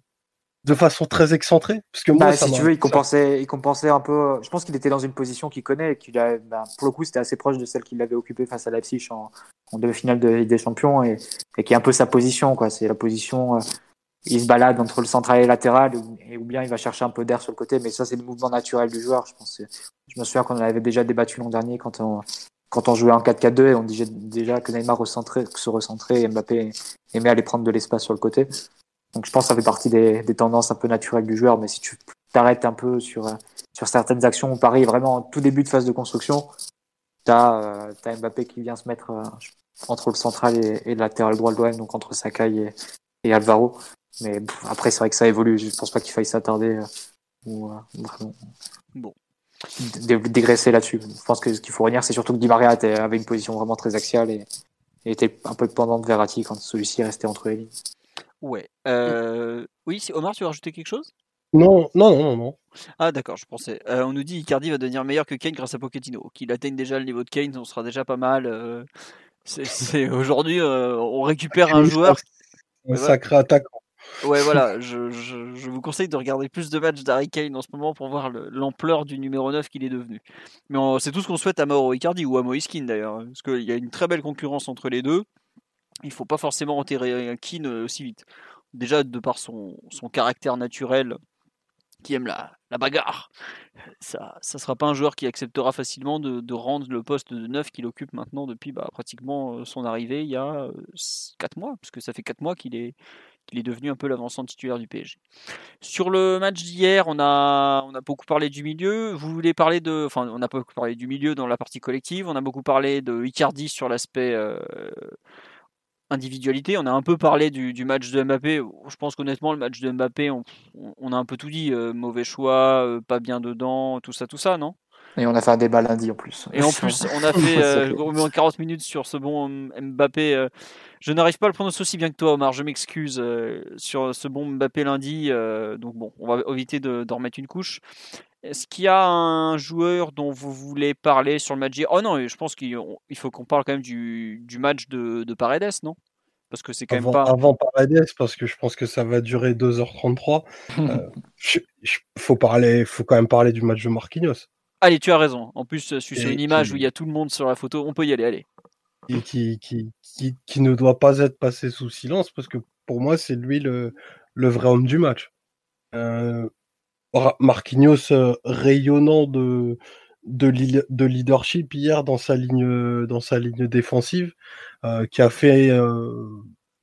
de façon très excentrée? Parce que moi, Bah, ça si tu veux, il ça- compensait, il compensait un peu. Je pense qu'il était dans une position qu'il connaît et qu'il a, bah, pour le coup, c'était assez proche de celle qu'il avait occupée face à Leipzig en, en demi-finale de Ligue des Champions et, et qui est un peu sa position, quoi. C'est la position. euh, il se balade entre le central et le latéral ou, bien il va chercher un peu d'air sur le côté, mais ça, c'est le mouvement naturel du joueur. Je pense. Je me souviens qu'on avait déjà débattu l'an dernier quand on, quand on jouait en 4-4-2 et on disait déjà que Neymar recentrait, se recentrait et Mbappé aimait aller prendre de l'espace sur le côté. Donc je pense que ça fait partie des, tendances un peu naturelles du joueur, mais si tu t'arrêtes un peu sur, sur certaines actions où Paris vraiment en tout début de phase de construction, t'as euh, as Mbappé qui vient se mettre euh, entre le central et, et le latéral droit de l'OM, donc entre Sakai et, et Alvaro. Mais pff, après, c'est vrai que ça évolue, je pense pas qu'il faille s'attarder euh, ou euh, vraiment Bon. dé- dégraisser là-dessus. Je pense que ce qu'il faut retenir, c'est surtout que Di Maria était- avait une position vraiment très axiale et, et était un peu dépendant de Verratti quand celui-ci restait entre les lignes. ouais. Euh, oui, si- Omar, tu veux rajouter quelque chose? Non, non, non, non, non. Ah d'accord, je pensais. Euh, on nous dit Icardi va devenir meilleur que Kane grâce à Pochettino. Qu'il atteigne déjà le niveau de Kane, on sera déjà pas mal. euh, c'est- aujourd'hui, euh, on récupère un joueur. Un sacré attaquant. Ouais, voilà. Je, je- vous conseille de regarder plus de matchs d'Harry Kane en ce moment pour voir le- l'ampleur du numéro 9 qu'il est devenu. Mais c'est tout ce qu'on souhaite à Mauro Icardi ou à Moïse Keane d'ailleurs, hein, parce qu'il y a une très belle concurrence entre les deux. Il faut pas forcément enterrer Keane euh, aussi vite. Déjà de par son, son caractère naturel qui aime la, la bagarre. Ça ça sera pas un joueur qui acceptera facilement de, rendre le poste de 9 qu'il occupe maintenant depuis bah, pratiquement euh, son arrivée il y a 4 mois, puisque ça fait 4 mois qu'il est, qu'il est devenu un peu l'avancement titulaire du PSG. Sur le match d'hier, on a, beaucoup parlé du milieu. Vous voulez parler de. Enfin, on a beaucoup parlé du milieu dans la partie collective. On a beaucoup parlé de Icardi sur l'aspect euh, individualité. On a un peu parlé du, match de Mbappé. Je pense qu'honnêtement, le match de Mbappé, on, on a un peu tout dit. Euh, mauvais choix, euh, pas bien dedans, tout ça, tout ça, non? Et on a fait un débat lundi en plus. et en plus, on a [LAUGHS] fait euh, fait- au moins 40 minutes sur ce bon Mbappé. euh, je n'arrive pas à le prononcer aussi bien que toi, Omar. Je m'excuse euh, sur ce bon Mbappé lundi. euh, donc bon, on va éviter de- d'en remettre une couche. Est-ce qu'il y a un joueur dont vous voulez parler sur le match Oh non, je pense qu'il il faut qu'on parle quand même du, du match de, de Paredes, non? Parce que c'est quand Avant, même pas. avant Paredes, parce que je pense que ça va durer 2h33. [LAUGHS] euh, je- je- faut, parler, faut quand même parler du match de Marquinhos. Allez, tu as raison. En plus, je suis sur une image qui- où il y a tout le monde sur la photo. On peut y aller, allez. et qui, qui, qui, qui ne doit pas être passé sous silence parce que pour moi, c'est lui le, le vrai homme du match. Euh, Marquinhos euh, rayonnant de, de, li- de leadership hier dans sa ligne, dans sa ligne défensive, euh, qui a fait.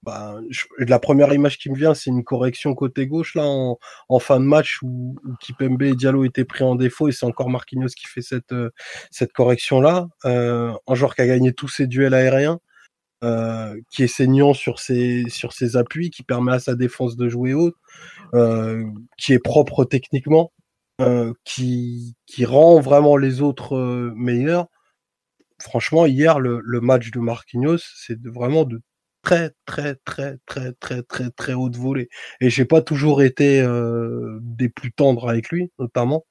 Euh, bah, la première image qui me vient, c'est une correction côté gauche là en, fin de match où, où Kipembe et Diallo étaient pris en défaut et c'est encore Marquinhos qui fait cette, euh, cette correction là. Euh, un joueur qui a gagné tous ses duels aériens, euh, qui est saignant sur ses, sur ses appuis, qui permet à sa défense de jouer haut, euh, qui est propre techniquement, euh, qui, qui rend vraiment les autres euh, meilleurs. Franchement, hier, le, match de Marquinhos, c'est vraiment de très, très, très, très, très, très, très haute volée. Et j'ai pas toujours été des plus tendres avec lui, notamment,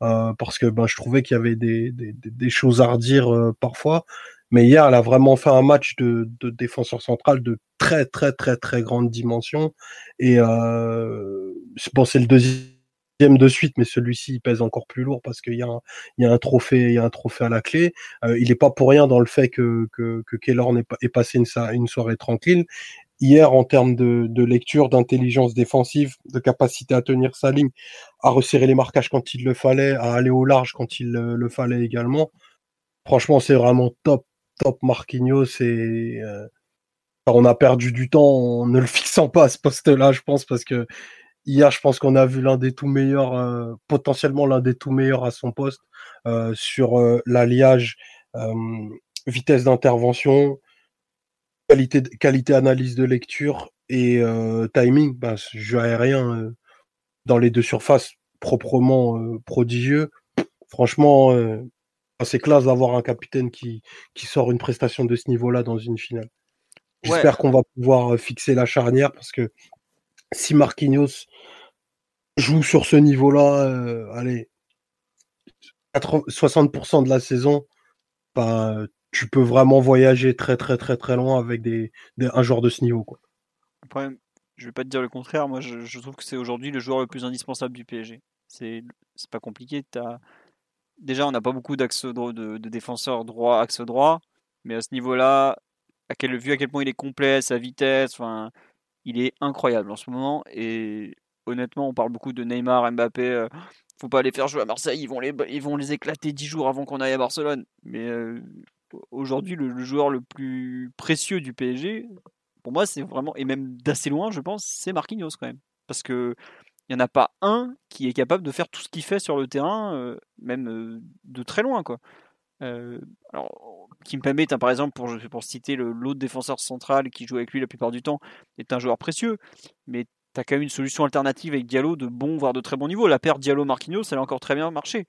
parce que ben, je trouvais qu'il y avait des, des, choses à redire parfois. Mais hier, elle a vraiment fait un match de, défenseur central de très, très, très, très grande dimension. Et bon, c'est le deuxième de suite, mais celui-ci pèse encore plus lourd parce qu'il y, a un, trophée, un trophée à la clé. Euh, il n'est pas pour rien dans le fait que, que, que Keller ait, passé une, soirée tranquille hier en termes de, lecture, d'intelligence défensive, de capacité à tenir sa ligne, à resserrer les marquages quand il le fallait, à aller au large quand il le, fallait également. Franchement, c'est vraiment top, top Marquinhos. Euh, on a perdu du temps en ne le [LAUGHS] fixant pas à ce poste-là, je pense, parce que hier, je pense qu'on a vu l'un des tout meilleurs, euh, potentiellement l'un des tout meilleurs à son poste euh, sur l'alliage vitesse d'intervention, qualité, qualité analyse de lecture et euh, timing, ben, jeu aérien euh, dans les deux surfaces proprement euh, prodigieux. Franchement, c'est classe d'avoir un capitaine qui, qui sort une prestation de ce niveau-là dans une finale. J'espère qu'on va pouvoir fixer la charnière parce que si Marquinhos joue sur ce niveau-là, allez, 60% de la saison, ben, tu peux vraiment voyager très très très très loin avec un joueur de ce niveau. Quoi. Après, je vais pas te dire le contraire, moi je, trouve que c'est aujourd'hui le joueur le plus indispensable du PSG. C'est pas compliqué. Déjà, on n'a pas beaucoup d'axes de, de, défenseurs droit, axe droit, mais à ce niveau-là, à quel, vu à quel point il est complet, sa vitesse, enfin, il est incroyable en ce moment. Et honnêtement, on parle beaucoup de Neymar, Mbappé. Euh, faut pas les faire jouer à Marseille, ils vont les, ils vont les éclater 10 jours avant qu'on aille à Barcelone. Mais euh, aujourd'hui le, joueur le plus précieux du PSG, pour moi, c'est vraiment, et même d'assez loin, je pense, c'est Marquinhos quand même. Parce que il n'y en a pas un qui est capable de faire tout ce qu'il fait sur le terrain, euh, même euh, de très loin. Quoi. Euh, alors, Kimpembe, par exemple, pour, pour citer l'autre défenseur central qui joue avec lui la plupart du temps, est un joueur précieux, mais tu as quand même une solution alternative avec Diallo de bon, voire de très bon niveau. La paire Diallo-Marquinhos, elle a encore très bien marché.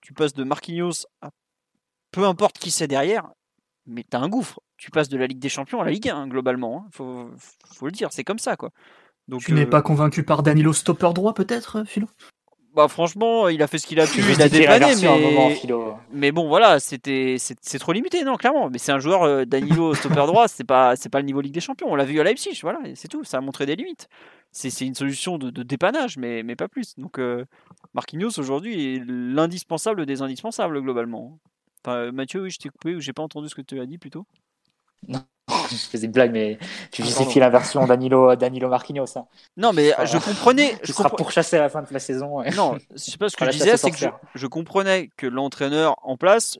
Tu passes de Marquinhos à peu importe qui c'est derrière, mais t'as un gouffre. Tu passes de la Ligue des Champions à la Ligue 1, globalement. Hein. Faut, faut, le dire, c'est comme ça, quoi. Donc, tu n'es euh, pas convaincu par Danilo stopper droit, peut-être, Philo? Bah franchement, il a fait ce qu'il a pu, il a dépanné, mais... mais bon voilà, c'était c'est trop limité, non clairement. Mais c'est un joueur euh, Danilo stopper droit, c'est pas c'est pas le niveau Ligue des Champions. On l'a vu à Leipzig, voilà, c'est tout. Ça a montré des limites. C'est une solution de, dépannage, mais mais pas plus. Donc euh, Marquinhos aujourd'hui est l'indispensable des indispensables globalement. Euh, Mathieu, oui, je t'ai coupé ou j'ai pas entendu ce que tu as dit plutôt? Non, [LAUGHS] je faisais une blague, mais tu justifies la version Danilo, Danilo Marquinhos. Hein. Non, mais je comprenais. Je sera pourchassé à la fin de la saison. Non, je sais pas ce que je disais, c'est que je, comprenais que l'entraîneur en place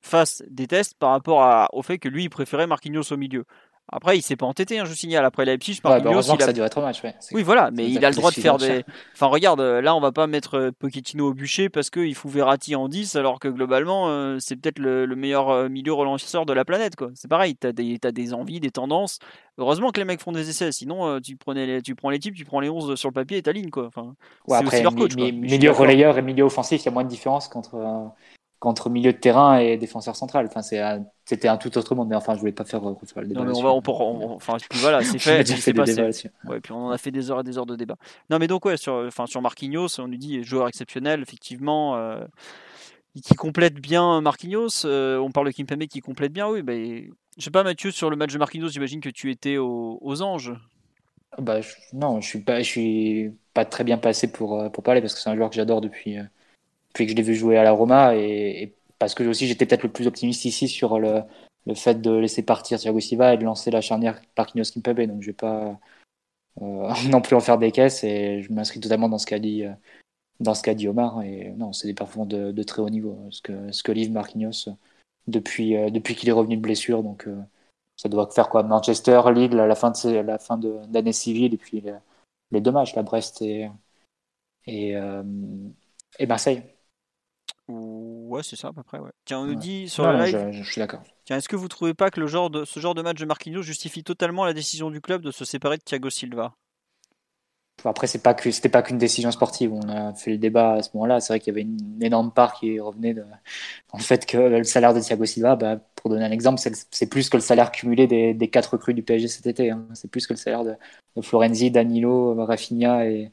fasse des tests par rapport à, au fait que lui, il préférait Marquinhos au milieu. Après, il s'est pas entêté, hein, je signale. Après Leipzig, ouais, bah heureusement que ça dure match. Ouais. Oui, voilà, mais il a le droit de faire des. Enfin, regarde, là, on va pas mettre euh, Pochettino au bûcher parce qu'il fout Verratti en 10, alors que globalement, euh, c'est peut-être le, meilleur euh, milieu relanceur de la planète. quoi. C'est pareil, tu as, as, des envies, des tendances. Heureusement que les mecs font des essais, sinon tu, prenais les, tu prends les types, tu prends les 11 sur le papier et ta ligne. Quoi. Enfin, ouais, après, leur coach, milieu relayeur et milieu offensif, il y a moins de différence qu'entre entre milieu de terrain et défenseur central. Enfin, c'était un tout autre monde. Mais enfin, je voulais pas faire euh, le débat. Non, mais on va, on, enfin, puis voilà, c'est [LAUGHS] fait. fait des ouais, puis on en a fait des heures et des heures de débat. Non, mais donc ouais, sur, enfin, sur Marquinhos, on nous dit joueur exceptionnel, effectivement. Euh, qui complète bien Marquinhos. Euh, on parle de Kimpembe qui complète bien, oui. Ben, je sais pas, Mathieu, sur le match de Marquinhos, j'imagine que tu étais aux, Anges. Bah, non, je suis pas, je suis pas très bien passé pour, pour parler parce que c'est un joueur que j'adore depuis, puis que je l'ai vu jouer à la Roma et, parce que aussi j'étais peut-être le plus optimiste ici sur le, le, fait de laisser partir Thiago Silva et de lancer la charnière Parquinhos Kimpembe. Donc je vais pas euh, [LAUGHS] non plus en faire des caisses et je m'inscris totalement dans ce qu'a dit dans ce qu'a dit Omar. Et non c'est des performances de, de, très haut niveau ce que ce que livre Marquinhos depuis euh, depuis qu'il est revenu de blessure. Donc euh, ça doit faire quoi? Manchester Lille la fin de la fin d'année civile et puis les, les deux la Brest et et, et Marseille Ouais, c'est ça à peu près. Ouais. Tiens, on nous dit sur le live. Je, suis d'accord. Tiens, est-ce que vous trouvez pas que le genre de, ce genre de match de Marquinhos justifie totalement la décision du club de se séparer de Thiago Silva? Après, c'est pas que c'était pas qu'une décision sportive. On a fait le débat à ce moment-là. C'est vrai qu'il y avait une énorme part qui revenait de, en fait que le salaire de Thiago Silva, bah, pour donner un exemple, c'est plus que le salaire cumulé des, des quatre recrues du PSG cet été. Hein. C'est plus que le salaire de, Florenzi, Danilo, Rafinha et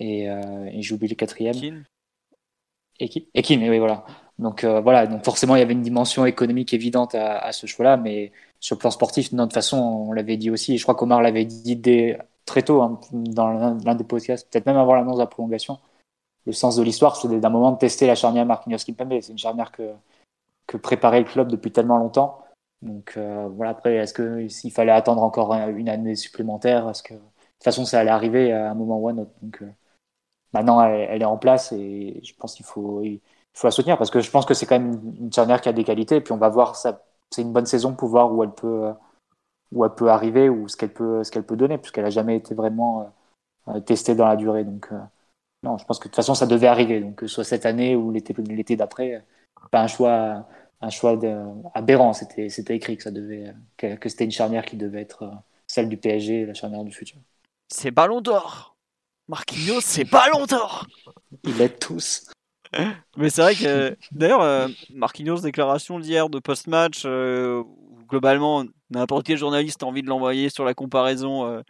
et, euh, et j'oublie le quatrième. Qui oui, voilà. Donc voilà, donc forcément il y avait une dimension économique évidente à, ce choix-là, mais sur le plan sportif, de toute façon, on l'avait dit aussi, et je crois qu'Omar l'avait dit dès, très tôt hein, dans l'un des podcasts, peut-être même avant l'annonce de la prolongation. Le sens de l'histoire, c'est d'un moment de tester la charnière Marquinhos-Kimpembe. C'est une charnière que, que préparait le club depuis tellement longtemps. Donc euh, voilà, après, est-ce qu'il fallait attendre encore une année supplémentaire Est-ce que de toute façon, ça allait arriver à un moment ou à un autre. Donc euh, maintenant, elle, est en place et je pense qu'il faut, la soutenir parce que je pense que c'est quand même une charnière qui a des qualités. Et puis on va voir, c'est une bonne saison pour voir où elle peut, arriver ou ce qu'elle peut, donner, puisqu'elle n'a jamais été vraiment euh, testée dans la durée. Donc non, je pense que de toute façon, ça devait arriver. Donc que ce soit cette année ou l'été, l'été d'après, pas un choix un choix aberrant. C'était, écrit que ça devait, que, c'était une charnière qui devait être euh, celle du PSG, la charnière du futur. C'est Ballon d'Or. Marquinhos, c'est Ballon d'Or. Il est tous. Mais c'est vrai que d'ailleurs, euh, Marquinhos déclaration d'hier de post-match, euh, globalement n'importe quel journaliste a envie de l'envoyer sur la comparaison euh,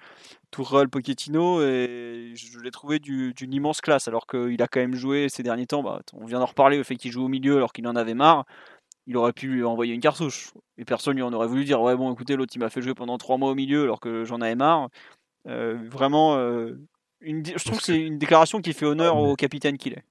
Tourelle Pochettino et je l'ai trouvé d'une immense classe alors qu'il a quand même joué ces derniers temps. Bah, on vient d'en reparler, le fait qu'il joue au milieu alors qu'il en avait marre il aurait pu lui envoyer une cartouche. Et personne lui en aurait voulu dire Ouais, bon, écoutez, l'autre il m'a fait jouer pendant trois mois au milieu alors que j'en avais marre. Euh, vraiment, euh, une, je trouve que c'est une déclaration qui fait honneur au capitaine qu'il est.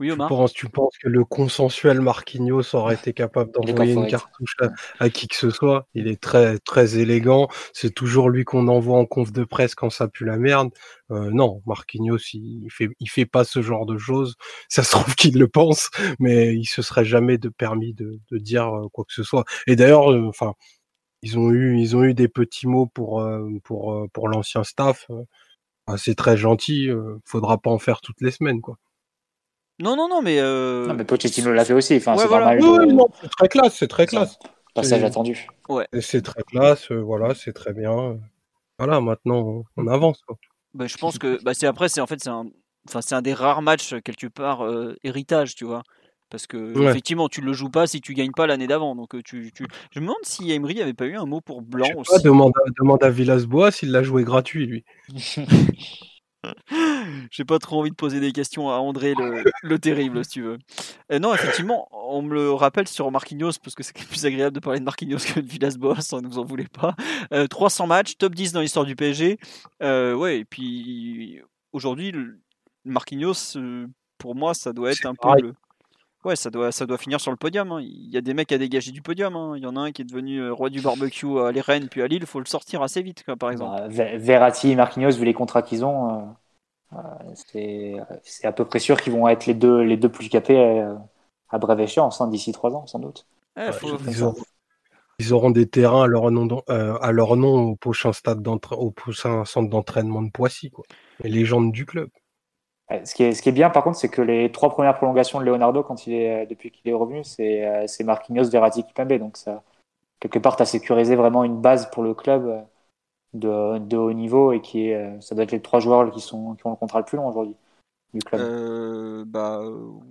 Oui, Omar. Tu penses, tu penses que le consensuel Marquinhos aurait été capable d'envoyer une cartouche à, qui que ce soit? Il est très très élégant. C'est toujours lui qu'on envoie en conf de presse quand ça pue la merde. Euh, non, Marquinhos, il, fait il fait pas ce genre de choses. [LAUGHS] Ça se trouve qu'il le pense, mais il se serait jamais de permis de, de dire euh, quoi que ce soit. Et d'ailleurs, euh, enfin, ils ont eu ils ont eu des petits mots pour pour pour l'ancien staff. C'est très gentil. faudra pas en faire toutes les semaines, quoi. Non, non, non, mais. Euh... Non, mais Pochettino l'a fait aussi. Enfin, c'est normal. Oui, non, c'est très classe, c'est très classe. Passage attendu. Ouais. C'est très classe, euh, voilà, c'est très bien. Voilà, maintenant, on avance. Quoi. Bah, je pense que bah, c'est après, c'est en fait, c'est un, enfin, c'est un des rares matchs quelque part euh, héritage, tu vois. Parce que effectivement, tu le joues pas si tu gagnes pas l'année d'avant. Donc euh, tu, tu, je me demande si Emery avait pas eu un mot pour Blanc aussi. Pas, demande, à, demande à Villas-Boas s'il l'a joué gratuit lui. [LAUGHS] J'ai pas trop envie de poser des questions à André le, terrible, si tu veux. Euh, non, effectivement, on me le rappelle sur Marquinhos, parce que c'est plus agréable de parler de Marquinhos que de Villas-Boas, on ne vous en voulait pas. 300 euh, matchs, top 10 dans l'histoire du PSG. Euh, ouais, et puis aujourd'hui, Marquinhos, pour moi, ça doit être un peu le... Ouais, ça doit, ça doit finir sur le podium. Hein. Il y a des mecs à dégager du podium. Hein. Il y en a un qui est devenu roi du barbecue à les Rennes puis à Lille. Il faut le sortir assez vite, par exemple. Bah, Verratti et Marquinhos, vu les contrats qu'ils ont, c'est à peu près sûr qu'ils vont être les deux, les deux plus capés euh, à, brève échéance, hein, d'ici trois ans, sans doute. ils, auront, des terrains à leur nom, euh, à leur nom au prochain, stade au prochain centre d'entraînement de Poissy. Quoi. Les légendes du club. Ce qui, est, ce qui est bien, par contre, c'est que les trois premières prolongations de Leonardo, quand il est, depuis qu'il est revenu, c'est euh, Marquinhos, Verratti, Kipembe. Donc, ça, quelque part, tu sécurisé vraiment une base pour le club de, de, haut niveau et qui est, euh, ça doit être les trois joueurs qui, sont, qui ont le contrat le plus long aujourd'hui du club. Euh, bah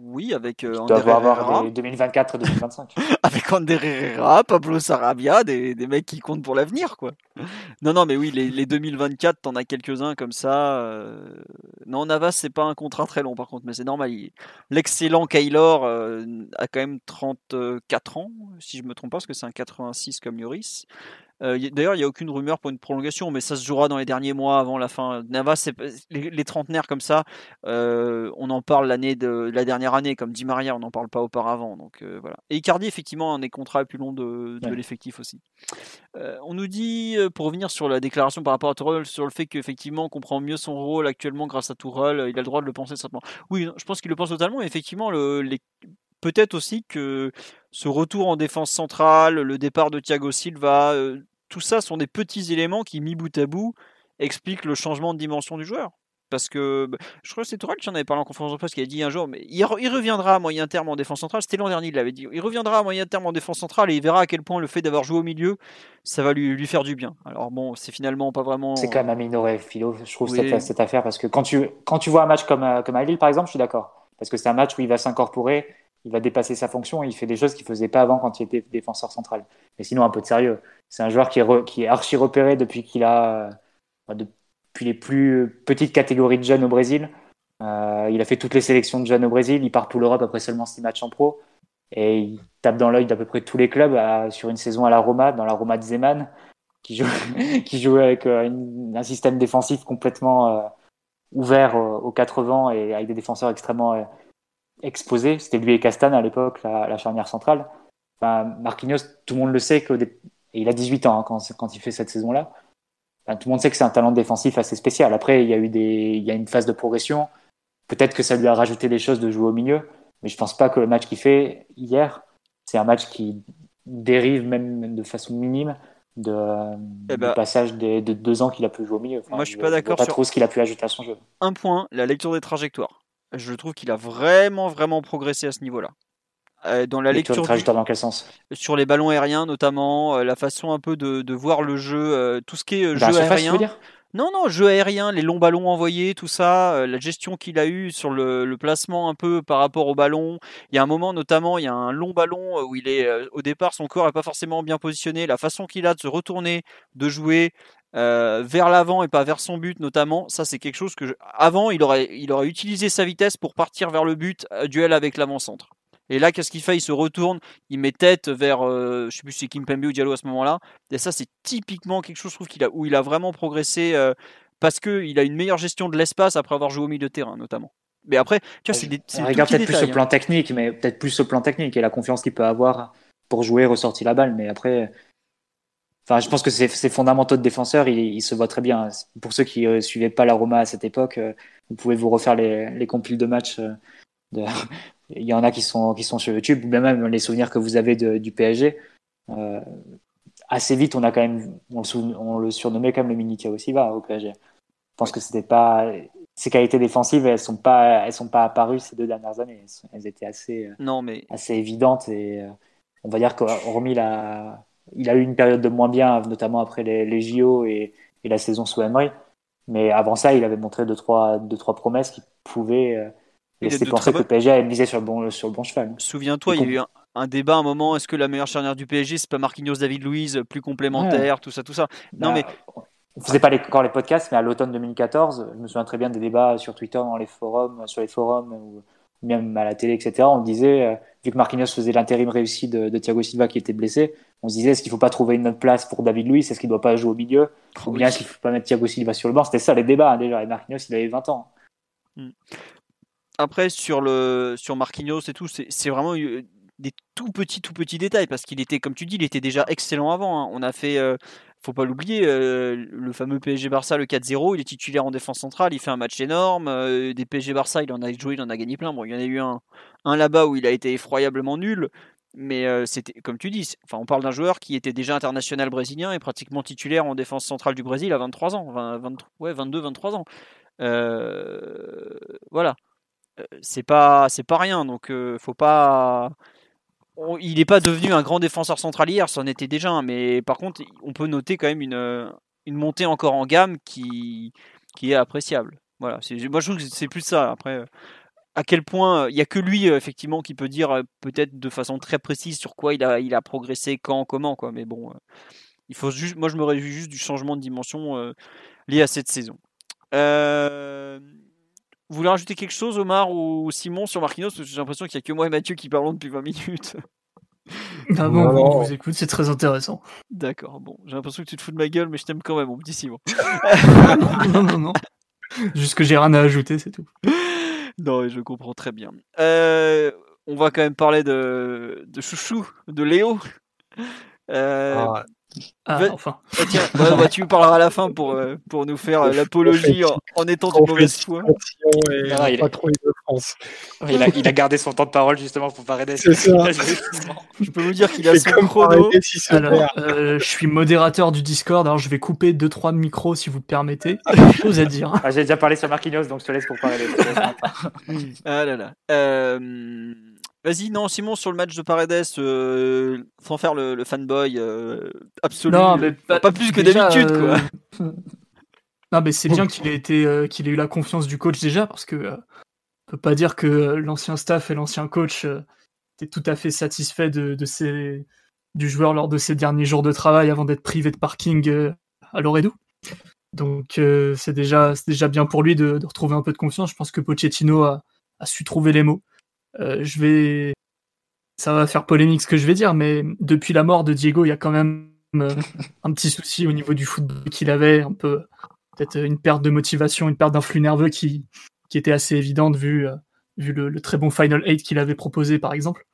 oui, avec euh, avoir 2024 et 2025. [LAUGHS] avec Ander Herrera, Pablo Sarabia, des, des mecs qui comptent pour l'avenir, quoi. Non, non, mais oui, les, les 2024, t'en as quelques-uns comme ça. Euh... Non, Navas, c'est pas un contrat très long, par contre, mais c'est normal. L'excellent Kaylor euh, a quand même 34 ans, si je me trompe pas, parce que c'est un 86 comme Lloris. Euh, d'ailleurs, il n'y a aucune rumeur pour une prolongation, mais ça se jouera dans les derniers mois avant la fin. Navas, les, les, trentenaires comme ça, euh, on en parle l'année de la dernière année, comme dit Maria, on n'en parle pas auparavant. Donc euh, voilà. Et Icardi, effectivement, un des contrats les plus longs de, l'effectif aussi. on nous dit, pour revenir sur la déclaration par rapport à Tourelle, sur le fait qu'effectivement, on comprend mieux son rôle actuellement grâce à Tourelle, il a le droit de le penser certainement. Oui, je pense qu'il le pense totalement. Mais effectivement, le, les, peut-être aussi que ce retour en défense centrale, le départ de Thiago Silva, tout ça sont des petits éléments qui, mis bout à bout, expliquent le changement de dimension du joueur. Parce que bah, je crois que c'est Tourelle qui en avait parlé en conférence de presse qui a dit un jour, mais il, reviendra à moyen terme en défense centrale. C'était l'an dernier, il l'avait dit. Il reviendra à moyen terme en défense centrale et il verra à quel point le fait d'avoir joué au milieu, ça va lui, lui faire du bien. Alors bon, c'est finalement pas vraiment. C'est quand même minoré, Philo, je trouve, cette, affaire. Parce que quand tu, quand tu vois un match comme, euh, comme à Lille, par exemple, je suis d'accord. Parce que c'est un match où il va s'incorporer, il va dépasser sa fonction, il fait des choses qu'il faisait pas avant quand il était défenseur central. Mais sinon, un peu de sérieux. C'est un joueur qui est, archi repéré depuis qu'il a, euh, depuis les plus petites catégories de jeunes au Brésil. Euh, il a fait toutes les sélections de jeunes au Brésil. Il part pour l'Europe après seulement six matchs en pro. Et il tape dans l'œil d'à peu près tous les clubs sur une saison à la Roma, dans la Roma de Zeman, [LAUGHS] qui joue, [LAUGHS] qui avec un système défensif complètement ouvert aux 80 et avec des défenseurs extrêmement exposés. C'était lui et Castan à l'époque, la, la, charnière centrale. Enfin, Marquinhos, tout le monde le sait, que il a 18 ans hein, quand, quand, il fait cette saison-là. Enfin, tout le monde sait que c'est un talent défensif assez spécial. Après, il y a eu des, il y a une phase de progression. Peut-être que ça lui a rajouté des choses de jouer au milieu, mais je pense pas que le match qu'il fait hier, c'est un match qui dérive même de façon minime de, eh ben, passage de deux ans qu'il a pu jouer au milieu. moi, je suis pas d'accord sur trop ce qu'il a pu ajouter à son jeu. Un point, la lecture des trajectoires. Je trouve qu'il a vraiment, vraiment progressé à ce niveau-là. Euh, dans la lecture, lecture dans quel sens? Sur les ballons aériens notamment euh, la façon un peu de, de voir le jeu euh, tout ce qui est jeu aérien. non non jeu aérien les longs ballons envoyés tout ça la gestion qu'il a eu sur le, le, placement un peu par rapport au ballon. Il y a un moment notamment il y a un long ballon où il est au départ son corps est pas forcément bien positionné. La façon qu'il a de se retourner de jouer euh, vers l'avant et pas vers son but notamment. Ça c'est quelque chose que avant il aurait il aurait utilisé sa vitesse pour partir vers le but, duel avec l'avant-centre. Et là, qu'est-ce qu'il fait? Il se retourne, il met tête vers, euh, je sais plus si c'est Kimpembe ou Diallo à ce moment-là. Et ça, c'est typiquement quelque chose, je trouve, qu'il a, où il a vraiment progressé euh, parce qu'il a une meilleure gestion de l'espace après avoir joué au milieu de terrain, notamment. Mais après, tu vois, c'est des. On regarde peut-être plus ce plan hein. technique, mais peut-être plus ce plan technique et la confiance qu'il peut avoir pour jouer, ressortir la balle. Mais après, enfin, je pense que ces fondamentaux de défenseur, il, se voit très bien. Pour ceux qui ne euh, suivaient pas la Roma à cette époque, vous pouvez vous refaire les, les compiles de matchs de, [LAUGHS] il y en a qui sont, qui sont sur YouTube, ou même les souvenirs que vous avez du PSG. Euh, assez vite, on a quand même, on le, surnommait comme le mini aussi va au PSG. Je pense que c'était pas, ces qualités défensives, elles sont pas, elles sont pas apparues ces deux dernières années. Elles étaient assez, euh, non, mais... assez évidentes et euh, on va dire qu'hormis la, il a eu une période de moins bien, notamment après les, les JO et, et, la saison sous Emery. Mais avant ça, il avait montré deux trois, deux, trois promesses qui pouvaient c'est pour ça que le PSG a misé sur le bon, sur le bon cheval. Souviens-toi, il y a eu un, débat à un moment est-ce que la meilleure charnière du PSG, c'est pas Marquinhos, David Luiz, plus complémentaire, tout ça, tout ça? Non, bah, mais. On faisait pas les, encore les podcasts, mais à l'automne 2014, je me souviens très bien des débats sur Twitter, dans les forums, sur les forums, même à la télé, etc. On disait, euh, vu que Marquinhos faisait l'intérim réussi de, Thiago Silva qui était blessé, on se disait est-ce qu'il faut pas trouver une autre place pour David Luiz? Est-ce qu'il doit pas jouer au milieu? Ou bien est-ce qu'il faut pas mettre Thiago Silva sur le banc? C'était ça les débats hein, déjà. Et Marquinhos, il avait 20 ans. Hmm après sur le sur Marquinhos et tout, c'est vraiment des tout petits tout petits détails parce qu'il était comme tu dis, il était déjà excellent avant. Hein. On a fait euh, faut pas l'oublier, euh, le fameux PSG Barça, le 4-0, il est titulaire en défense centrale, il fait un match énorme. Euh, des PSG Barça, il en a joué, il en a gagné plein. Bon, il y en a eu un, là-bas où il a été effroyablement nul, mais c'était comme tu dis, enfin, on parle d'un joueur qui était déjà international brésilien et pratiquement titulaire en défense centrale du Brésil à 23 ans, 20, ouais, 22, 23 ans. voilà c'est pas c'est pas rien donc euh, faut pas il n'est pas devenu un grand défenseur central hier, c'en était déjà mais par contre, on peut noter quand même une, une montée encore en gamme qui, est appréciable. Voilà, moi je trouve que c'est plus ça. Après, à quel point il n'y a que lui effectivement qui peut dire peut-être de façon très précise sur quoi il a, progressé, quand, comment. Mais bon, il faut juste, moi je me réjouis juste du changement de dimension lié à cette saison. Euh, vous voulez rajouter quelque chose, Omar ou Simon, sur Marquinhos? Parce que j'ai l'impression qu'il n'y a que moi et Mathieu qui parlons depuis 20 minutes. [LAUGHS] Ah bon, on vous écoute, c'est très intéressant. D'accord, bon, j'ai l'impression que tu te fous de ma gueule, mais je t'aime quand même, mon petit Simon. [LAUGHS] non, non, non. Juste que j'ai rien à ajouter, c'est tout. Non, je comprends très bien. Euh, on va quand même parler de, de Chouchou, de Léo. Euh, ah, ah, enfin. Ah, tiens, [LAUGHS] bah, tu me parleras à la fin pour, euh, pour nous faire euh, l'apologie en, étant de mauvaise foi. il, a... il, a, il, a, gardé son temps de parole justement pour C'est ça. [LAUGHS] je peux vous dire qu'il a son chrono. alors, euh, je suis modérateur du Discord, alors je vais couper 2-3 micros si vous permettez. J'ai chose à dire. Ah, J'ai déjà parlé sur Marquinhos, donc je te laisse pour parler. ah là là. Euh... Vas-y, non, Simon, sur le match de Paredes, euh, sans faire le, fanboy euh, absolu. Non, mais pas, plus que d'habitude, quoi. Euh, [LAUGHS] non, mais c'est bien qu'il ait, été, qu'il ait eu la confiance du coach déjà, parce que on peut pas dire que l'ancien staff et l'ancien coach étaient tout à fait satisfaits de, de du joueur lors de ses derniers jours de travail avant d'être privé de parking à Loredo. Donc c'est déjà, déjà bien pour lui de, retrouver un peu de confiance. Je pense que Pochettino a, a su trouver les mots. Euh, je vais ça va faire polémique ce que je vais dire, mais depuis la mort de Diego, il y a quand même euh, un petit souci au niveau du football qu'il avait, un peu peut-être une perte de motivation, une perte d'influx nerveux qui, qui était assez évidente vu, euh, vu le, très bon Final 8 qu'il avait proposé par exemple.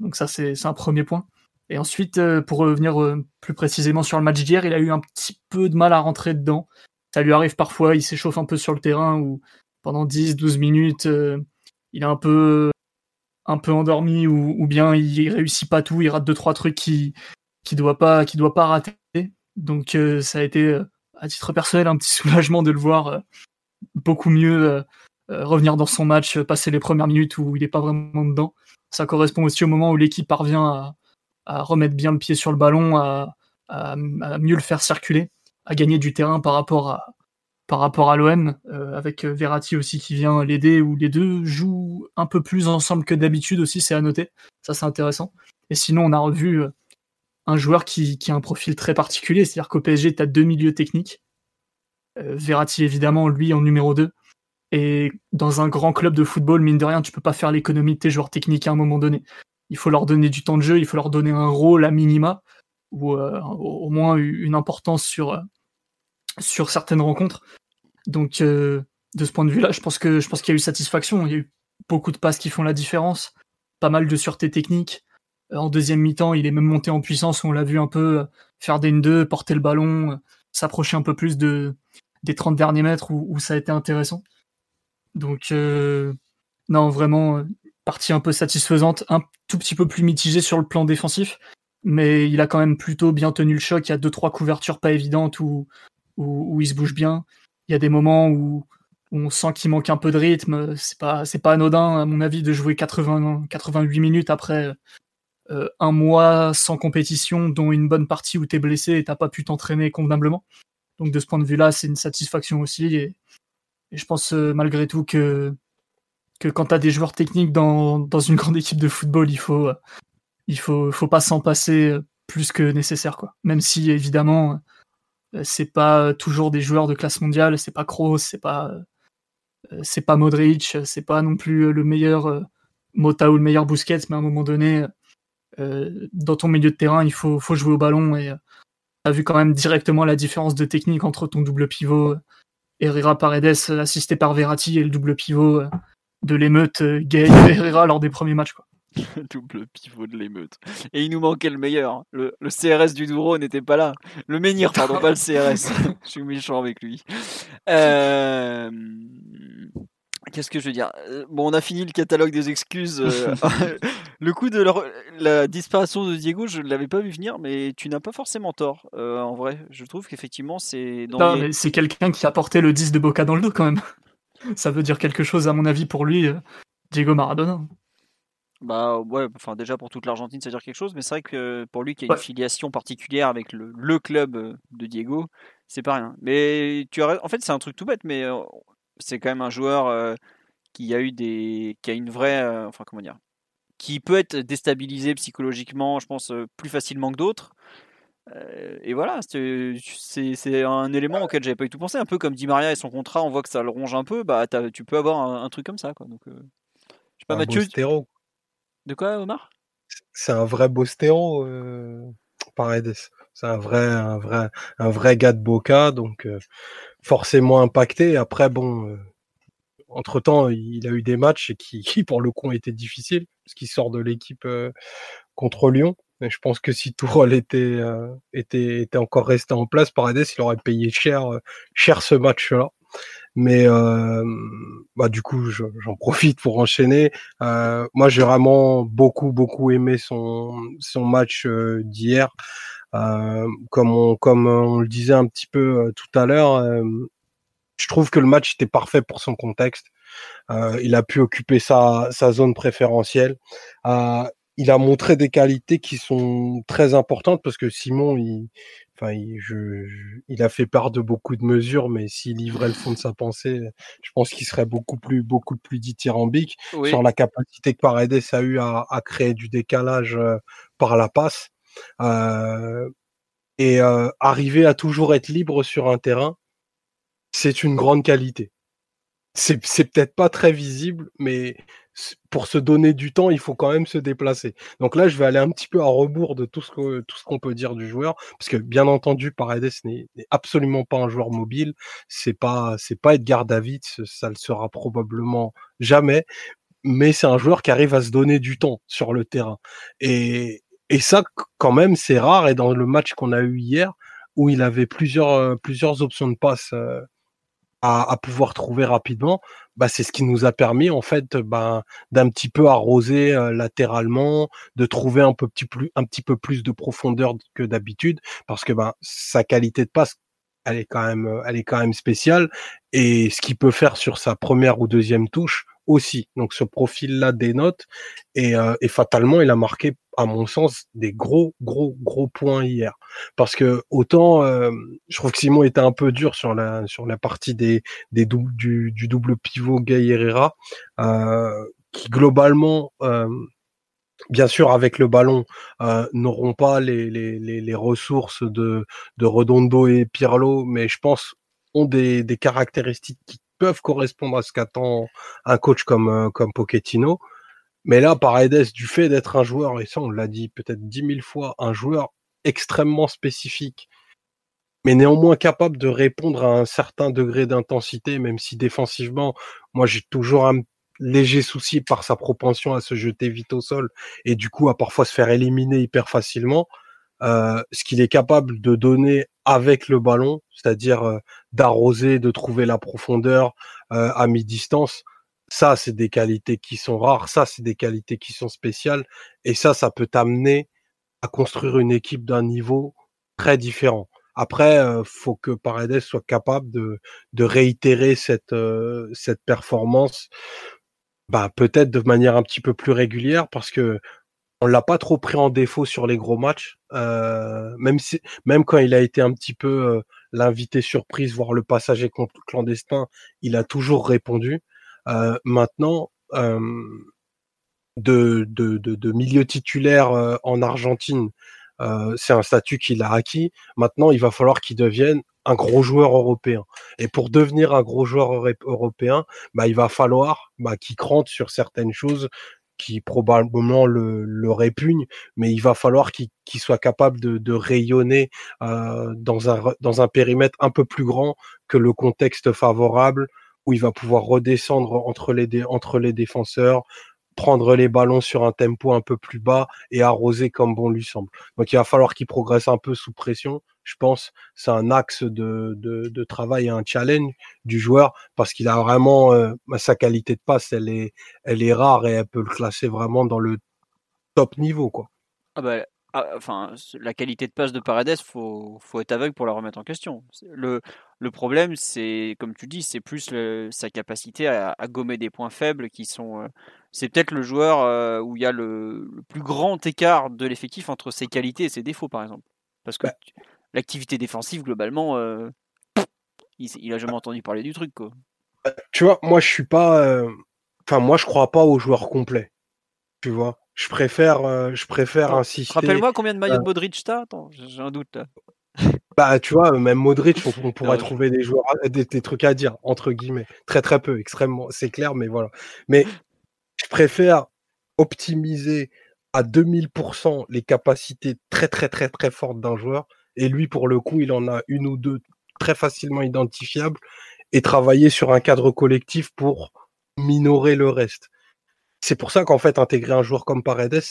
Donc ça c'est un premier point. Et ensuite, pour revenir plus précisément sur le match d'hier, il a eu un petit peu de mal à rentrer dedans. Ça lui arrive parfois, il s'échauffe un peu sur le terrain ou pendant 10-12 minutes, il est un peu un peu endormi ou, bien il réussit pas tout, il rate deux trois trucs qui qui doit pas qui doit pas rater. Donc euh, ça a été euh, à titre personnel un petit [LAUGHS] soulagement de le voir euh, beaucoup mieux revenir dans son match, passer les premières minutes où il est pas vraiment dedans. Ça correspond aussi au moment où l'équipe parvient à, remettre bien le pied sur le ballon, à, mieux le faire circuler, à gagner du terrain par rapport à, par rapport à l'OM, euh, avec euh, Verratti aussi qui vient l'aider, où les deux jouent un peu plus ensemble que d'habitude aussi, c'est à noter. Ça, c'est intéressant. Et sinon, on a revu euh, un joueur qui, qui, a un profil très particulier, c'est-à-dire qu'au PSG, tu as deux milieux techniques. Verratti, évidemment, lui en numéro 2. Et dans un grand club de football, mine de rien, tu peux pas faire l'économie de tes joueurs techniques à un moment donné. Il faut leur donner du temps de jeu, il faut leur donner un rôle à minima, ou au moins une importance sur sur certaines rencontres. Donc, euh, de ce point de vue-là, je pense que je pense qu'il y a eu satisfaction. Il y a eu beaucoup de passes qui font la différence, pas mal de sûreté technique. Euh, en deuxième mi-temps, il est même monté en puissance. On l'a vu un peu euh, faire des N2, porter le ballon, s'approcher un peu plus de, des 30 derniers mètres où, ça a été intéressant. Donc, non, vraiment, partie un peu satisfaisante, un tout petit peu plus mitigée sur le plan défensif, mais il a quand même plutôt bien tenu le choc. Il y a deux, trois couvertures pas évidentes où, où, il se bouge bien. Il y a des moments où, on sent qu'il manque un peu de rythme. C'est pas, c'est pas anodin, à mon avis, de jouer 80, 88 minutes après euh, un mois sans compétition, dont une bonne partie où tu es blessé et t'as pas pu t'entraîner convenablement. Donc de ce point de vue-là, c'est une satisfaction aussi. Et, je pense euh, malgré tout que, que quand tu as des joueurs techniques dans, dans, une [LAUGHS] grande équipe de football, il faut, il faut, faut pas s'en passer plus que nécessaire. Quoi. Même si évidemment, euh, c'est pas toujours des joueurs de classe mondiale, c'est pas Kroos, c'est pas euh, c'est pas Modric, c'est pas non plus le meilleur euh, Mota ou le meilleur Busquets, mais à un moment donné, dans ton milieu de terrain, il faut, faut jouer au ballon et tu as vu quand même directement la différence de technique entre ton double pivot Herrera Paredes assisté par Verratti et le double pivot de l'émeute Gay Herrera lors des premiers matchs. Quoi. [LAUGHS] Double pivot de l'émeute. Et il nous manquait le meilleur. Hein. Le, CRS du Douro n'était pas là. Le menhir, pardon, pas le CRS. [LAUGHS] je suis méchant avec lui. Euh, qu'est-ce que je veux dire? Euh, Bon, on a fini le catalogue des excuses. Euh, [LAUGHS] le coup de la disparition de Diego, je ne l'avais pas vu venir, mais tu n'as pas forcément tort. en vrai, je trouve qu'effectivement, c'est. c'est quelqu'un qui a porté le 10 de Boca dans le dos quand même. Ça veut dire quelque chose, à mon avis, pour lui, Diego Maradona. Bah ouais, enfin déjà pour toute l'Argentine, ça veut dire quelque chose, mais c'est vrai que pour lui qui a une filiation particulière avec le, le, club euh, de Diego, c'est pas rien. Mais tu as, en fait, c'est un truc tout bête, mais euh, c'est quand même un joueur euh, qui a eu des, qui a une vraie, enfin comment dire, qui peut être déstabilisé psychologiquement, je pense, plus facilement que d'autres. et voilà, c'est un élément auquel j'avais pas du tout pensé. Un peu comme Di Maria et son contrat, on voit que ça le ronge un peu. Bah, tu peux avoir un, truc comme ça, quoi. Donc, je sais pas, Mathieu. De quoi, Omar? C'est un vrai Bostero, euh, Paredes. C'est un vrai, gars de Boca, donc euh, forcément impacté. Après, bon, euh, entre temps, il a eu des matchs [LAUGHS] qui, pour le coup, ont été difficiles, parce qu'il sort de l'équipe euh, contre Lyon. Et je pense que si Tourol était, était, était encore resté en place, Paredes, il aurait payé cher, cher ce match-là. Mais euh, bah, du coup, j'en profite pour enchaîner. Euh, moi, j'ai vraiment beaucoup, beaucoup aimé son, son match euh, d'hier. Euh, comme, on, comme on le disait un petit peu euh, tout à l'heure, je trouve que le match était parfait pour son contexte. il a pu occuper sa, sa zone préférentielle il a montré des qualités qui sont très importantes parce que Simon, il, enfin, il, je, il a fait part de beaucoup de mesures, mais s'il livrait le fond de sa pensée, je pense qu'il serait beaucoup plus, beaucoup plus dithyrambique sur la capacité que Paredes a eu à, à créer du décalage euh, par la passe euh, et euh, arriver à toujours être libre sur un terrain, c'est une grande qualité. C'est, c'est peut-être pas très visible, mais pour se donner du temps, il faut quand même se déplacer. Donc là, je vais aller un petit peu à rebours de tout ce que, tout ce qu'on peut dire du joueur, parce que bien entendu, Paredes n'est absolument pas un joueur mobile. C'est pas, c'est pas Edgar David, ça le sera probablement jamais. Mais c'est un joueur qui arrive à se donner du temps sur le terrain. Et, et ça, quand même, c'est rare. Et dans le match qu'on a eu hier, où il avait plusieurs, euh, plusieurs options de passe euh, à, à, pouvoir trouver rapidement, bah, c'est ce qui nous a permis en fait bah, d'un petit peu arroser euh, latéralement, de trouver un, peu petit plus, un petit peu plus de profondeur que d'habitude, parce que bah, sa qualité de passe, elle est quand même, elle est quand même spéciale, et ce qu'il peut faire sur sa première ou deuxième touche aussi. Donc ce profil-là dénote, et, euh, et fatalement, il a marqué, à mon sens, des gros, gros, gros points hier. Parce que autant, euh, je trouve que Simon était un peu dur sur la sur la partie des des doubles du, du double pivot Gay euh, qui globalement euh, bien sûr, avec le ballon, euh, n'auront pas les, les, les, les, ressources de, de Redondo et Pirlo, mais je pense ont des, des caractéristiques qui peuvent correspondre à ce qu'attend un coach comme, euh, comme Pochettino. Mais là, Paredes, du fait d'être un joueur, et ça on l'a dit peut-être dix mille fois, un joueur extrêmement spécifique, mais néanmoins capable de répondre à un certain degré d'intensité, même si défensivement, moi j'ai toujours un léger souci par sa propension à se jeter vite au sol et du coup à parfois se faire éliminer hyper facilement. Euh, ce qu'il est capable de donner avec le ballon, c'est-à-dire euh, d'arroser, de trouver la profondeur euh, à mi-distance, ça c'est des qualités qui sont rares, ça c'est des qualités qui sont spéciales et ça ça peut t'amener à construire une équipe d'un niveau très différent. Après, euh, faut que Paredes soit capable de, de réitérer cette, euh, cette performance bah, peut-être de manière un petit peu plus régulière parce que on l'a pas trop pris en défaut sur les gros matchs, euh, même quand il a été un petit peu euh, l'invité surprise, voire le passager clandestin, il a toujours répondu. Euh, maintenant, de, milieu titulaire en Argentine, c'est un statut qu'il a acquis. Maintenant, il va falloir qu'il devienne un gros joueur européen. Et pour devenir un gros joueur européen, bah, il va falloir bah, qu'il crante sur certaines choses qui probablement le, répugnent, mais il va falloir qu'il soit capable de, rayonner euh, dans, un, périmètre un peu plus grand que le contexte favorable, où il va pouvoir redescendre entre les défenseurs, prendre les ballons sur un tempo un peu plus bas et arroser comme bon lui semble. Donc il va falloir qu'il progresse un peu sous pression. Je pense c'est un axe de, de, travail et un challenge du joueur parce qu'il a vraiment euh, sa qualité de passe, elle est, elle est rare et elle peut le classer vraiment dans le top niveau quoi. Ah bah, ah, enfin, la qualité de passe de Paredes, faut, faut être aveugle pour la remettre en question. Le, le problème, c'est, comme tu dis, c'est plus le, sa capacité à, à, gommer des points faibles qui sont. Euh, c'est peut-être le joueur euh, où il y a le, le, plus grand écart de l'effectif entre ses qualités et ses défauts, par exemple. Parce que bah. l'activité défensive, globalement, euh, il, il a jamais entendu parler du truc, quoi. Bah, tu vois, moi, je suis pas. Enfin, moi, je crois pas aux joueurs complets. Tu vois je préfère, euh, je préfère Attends, insister. Rappelle-moi combien de maillots de Modric t'as Attends, j'ai un doute là. [LAUGHS] Bah, tu vois, même Modric, on, on pourrait non, trouver des joueurs, des, des, trucs à dire, entre guillemets. Très, très peu, extrêmement, c'est clair, mais voilà. Mais je préfère optimiser à 2000% les capacités très, très, très, très fortes d'un joueur. Et lui, pour le coup, il en a une ou deux très facilement identifiables et travailler sur un cadre collectif pour minorer le reste c'est pour ça qu'en fait intégrer un joueur comme Paredes,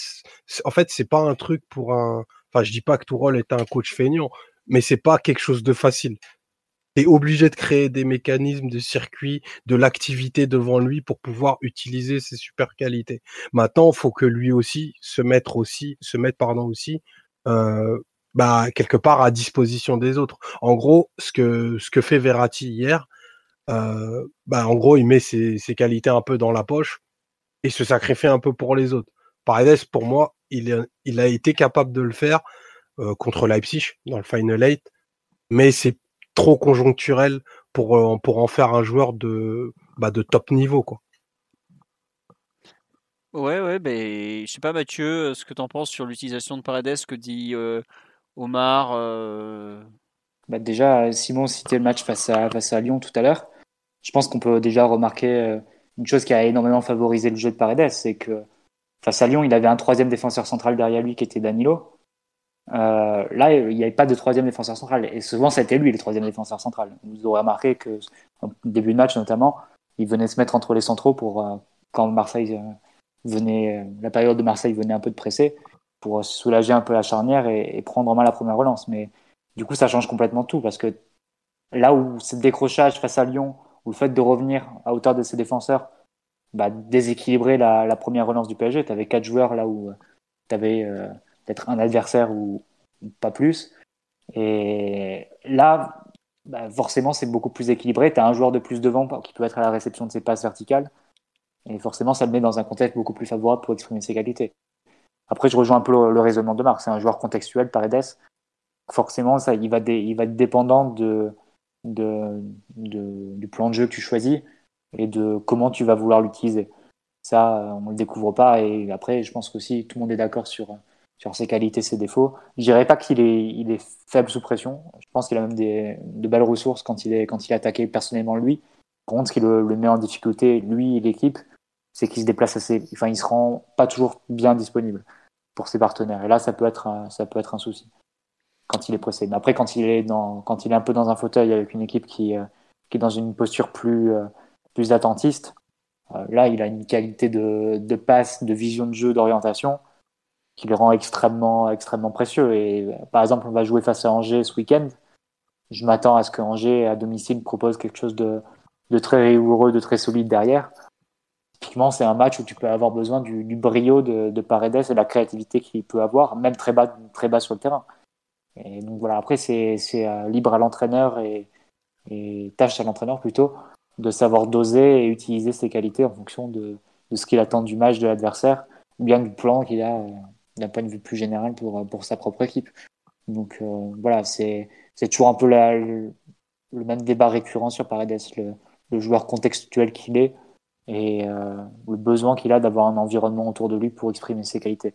en fait c'est pas un truc pour un. Enfin, je dis pas que Tourol est un coach feignant, mais c'est pas quelque chose de facile. T'es obligé de créer des mécanismes de circuit, de l'activité devant lui pour pouvoir utiliser ses super qualités. Maintenant, faut que lui aussi se mette aussi, se mette pardon aussi, euh, bah quelque part à disposition des autres. En gros, ce que ce que fait Verratti hier, euh, bah en gros il met ses, ses qualités un peu dans la poche et se sacrifier un peu pour les autres. Paredes, pour moi, il a, il a été capable de le faire euh, contre Leipzig dans le Final 8, mais c'est trop conjoncturel pour, euh, pour en faire un joueur de, bah, de top niveau. Quoi. Ouais, ouais, ben, je sais pas Mathieu, ce que tu en penses sur l'utilisation de Paredes, ce que dit euh, Omar. Euh... Bah déjà, Simon citait le match face à, face à Lyon tout à l'heure. Je pense qu'on peut déjà remarquer une chose qui a énormément favorisé le jeu de Paredes, c'est que face à Lyon, il avait un troisième défenseur central derrière lui qui était Danilo. Euh, là, il n'y avait pas de troisième défenseur central. Et souvent, c'était lui le troisième défenseur central. Vous aurez remarqué que, au début de match notamment, il venait se mettre entre les centraux pour, euh, quand Marseille euh, venait, la période de Marseille venait un peu de presser, pour soulager un peu la charnière et, prendre en main la première relance. Mais du coup, ça change complètement tout parce que là où ce décrochage face à Lyon, ou le fait de revenir à hauteur de ses défenseurs, bah, déséquilibrer la, première relance du PSG. Tu avais quatre joueurs là où tu avais peut-être un adversaire ou, pas plus. Et là, bah, forcément, c'est beaucoup plus équilibré. Tu as un joueur de plus devant qui peut être à la réception de ses passes verticales. Et forcément, ça le met dans un contexte beaucoup plus favorable pour exprimer ses qualités. Après, je rejoins un peu le, raisonnement de Marc. C'est un joueur contextuel, Paredes. Forcément, ça, il, va il va être dépendant de, de, du plan de jeu que tu choisis et de comment tu vas vouloir l'utiliser. Ça, on ne le découvre pas. Et après, je pense qu'aussi, tout le monde est d'accord sur, sur ses qualités, ses défauts. Je dirais pas qu'il est, il est faible sous pression. Je pense qu'il a même des, de belles ressources quand il est, quand il est attaqué personnellement lui. Par contre, ce qui le, met en difficulté, lui et l'équipe, c'est qu'il se déplace assez, enfin, il se rend pas toujours bien disponible pour ses partenaires. Et là, ça peut être, ça peut être un souci quand il est pressé. Mais après, quand il est dans, quand il est un peu dans un fauteuil avec une équipe qui, euh, qui est dans une posture plus, euh, plus attentiste, euh, là, il a une qualité de, de passe, de vision de jeu, d'orientation qui le rend extrêmement, extrêmement précieux. Et par exemple, on va jouer face à Angers ce week-end. Je m'attends à ce que Angers, à domicile, propose quelque chose de, de très rigoureux, de très solide derrière. Typiquement, c'est un match où tu peux avoir besoin du, du brio de, de, Paredes et de la créativité qu'il peut avoir, même très bas, très bas sur le terrain. Et donc voilà, après, c'est euh, libre à l'entraîneur et, tâche à l'entraîneur plutôt de savoir doser et utiliser ses qualités en fonction de, ce qu'il attend du match de l'adversaire, bien du plan qu'il a euh, d'un point de vue plus général pour, pour sa propre équipe. Donc euh, voilà, c'est toujours un peu le, même débat récurrent sur Paredes, le, joueur contextuel qu'il est et euh, le besoin qu'il a d'avoir un environnement autour de lui pour exprimer ses qualités.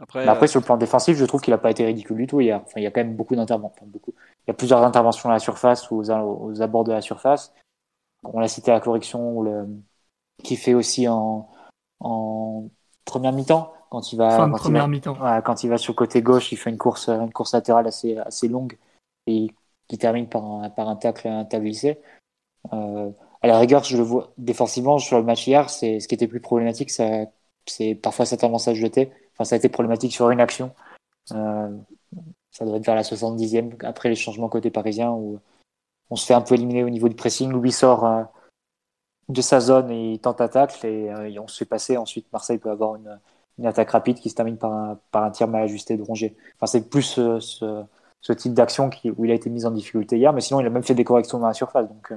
Après, après euh, sur le plan défensif, je trouve qu'il n'a pas été ridicule du tout hier. Enfin, il y a quand même beaucoup d'interventions. beaucoup. Il y a plusieurs interventions à la surface ou aux, aux abords de la surface. On l'a cité à la correction, le, qui fait aussi en, en première mi-temps quand il va quand il va, quand il va sur le côté gauche, il fait une course une course latérale assez assez longue et qui termine par un par un tacle un tacle Euh, à la rigueur, je le vois défensivement sur le match hier, c'est ce qui était plus problématique, c'est parfois cette tendance à jeter. Ça a été problématique sur une action. Euh, ça doit être vers la 70e après les changements côté parisien où on se fait un peu éliminer au niveau du pressing. Louis sort euh, de sa zone et il tente à euh, et, on se fait passer. Ensuite, Marseille peut avoir une, attaque rapide qui se termine par un, tir mal ajusté de Rongier. Enfin, c'est plus ce, ce, type d'action où il a été mis en difficulté hier, mais sinon il a même fait des corrections dans la surface. Donc,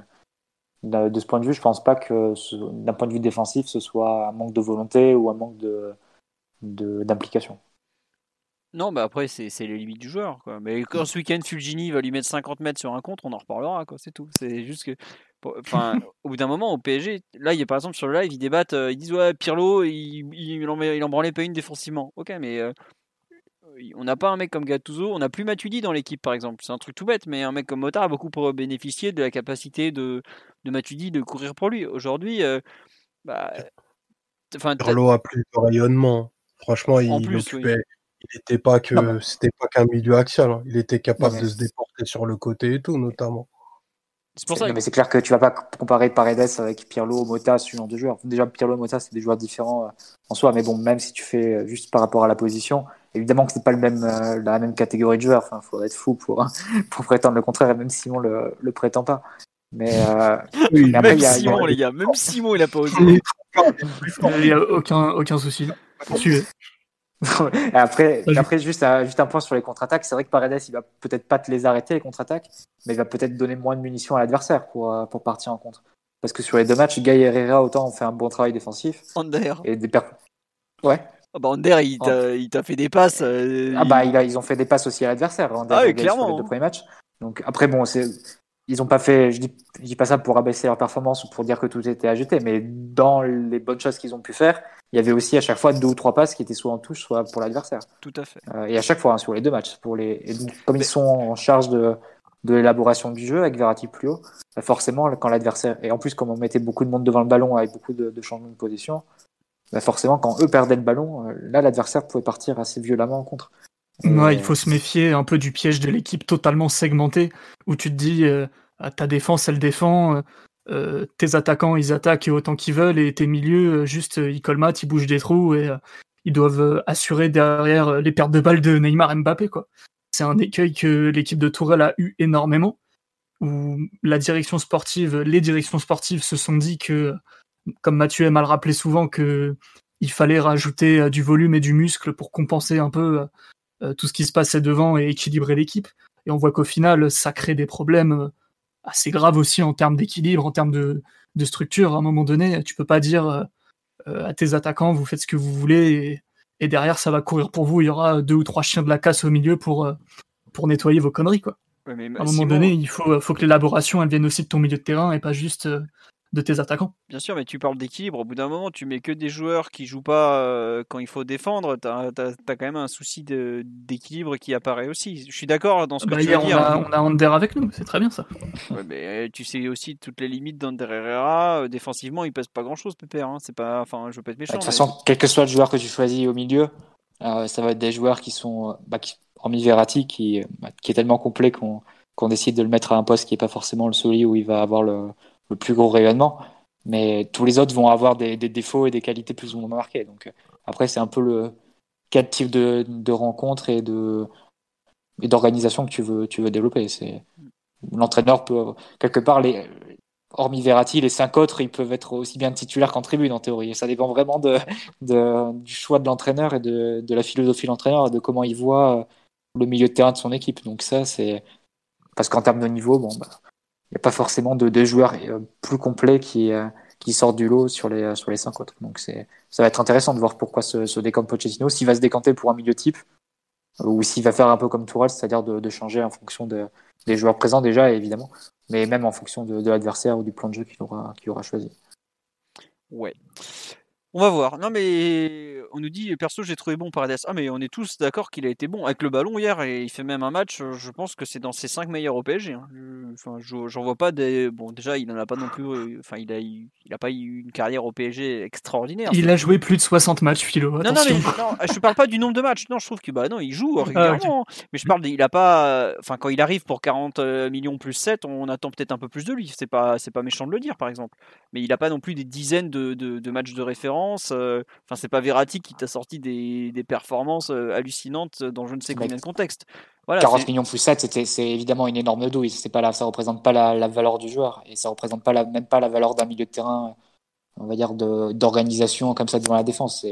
de ce point de vue, je pense pas que d'un point de vue défensif, ce soit un manque de volonté ou un manque de d'implication. Non, bah après, c'est les limites du joueur. Quoi. Mais quand ce week-end, Fulgini va lui mettre 50 mètres sur un contre, on en reparlera, quoi. C'est tout. C'est juste que. Enfin, [LAUGHS] au bout d'un moment, au PSG, là, il y a par exemple sur le live, ils débattent, euh, ils disent Ouais, Pirlo, il, il, en, il en branlait pas une défensivement. Ok, mais euh, on n'a pas un mec comme Gattuso, on n'a plus Matuidi dans l'équipe, par exemple. C'est un truc tout bête, mais un mec comme Mota a beaucoup pour bénéficier de la capacité de, de Matuidi de courir pour lui. Aujourd'hui, euh, bah, Pirlo a plus de rayonnement. Franchement, il, occupait. Il n'était pas que c'était pas qu'un milieu axial. Hein. Il était capable de se déporter sur le côté et tout, notamment. C'est pour ça. mais c'est clair que tu vas pas comparer Paredes avec Pirlo, Mota, ce genre de joueurs. Déjà, Pirlo, Mota, c'est des joueurs différents euh, en soi. Mais bon, même si tu fais euh, juste par rapport à la position, évidemment que c'est pas le même, euh, la même catégorie de joueurs. Enfin, faudrait être fou pour, [LAUGHS] pour prétendre le contraire, et même Simon le, le prétend pas. Mais, même Simon, les gars, même [LAUGHS] Simon, il a pas osé. il n'y a aucun, aucun souci. Poursuivez. [LAUGHS] après, après juste, un, juste un point sur les contre-attaques. C'est vrai que Paredes, il va peut-être pas te les arrêter, les contre-attaques, mais il va peut-être donner moins de munitions à l'adversaire pour, euh, pour partir en contre. Parce que sur les deux matchs, Guy et Herrera, autant ont fait un bon travail défensif. Ander. Et des Ouais. Ah bah Ander, il t'a fait des passes. Euh, ah bah, il a, ils ont fait des passes aussi à l'adversaire. Ah oui, clairement. Sur les deux premiers matchs. Donc après, bon, c'est ils ont pas fait, je dis, je dis pas ça pour abaisser leur performance ou pour dire que tout était à jeter, mais dans les bonnes choses qu'ils ont pu faire, il y avait aussi à chaque fois deux ou trois passes qui étaient soit en touche, soit pour l'adversaire. Tout à fait. Euh, et à chaque fois, hein, sur les deux matchs. Pour les... comme ils sont en charge de, de l'élaboration du jeu avec Verratti plus haut, bah, forcément, quand l'adversaire, et en plus, comme on mettait beaucoup de monde devant le ballon avec beaucoup de, de changements de position, bah forcément, quand eux perdaient le ballon, euh, là, l'adversaire pouvait partir assez violemment en contre. Ouais, il faut se méfier un peu du piège de l'équipe totalement segmentée, où tu te dis, euh, ta défense, elle défend, euh, tes attaquants, ils attaquent autant qu'ils veulent, et tes milieux, juste, ils colmatent, ils bougent des trous, et ils doivent assurer derrière les pertes de balles de Neymar et Mbappé, quoi. C'est un écueil que l'équipe de Tourelle a eu énormément, où la direction sportive, les directions sportives se sont dit que, comme Mathieu aime à le rappeler souvent, que il fallait rajouter du volume et du muscle pour compenser un peu euh, tout ce qui se passait devant et équilibrer l'équipe. Et on voit qu'au final, ça crée des problèmes euh, assez graves aussi en termes d'équilibre, en termes de, structure. À un moment donné, tu peux pas dire euh, à tes attaquants, vous faites ce que vous voulez et, derrière, ça va courir pour vous. Il y aura deux ou trois chiens de la casse au milieu pour, pour nettoyer vos conneries. Quoi. à un moment donné, il faut, faut que l'élaboration elle vienne aussi de ton milieu de terrain et pas juste de tes attaquants. Bien sûr, mais tu parles d'équilibre. Au bout d'un moment, tu mets que des joueurs qui jouent pas euh, quand il faut défendre. Tu as, quand même un souci d'équilibre qui apparaît aussi. Je suis d'accord dans ce que bah, tu veux dire. On a, Ander avec nous, c'est très bien ça. mais tu sais aussi toutes les limites d'Ander Herrera. Euh, défensivement, il pèse pas grand chose, Pépère. Hein. C'est pas, enfin, je veux pas être méchant. De toute façon, quel que soit le joueur que tu choisis au milieu, euh, ça va être des joueurs qui sont, bah, qui, hormis Verratti, qui, bah, qui est tellement complet qu'on décide de le mettre à un poste qui est pas forcément le solide où il va avoir le le plus gros rayonnement. Mais tous les autres vont avoir des, défauts et des qualités plus ou moins marquées. Donc après, c'est un peu le quatre types de, de rencontres et de et d'organisation que tu veux tu veux développer. C'est l'entraîneur peut quelque part les hormis Verratti, les cinq autres, ils peuvent être aussi bien titulaires qu'en tribune en théorie. Et ça dépend vraiment de, du choix de l'entraîneur et de, de, la philosophie de l'entraîneur et de comment il voit le milieu de terrain de son équipe. Donc ça, c'est parce qu'en termes de niveau, bon, bah, n'y a pas forcément de, joueurs euh, plus complets qui, euh, sortent du lot sur les, euh, sur les cinq autres. Donc ça va être intéressant de voir pourquoi se, se Pochettino, s'il va se décanter pour un milieu type, ou s'il va faire un peu comme Tourelle, c'est-à-dire de, de, changer en fonction de, des joueurs présents déjà, évidemment, mais même en fonction de, de l'adversaire ou du plan de jeu qu'il aura, qu'il aura choisi. Ouais. On va voir. Non, mais on nous dit, perso, j'ai trouvé bon Paredes. Ah, mais on est tous d'accord qu'il a été bon avec le ballon hier et il fait même un match. Je pense que c'est dans ses 5 meilleurs au PSG. Hein. Enfin, j'en vois pas des. Bon, déjà, il n'en a pas non plus. Euh, enfin, il a, il a pas eu une carrière au PSG extraordinaire. Il a joué plus de 60 matchs, Philo. Non, non, mais non, je parle pas du nombre de matchs. Non, je trouve que bah non, il joue ah, régulièrement. Mais je parle, il a pas. Enfin, quand il arrive pour 40 euh, millions plus 7, on attend peut-être un peu plus de lui. C'est pas, c'est pas méchant de le dire, par exemple. Mais il a pas non plus des dizaines de, de, de matchs de référence. Euh, enfin, c'est pas Verratti qui t'a sorti des, des, performances euh, hallucinantes dans je ne sais combien de contextes. Voilà, 40 millions plus 7, c'est évidemment une énorme douille. C'est pas là, ça représente pas la, la, valeur du joueur et ça représente pas la, même pas la valeur d'un milieu de terrain, on va dire, d'organisation comme ça devant la défense.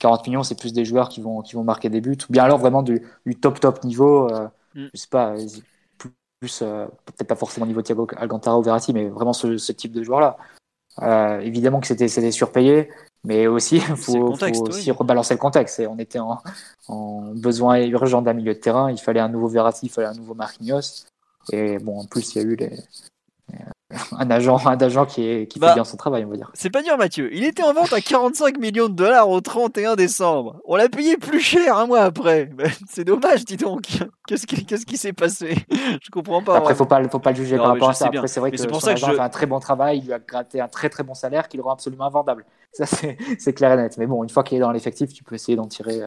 40 millions, c'est plus des joueurs qui vont, qui vont marquer des buts, ou bien alors vraiment du, du top top niveau. Euh, mm. Je sais pas, plus, peut-être pas forcément niveau Thiago Alcantara ou Verratti, mais vraiment ce, ce type de joueur-là. Euh, évidemment que c'était surpayé, mais aussi, il [LAUGHS] faut, aussi rebalancer le contexte. Et on était en, en besoin urgent d'un milieu de terrain. Il fallait un nouveau Verratti, il fallait un nouveau Marquinhos. Et bon, en plus, il y a eu les, [LAUGHS] un agent, un agent qui, est, qui fait bah, bien son travail, on va dire. C'est pas dur, Mathieu. Il était en vente à 45 millions de dollars au 31 décembre. On l'a payé plus cher un mois après. [LAUGHS] c'est dommage, dis donc. [LAUGHS] Qu'est-ce qui, qu'est-ce qui s'est passé? Je comprends pas. Après, faut pas, faut pas le juger par rapport à ça. Après, c'est vrai que son ça agent a fait un très bon travail. Il lui a gratté un très très bon salaire qui le rend absolument invendable. Ça, c'est clair et net. Mais bon, une fois qu'il est dans l'effectif, tu peux essayer d'en tirer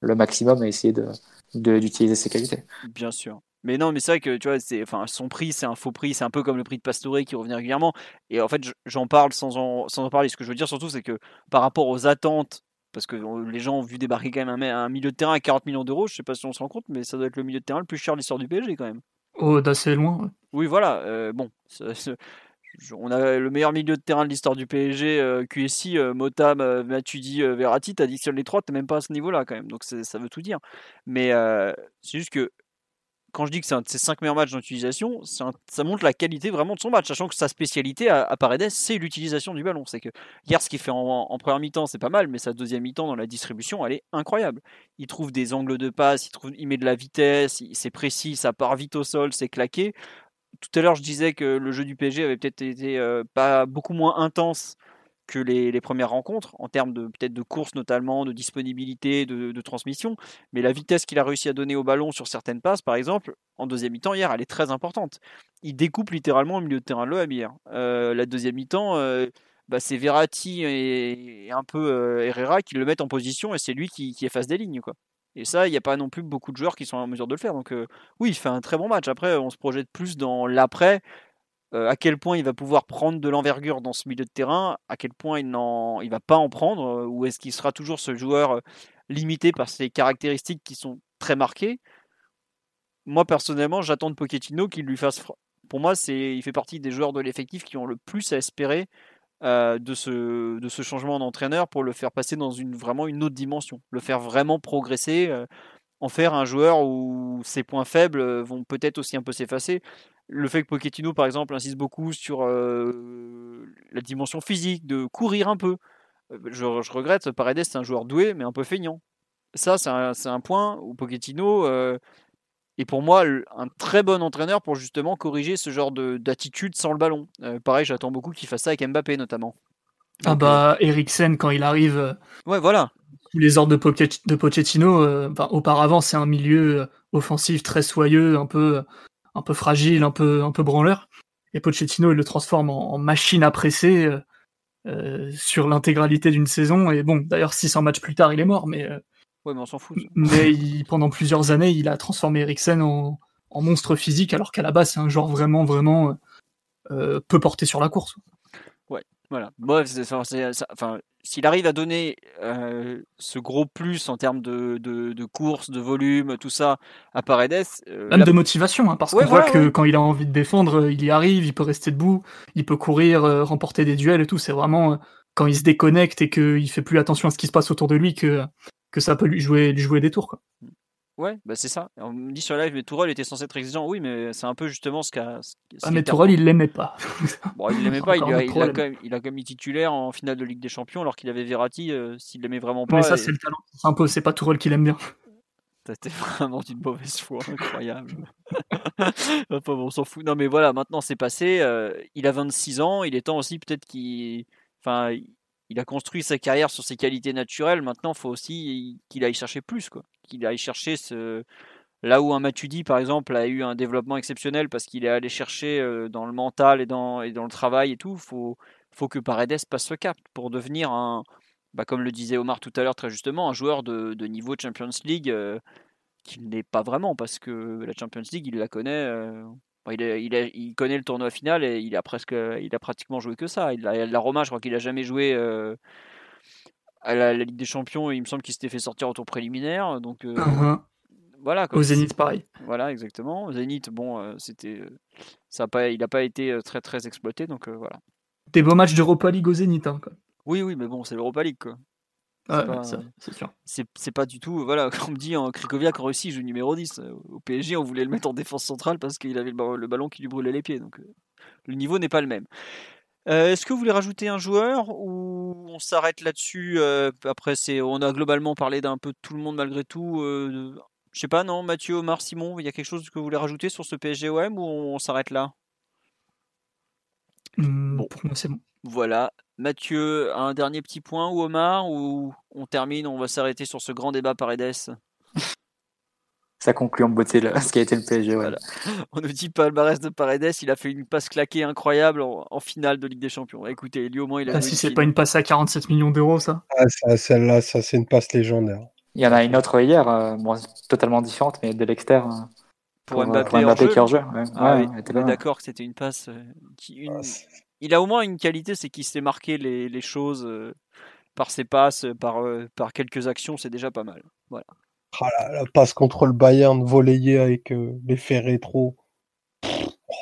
le maximum et essayer de, d'utiliser ses qualités. Bien sûr. Mais non, mais c'est vrai que tu vois, c'est, enfin, son prix, c'est un faux prix, c'est un peu comme le prix de Pastore qui revient régulièrement. Et en fait, j'en parle sans en, sans en parler. Ce que je veux dire surtout, c'est que par rapport aux attentes, parce que les gens ont vu débarquer quand même un, milieu de terrain à 40 millions d'euros, je sais pas si on se rend compte, mais ça doit être le milieu de terrain le plus cher de l'histoire du PSG quand même. Oh, d'assez loin. Oui, voilà. Euh, bon, on a le meilleur milieu de terrain de l'histoire du PSG, euh, QSI, euh, Motam, euh, Matuidi, Verratti, t'additionnes les trois, t'es même pas à ce niveau-là quand même, donc ça veut tout dire. Mais c'est juste que quand je dis que c'est un de ses 5 meilleurs matchs d'utilisation, ça montre la qualité vraiment de son match, sachant que sa spécialité à, Paredes, c'est l'utilisation du ballon. C'est que hier, ce qu'il fait en, première mi-temps, c'est pas mal, mais sa deuxième mi-temps dans la distribution, elle est incroyable. Il trouve des angles de passe, il, trouve, il met de la vitesse, c'est précis, ça part vite au sol, c'est claqué. Tout à l'heure, je disais que le jeu du PSG avait peut-être été euh, pas beaucoup moins intense que les, premières rencontres, en termes de peut-être de course notamment, de disponibilité, de, transmission. Mais la vitesse qu'il a réussi à donner au ballon sur certaines passes, par exemple, en deuxième mi-temps hier, elle est très importante. Il découpe littéralement au milieu de terrain le Amir. Euh, la deuxième mi-temps, euh, bah, c'est Verratti et, un peu euh, Herrera qui le mettent en position et c'est lui qui, qui, efface des lignes. Quoi. Et ça, il n'y a pas non plus beaucoup de joueurs qui sont en mesure de le faire. Donc oui, il fait un très bon match. Après, on se projette plus dans l'après. Euh, à quel point il va pouvoir prendre de l'envergure dans ce milieu de terrain, à quel point il ne va pas en prendre, euh, ou est-ce qu'il sera toujours ce joueur euh, limité par ses caractéristiques qui sont très marquées? Moi personnellement, j'attends de Pochettino qu'il lui fasse. Pour moi, c'est, il fait partie des joueurs de l'effectif qui ont le plus à espérer de, ce, de ce changement d'entraîneur pour le faire passer dans une, vraiment une autre dimension, le faire vraiment progresser, en faire un joueur où ses points faibles vont peut-être aussi un peu s'effacer le fait que Pochettino, par exemple, insiste beaucoup sur euh, la dimension physique, de courir un peu. Euh, je, regrette, Paredes, c'est un joueur doué, mais un peu feignant. Ça, c'est un, point où Pochettino euh, est pour moi un très bon entraîneur pour justement corriger ce genre d'attitude sans le ballon. pareil, j'attends beaucoup qu'il fasse ça avec Mbappé notamment. ah bah, Eriksen, quand il arrive. ouais, voilà. Les ordres de, Pochettino, auparavant, c'est un milieu offensif très soyeux, un peu un peu fragile, un peu, un peu branleur. Et Pochettino, il le transforme en, machine à presser euh, euh, sur l'intégralité d'une saison. Et bon, d'ailleurs, 600 matchs plus tard, il est mort, mais. Euh, ouais, mais on s'en fout. Mais pendant plusieurs années, il a transformé Eriksen en, en monstre physique, alors qu'à la base, c'est un joueur vraiment, vraiment peu porté sur la course. Ouais, voilà. Bref, enfin, s'il arrive à donner euh, ce gros plus en termes de, de, course, de volume, tout ça à Paredes. Euh, Même de motivation, hein, parce qu'on voit que quand il a envie de défendre, il y arrive, il peut rester debout, il peut courir, remporter des duels et tout. C'est vraiment quand il se déconnecte et qu'il fait plus attention à ce qui se passe autour de lui que, que ça peut lui jouer, lui jouer des tours. Quoi. Ouais, bah c'est ça. On me dit sur live, mais Tourelle était censé être exigeant. Oui, mais c'est un peu justement ce qu'a. Ah, mais Tourelle, il l'aimait pas. [LAUGHS] bon, il l'aimait [LAUGHS] pas. Il, a, il, a quand même, il, a, quand même, mis titulaire en finale de Ligue des Champions, alors qu'il avait Verratti. Euh, s'il l'aimait vraiment pas. Mais ça, c'est le talent. C'est un peu, c'est pas Tourelle qui l'aime bien. C'était [LAUGHS] vraiment d'une mauvaise foi, incroyable. enfin, bon, on s'en fout. Non, mais voilà, maintenant c'est passé. Euh, il a 26 ans. Il est temps aussi peut-être qu'il. Enfin, il a construit sa carrière sur ses qualités naturelles. Maintenant, il faut aussi qu'il aille chercher plus, quoi. Qu'il aille chercher ce. Là où un Matuidi, par exemple, a eu un développement exceptionnel parce qu'il est allé chercher euh, dans le mental et dans, et dans le travail et tout, il faut, faut que Paredes passe ce cap pour devenir un, bah, comme le disait Omar tout à l'heure très justement, un joueur de, de niveau Champions League euh, qu'il n'est pas vraiment parce que la Champions League, il la connaît. Euh, il, connaît le tournoi final et il a presque, il a pratiquement joué que ça. Il a, la Roma, je crois qu'il a jamais joué à la, Ligue des Champions. Il me semble qu'il s'était fait sortir au tour préliminaire. Donc euh, uh-huh. voilà. Au Zénith, pareil. Voilà, exactement. Au Zénith, bon, euh, c'était, ça pas, il n'a pas été très très exploité. Donc voilà. Des beaux matchs d'Europa League au Zénith. Hein, Oui, oui, mais bon, c'est l'Europa League quoi. c'est sûr. C'est pas du tout. Voilà, [LAUGHS] on me dit, en Krikoviak en Russie, joue numéro 10. Au PSG, on voulait le mettre en défense centrale parce qu'il avait le ballon qui lui brûlait les pieds. Donc euh, le niveau n'est pas le même. Euh, est-ce que vous voulez rajouter un joueur ou on s'arrête là-dessus euh, Après, c'est, on a globalement parlé d'un peu de tout le monde malgré tout. je sais pas, non Mathieu, Omar, Simon, il y a quelque chose que vous voulez rajouter sur ce PSG-OM ou on, s'arrête là? Mmh, Pour moi, c'est bon. Voilà. Mathieu, un dernier petit point ou Omar ou on termine, on va s'arrêter sur ce grand débat Paredes? Ça conclut en beauté [LAUGHS] ce qui a été le PSG. Voilà. [LAUGHS] On nous dit palmarès de Paredes, il a fait une passe claquée incroyable en, finale de Ligue des Champions. Écoutez, lui au moins il a. Ah, si c'est pas une passe à 47 millions d'euros, ça? Ah, celle-là, ça c'est une passe légendaire. Il y en a une autre hier, euh, totalement différente, mais de l'extérieur. Euh, pour, Mbappé, pour qui jeu. Ah, d'accord que c'était une passe euh, qui, ah, il a au moins une qualité, c'est qu'il sait marquer les, choses euh, par ses passes, par, euh, par quelques actions, c'est déjà pas mal. Voilà. Ah la, passe contre le Bayern volleyée avec euh, l'effet rétro.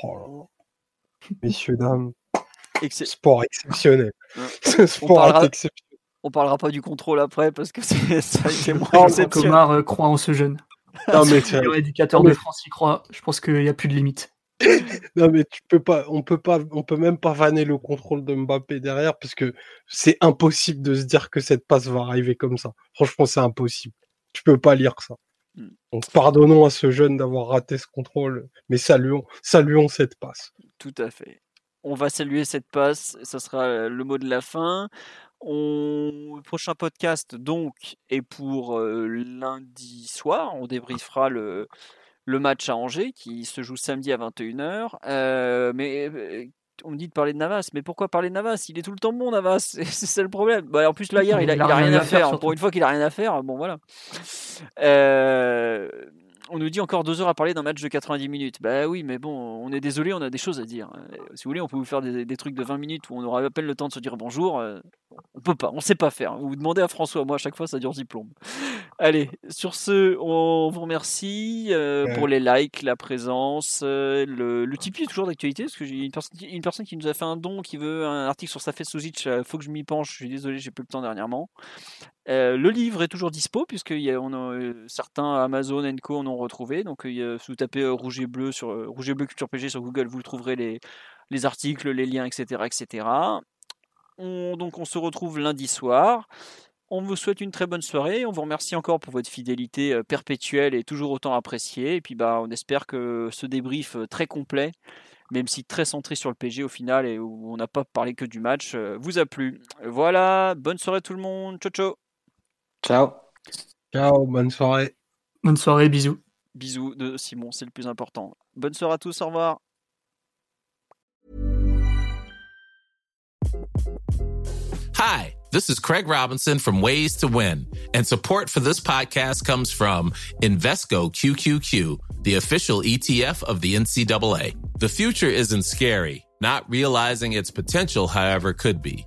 Oh Messieurs, dames. Sport exceptionnel. [LAUGHS] Sport on parlera, exceptionnel. On parlera pas du contrôle après parce que [LAUGHS] ça a été moins Omar croit en ce jeune. [LAUGHS] Non, mais l'éducateur de France y croit. Je pense qu'il n'y a plus de limite non mais tu peux pas, on peut pas, on peut même pas vanner le contrôle de Mbappé derrière parce que c'est impossible de se dire que cette passe va arriver comme ça. Franchement, c'est impossible. Tu peux pas lire ça. Hmm. Donc pardonnons à ce jeune d'avoir raté ce contrôle, mais saluons, saluons cette passe. Tout à fait. On va saluer cette passe. Ça sera le mot de la fin. On... Le prochain podcast, donc, est pour lundi soir. On débriefera le, le match à Angers qui se joue samedi à 21h. mais on me dit de parler de Navas, mais pourquoi parler de Navas? Il est tout le temps bon, Navas, [LAUGHS] c'est ça le problème. Bah, en plus, là, hier, il a, rien, à faire. Pour une fois qu'il a rien à faire, bon, voilà. Euh, on nous dit encore deux heures à parler d'un match de 90 minutes. Bah oui, mais bon, on est désolé, on a des choses à dire. Si vous voulez, on peut vous faire des, trucs de 20 minutes où on aura à peine le temps de se dire bonjour. Euh, on peut pas, on sait pas faire. Vous demandez à François, moi à chaque fois ça dure diplôme. Allez, sur ce, on vous remercie euh, pour les likes, la présence. Euh, le, le Tipeee est toujours d'actualité parce que j'ai une, une, personne qui nous a fait un don qui veut un article sur sa fête Il faut que je m'y penche. Je suis désolé, j'ai peu le temps dernièrement. Euh, le livre est toujours dispo puisque on a, certains Amazon Co en ont retrouvé. Donc si vous tapez rouge et bleu sur rouge et bleu culture PG sur Google, vous trouverez les, les articles, les liens, etc., etc. On, donc on se retrouve lundi soir. On vous souhaite une très bonne soirée. On vous remercie encore pour votre fidélité euh, perpétuelle et toujours autant appréciée. Et puis bah, on espère que ce débrief euh, très complet, même si très centré sur le PG au final et où on n'a pas parlé que du match, euh, vous a plu. Voilà, bonne soirée tout le monde. Ciao ciao. Ciao. Ciao, bonne soirée. Bonne soirée, bisous. Bisous de Simon, c'est le plus important. Bonne soirée à tous, au revoir. Hi. This is Craig Robinson from Ways to Win, and support for this podcast comes from Invesco QQQ, the official ETF of the NCAA. The future isn't scary. Not realizing its potential, however, could be.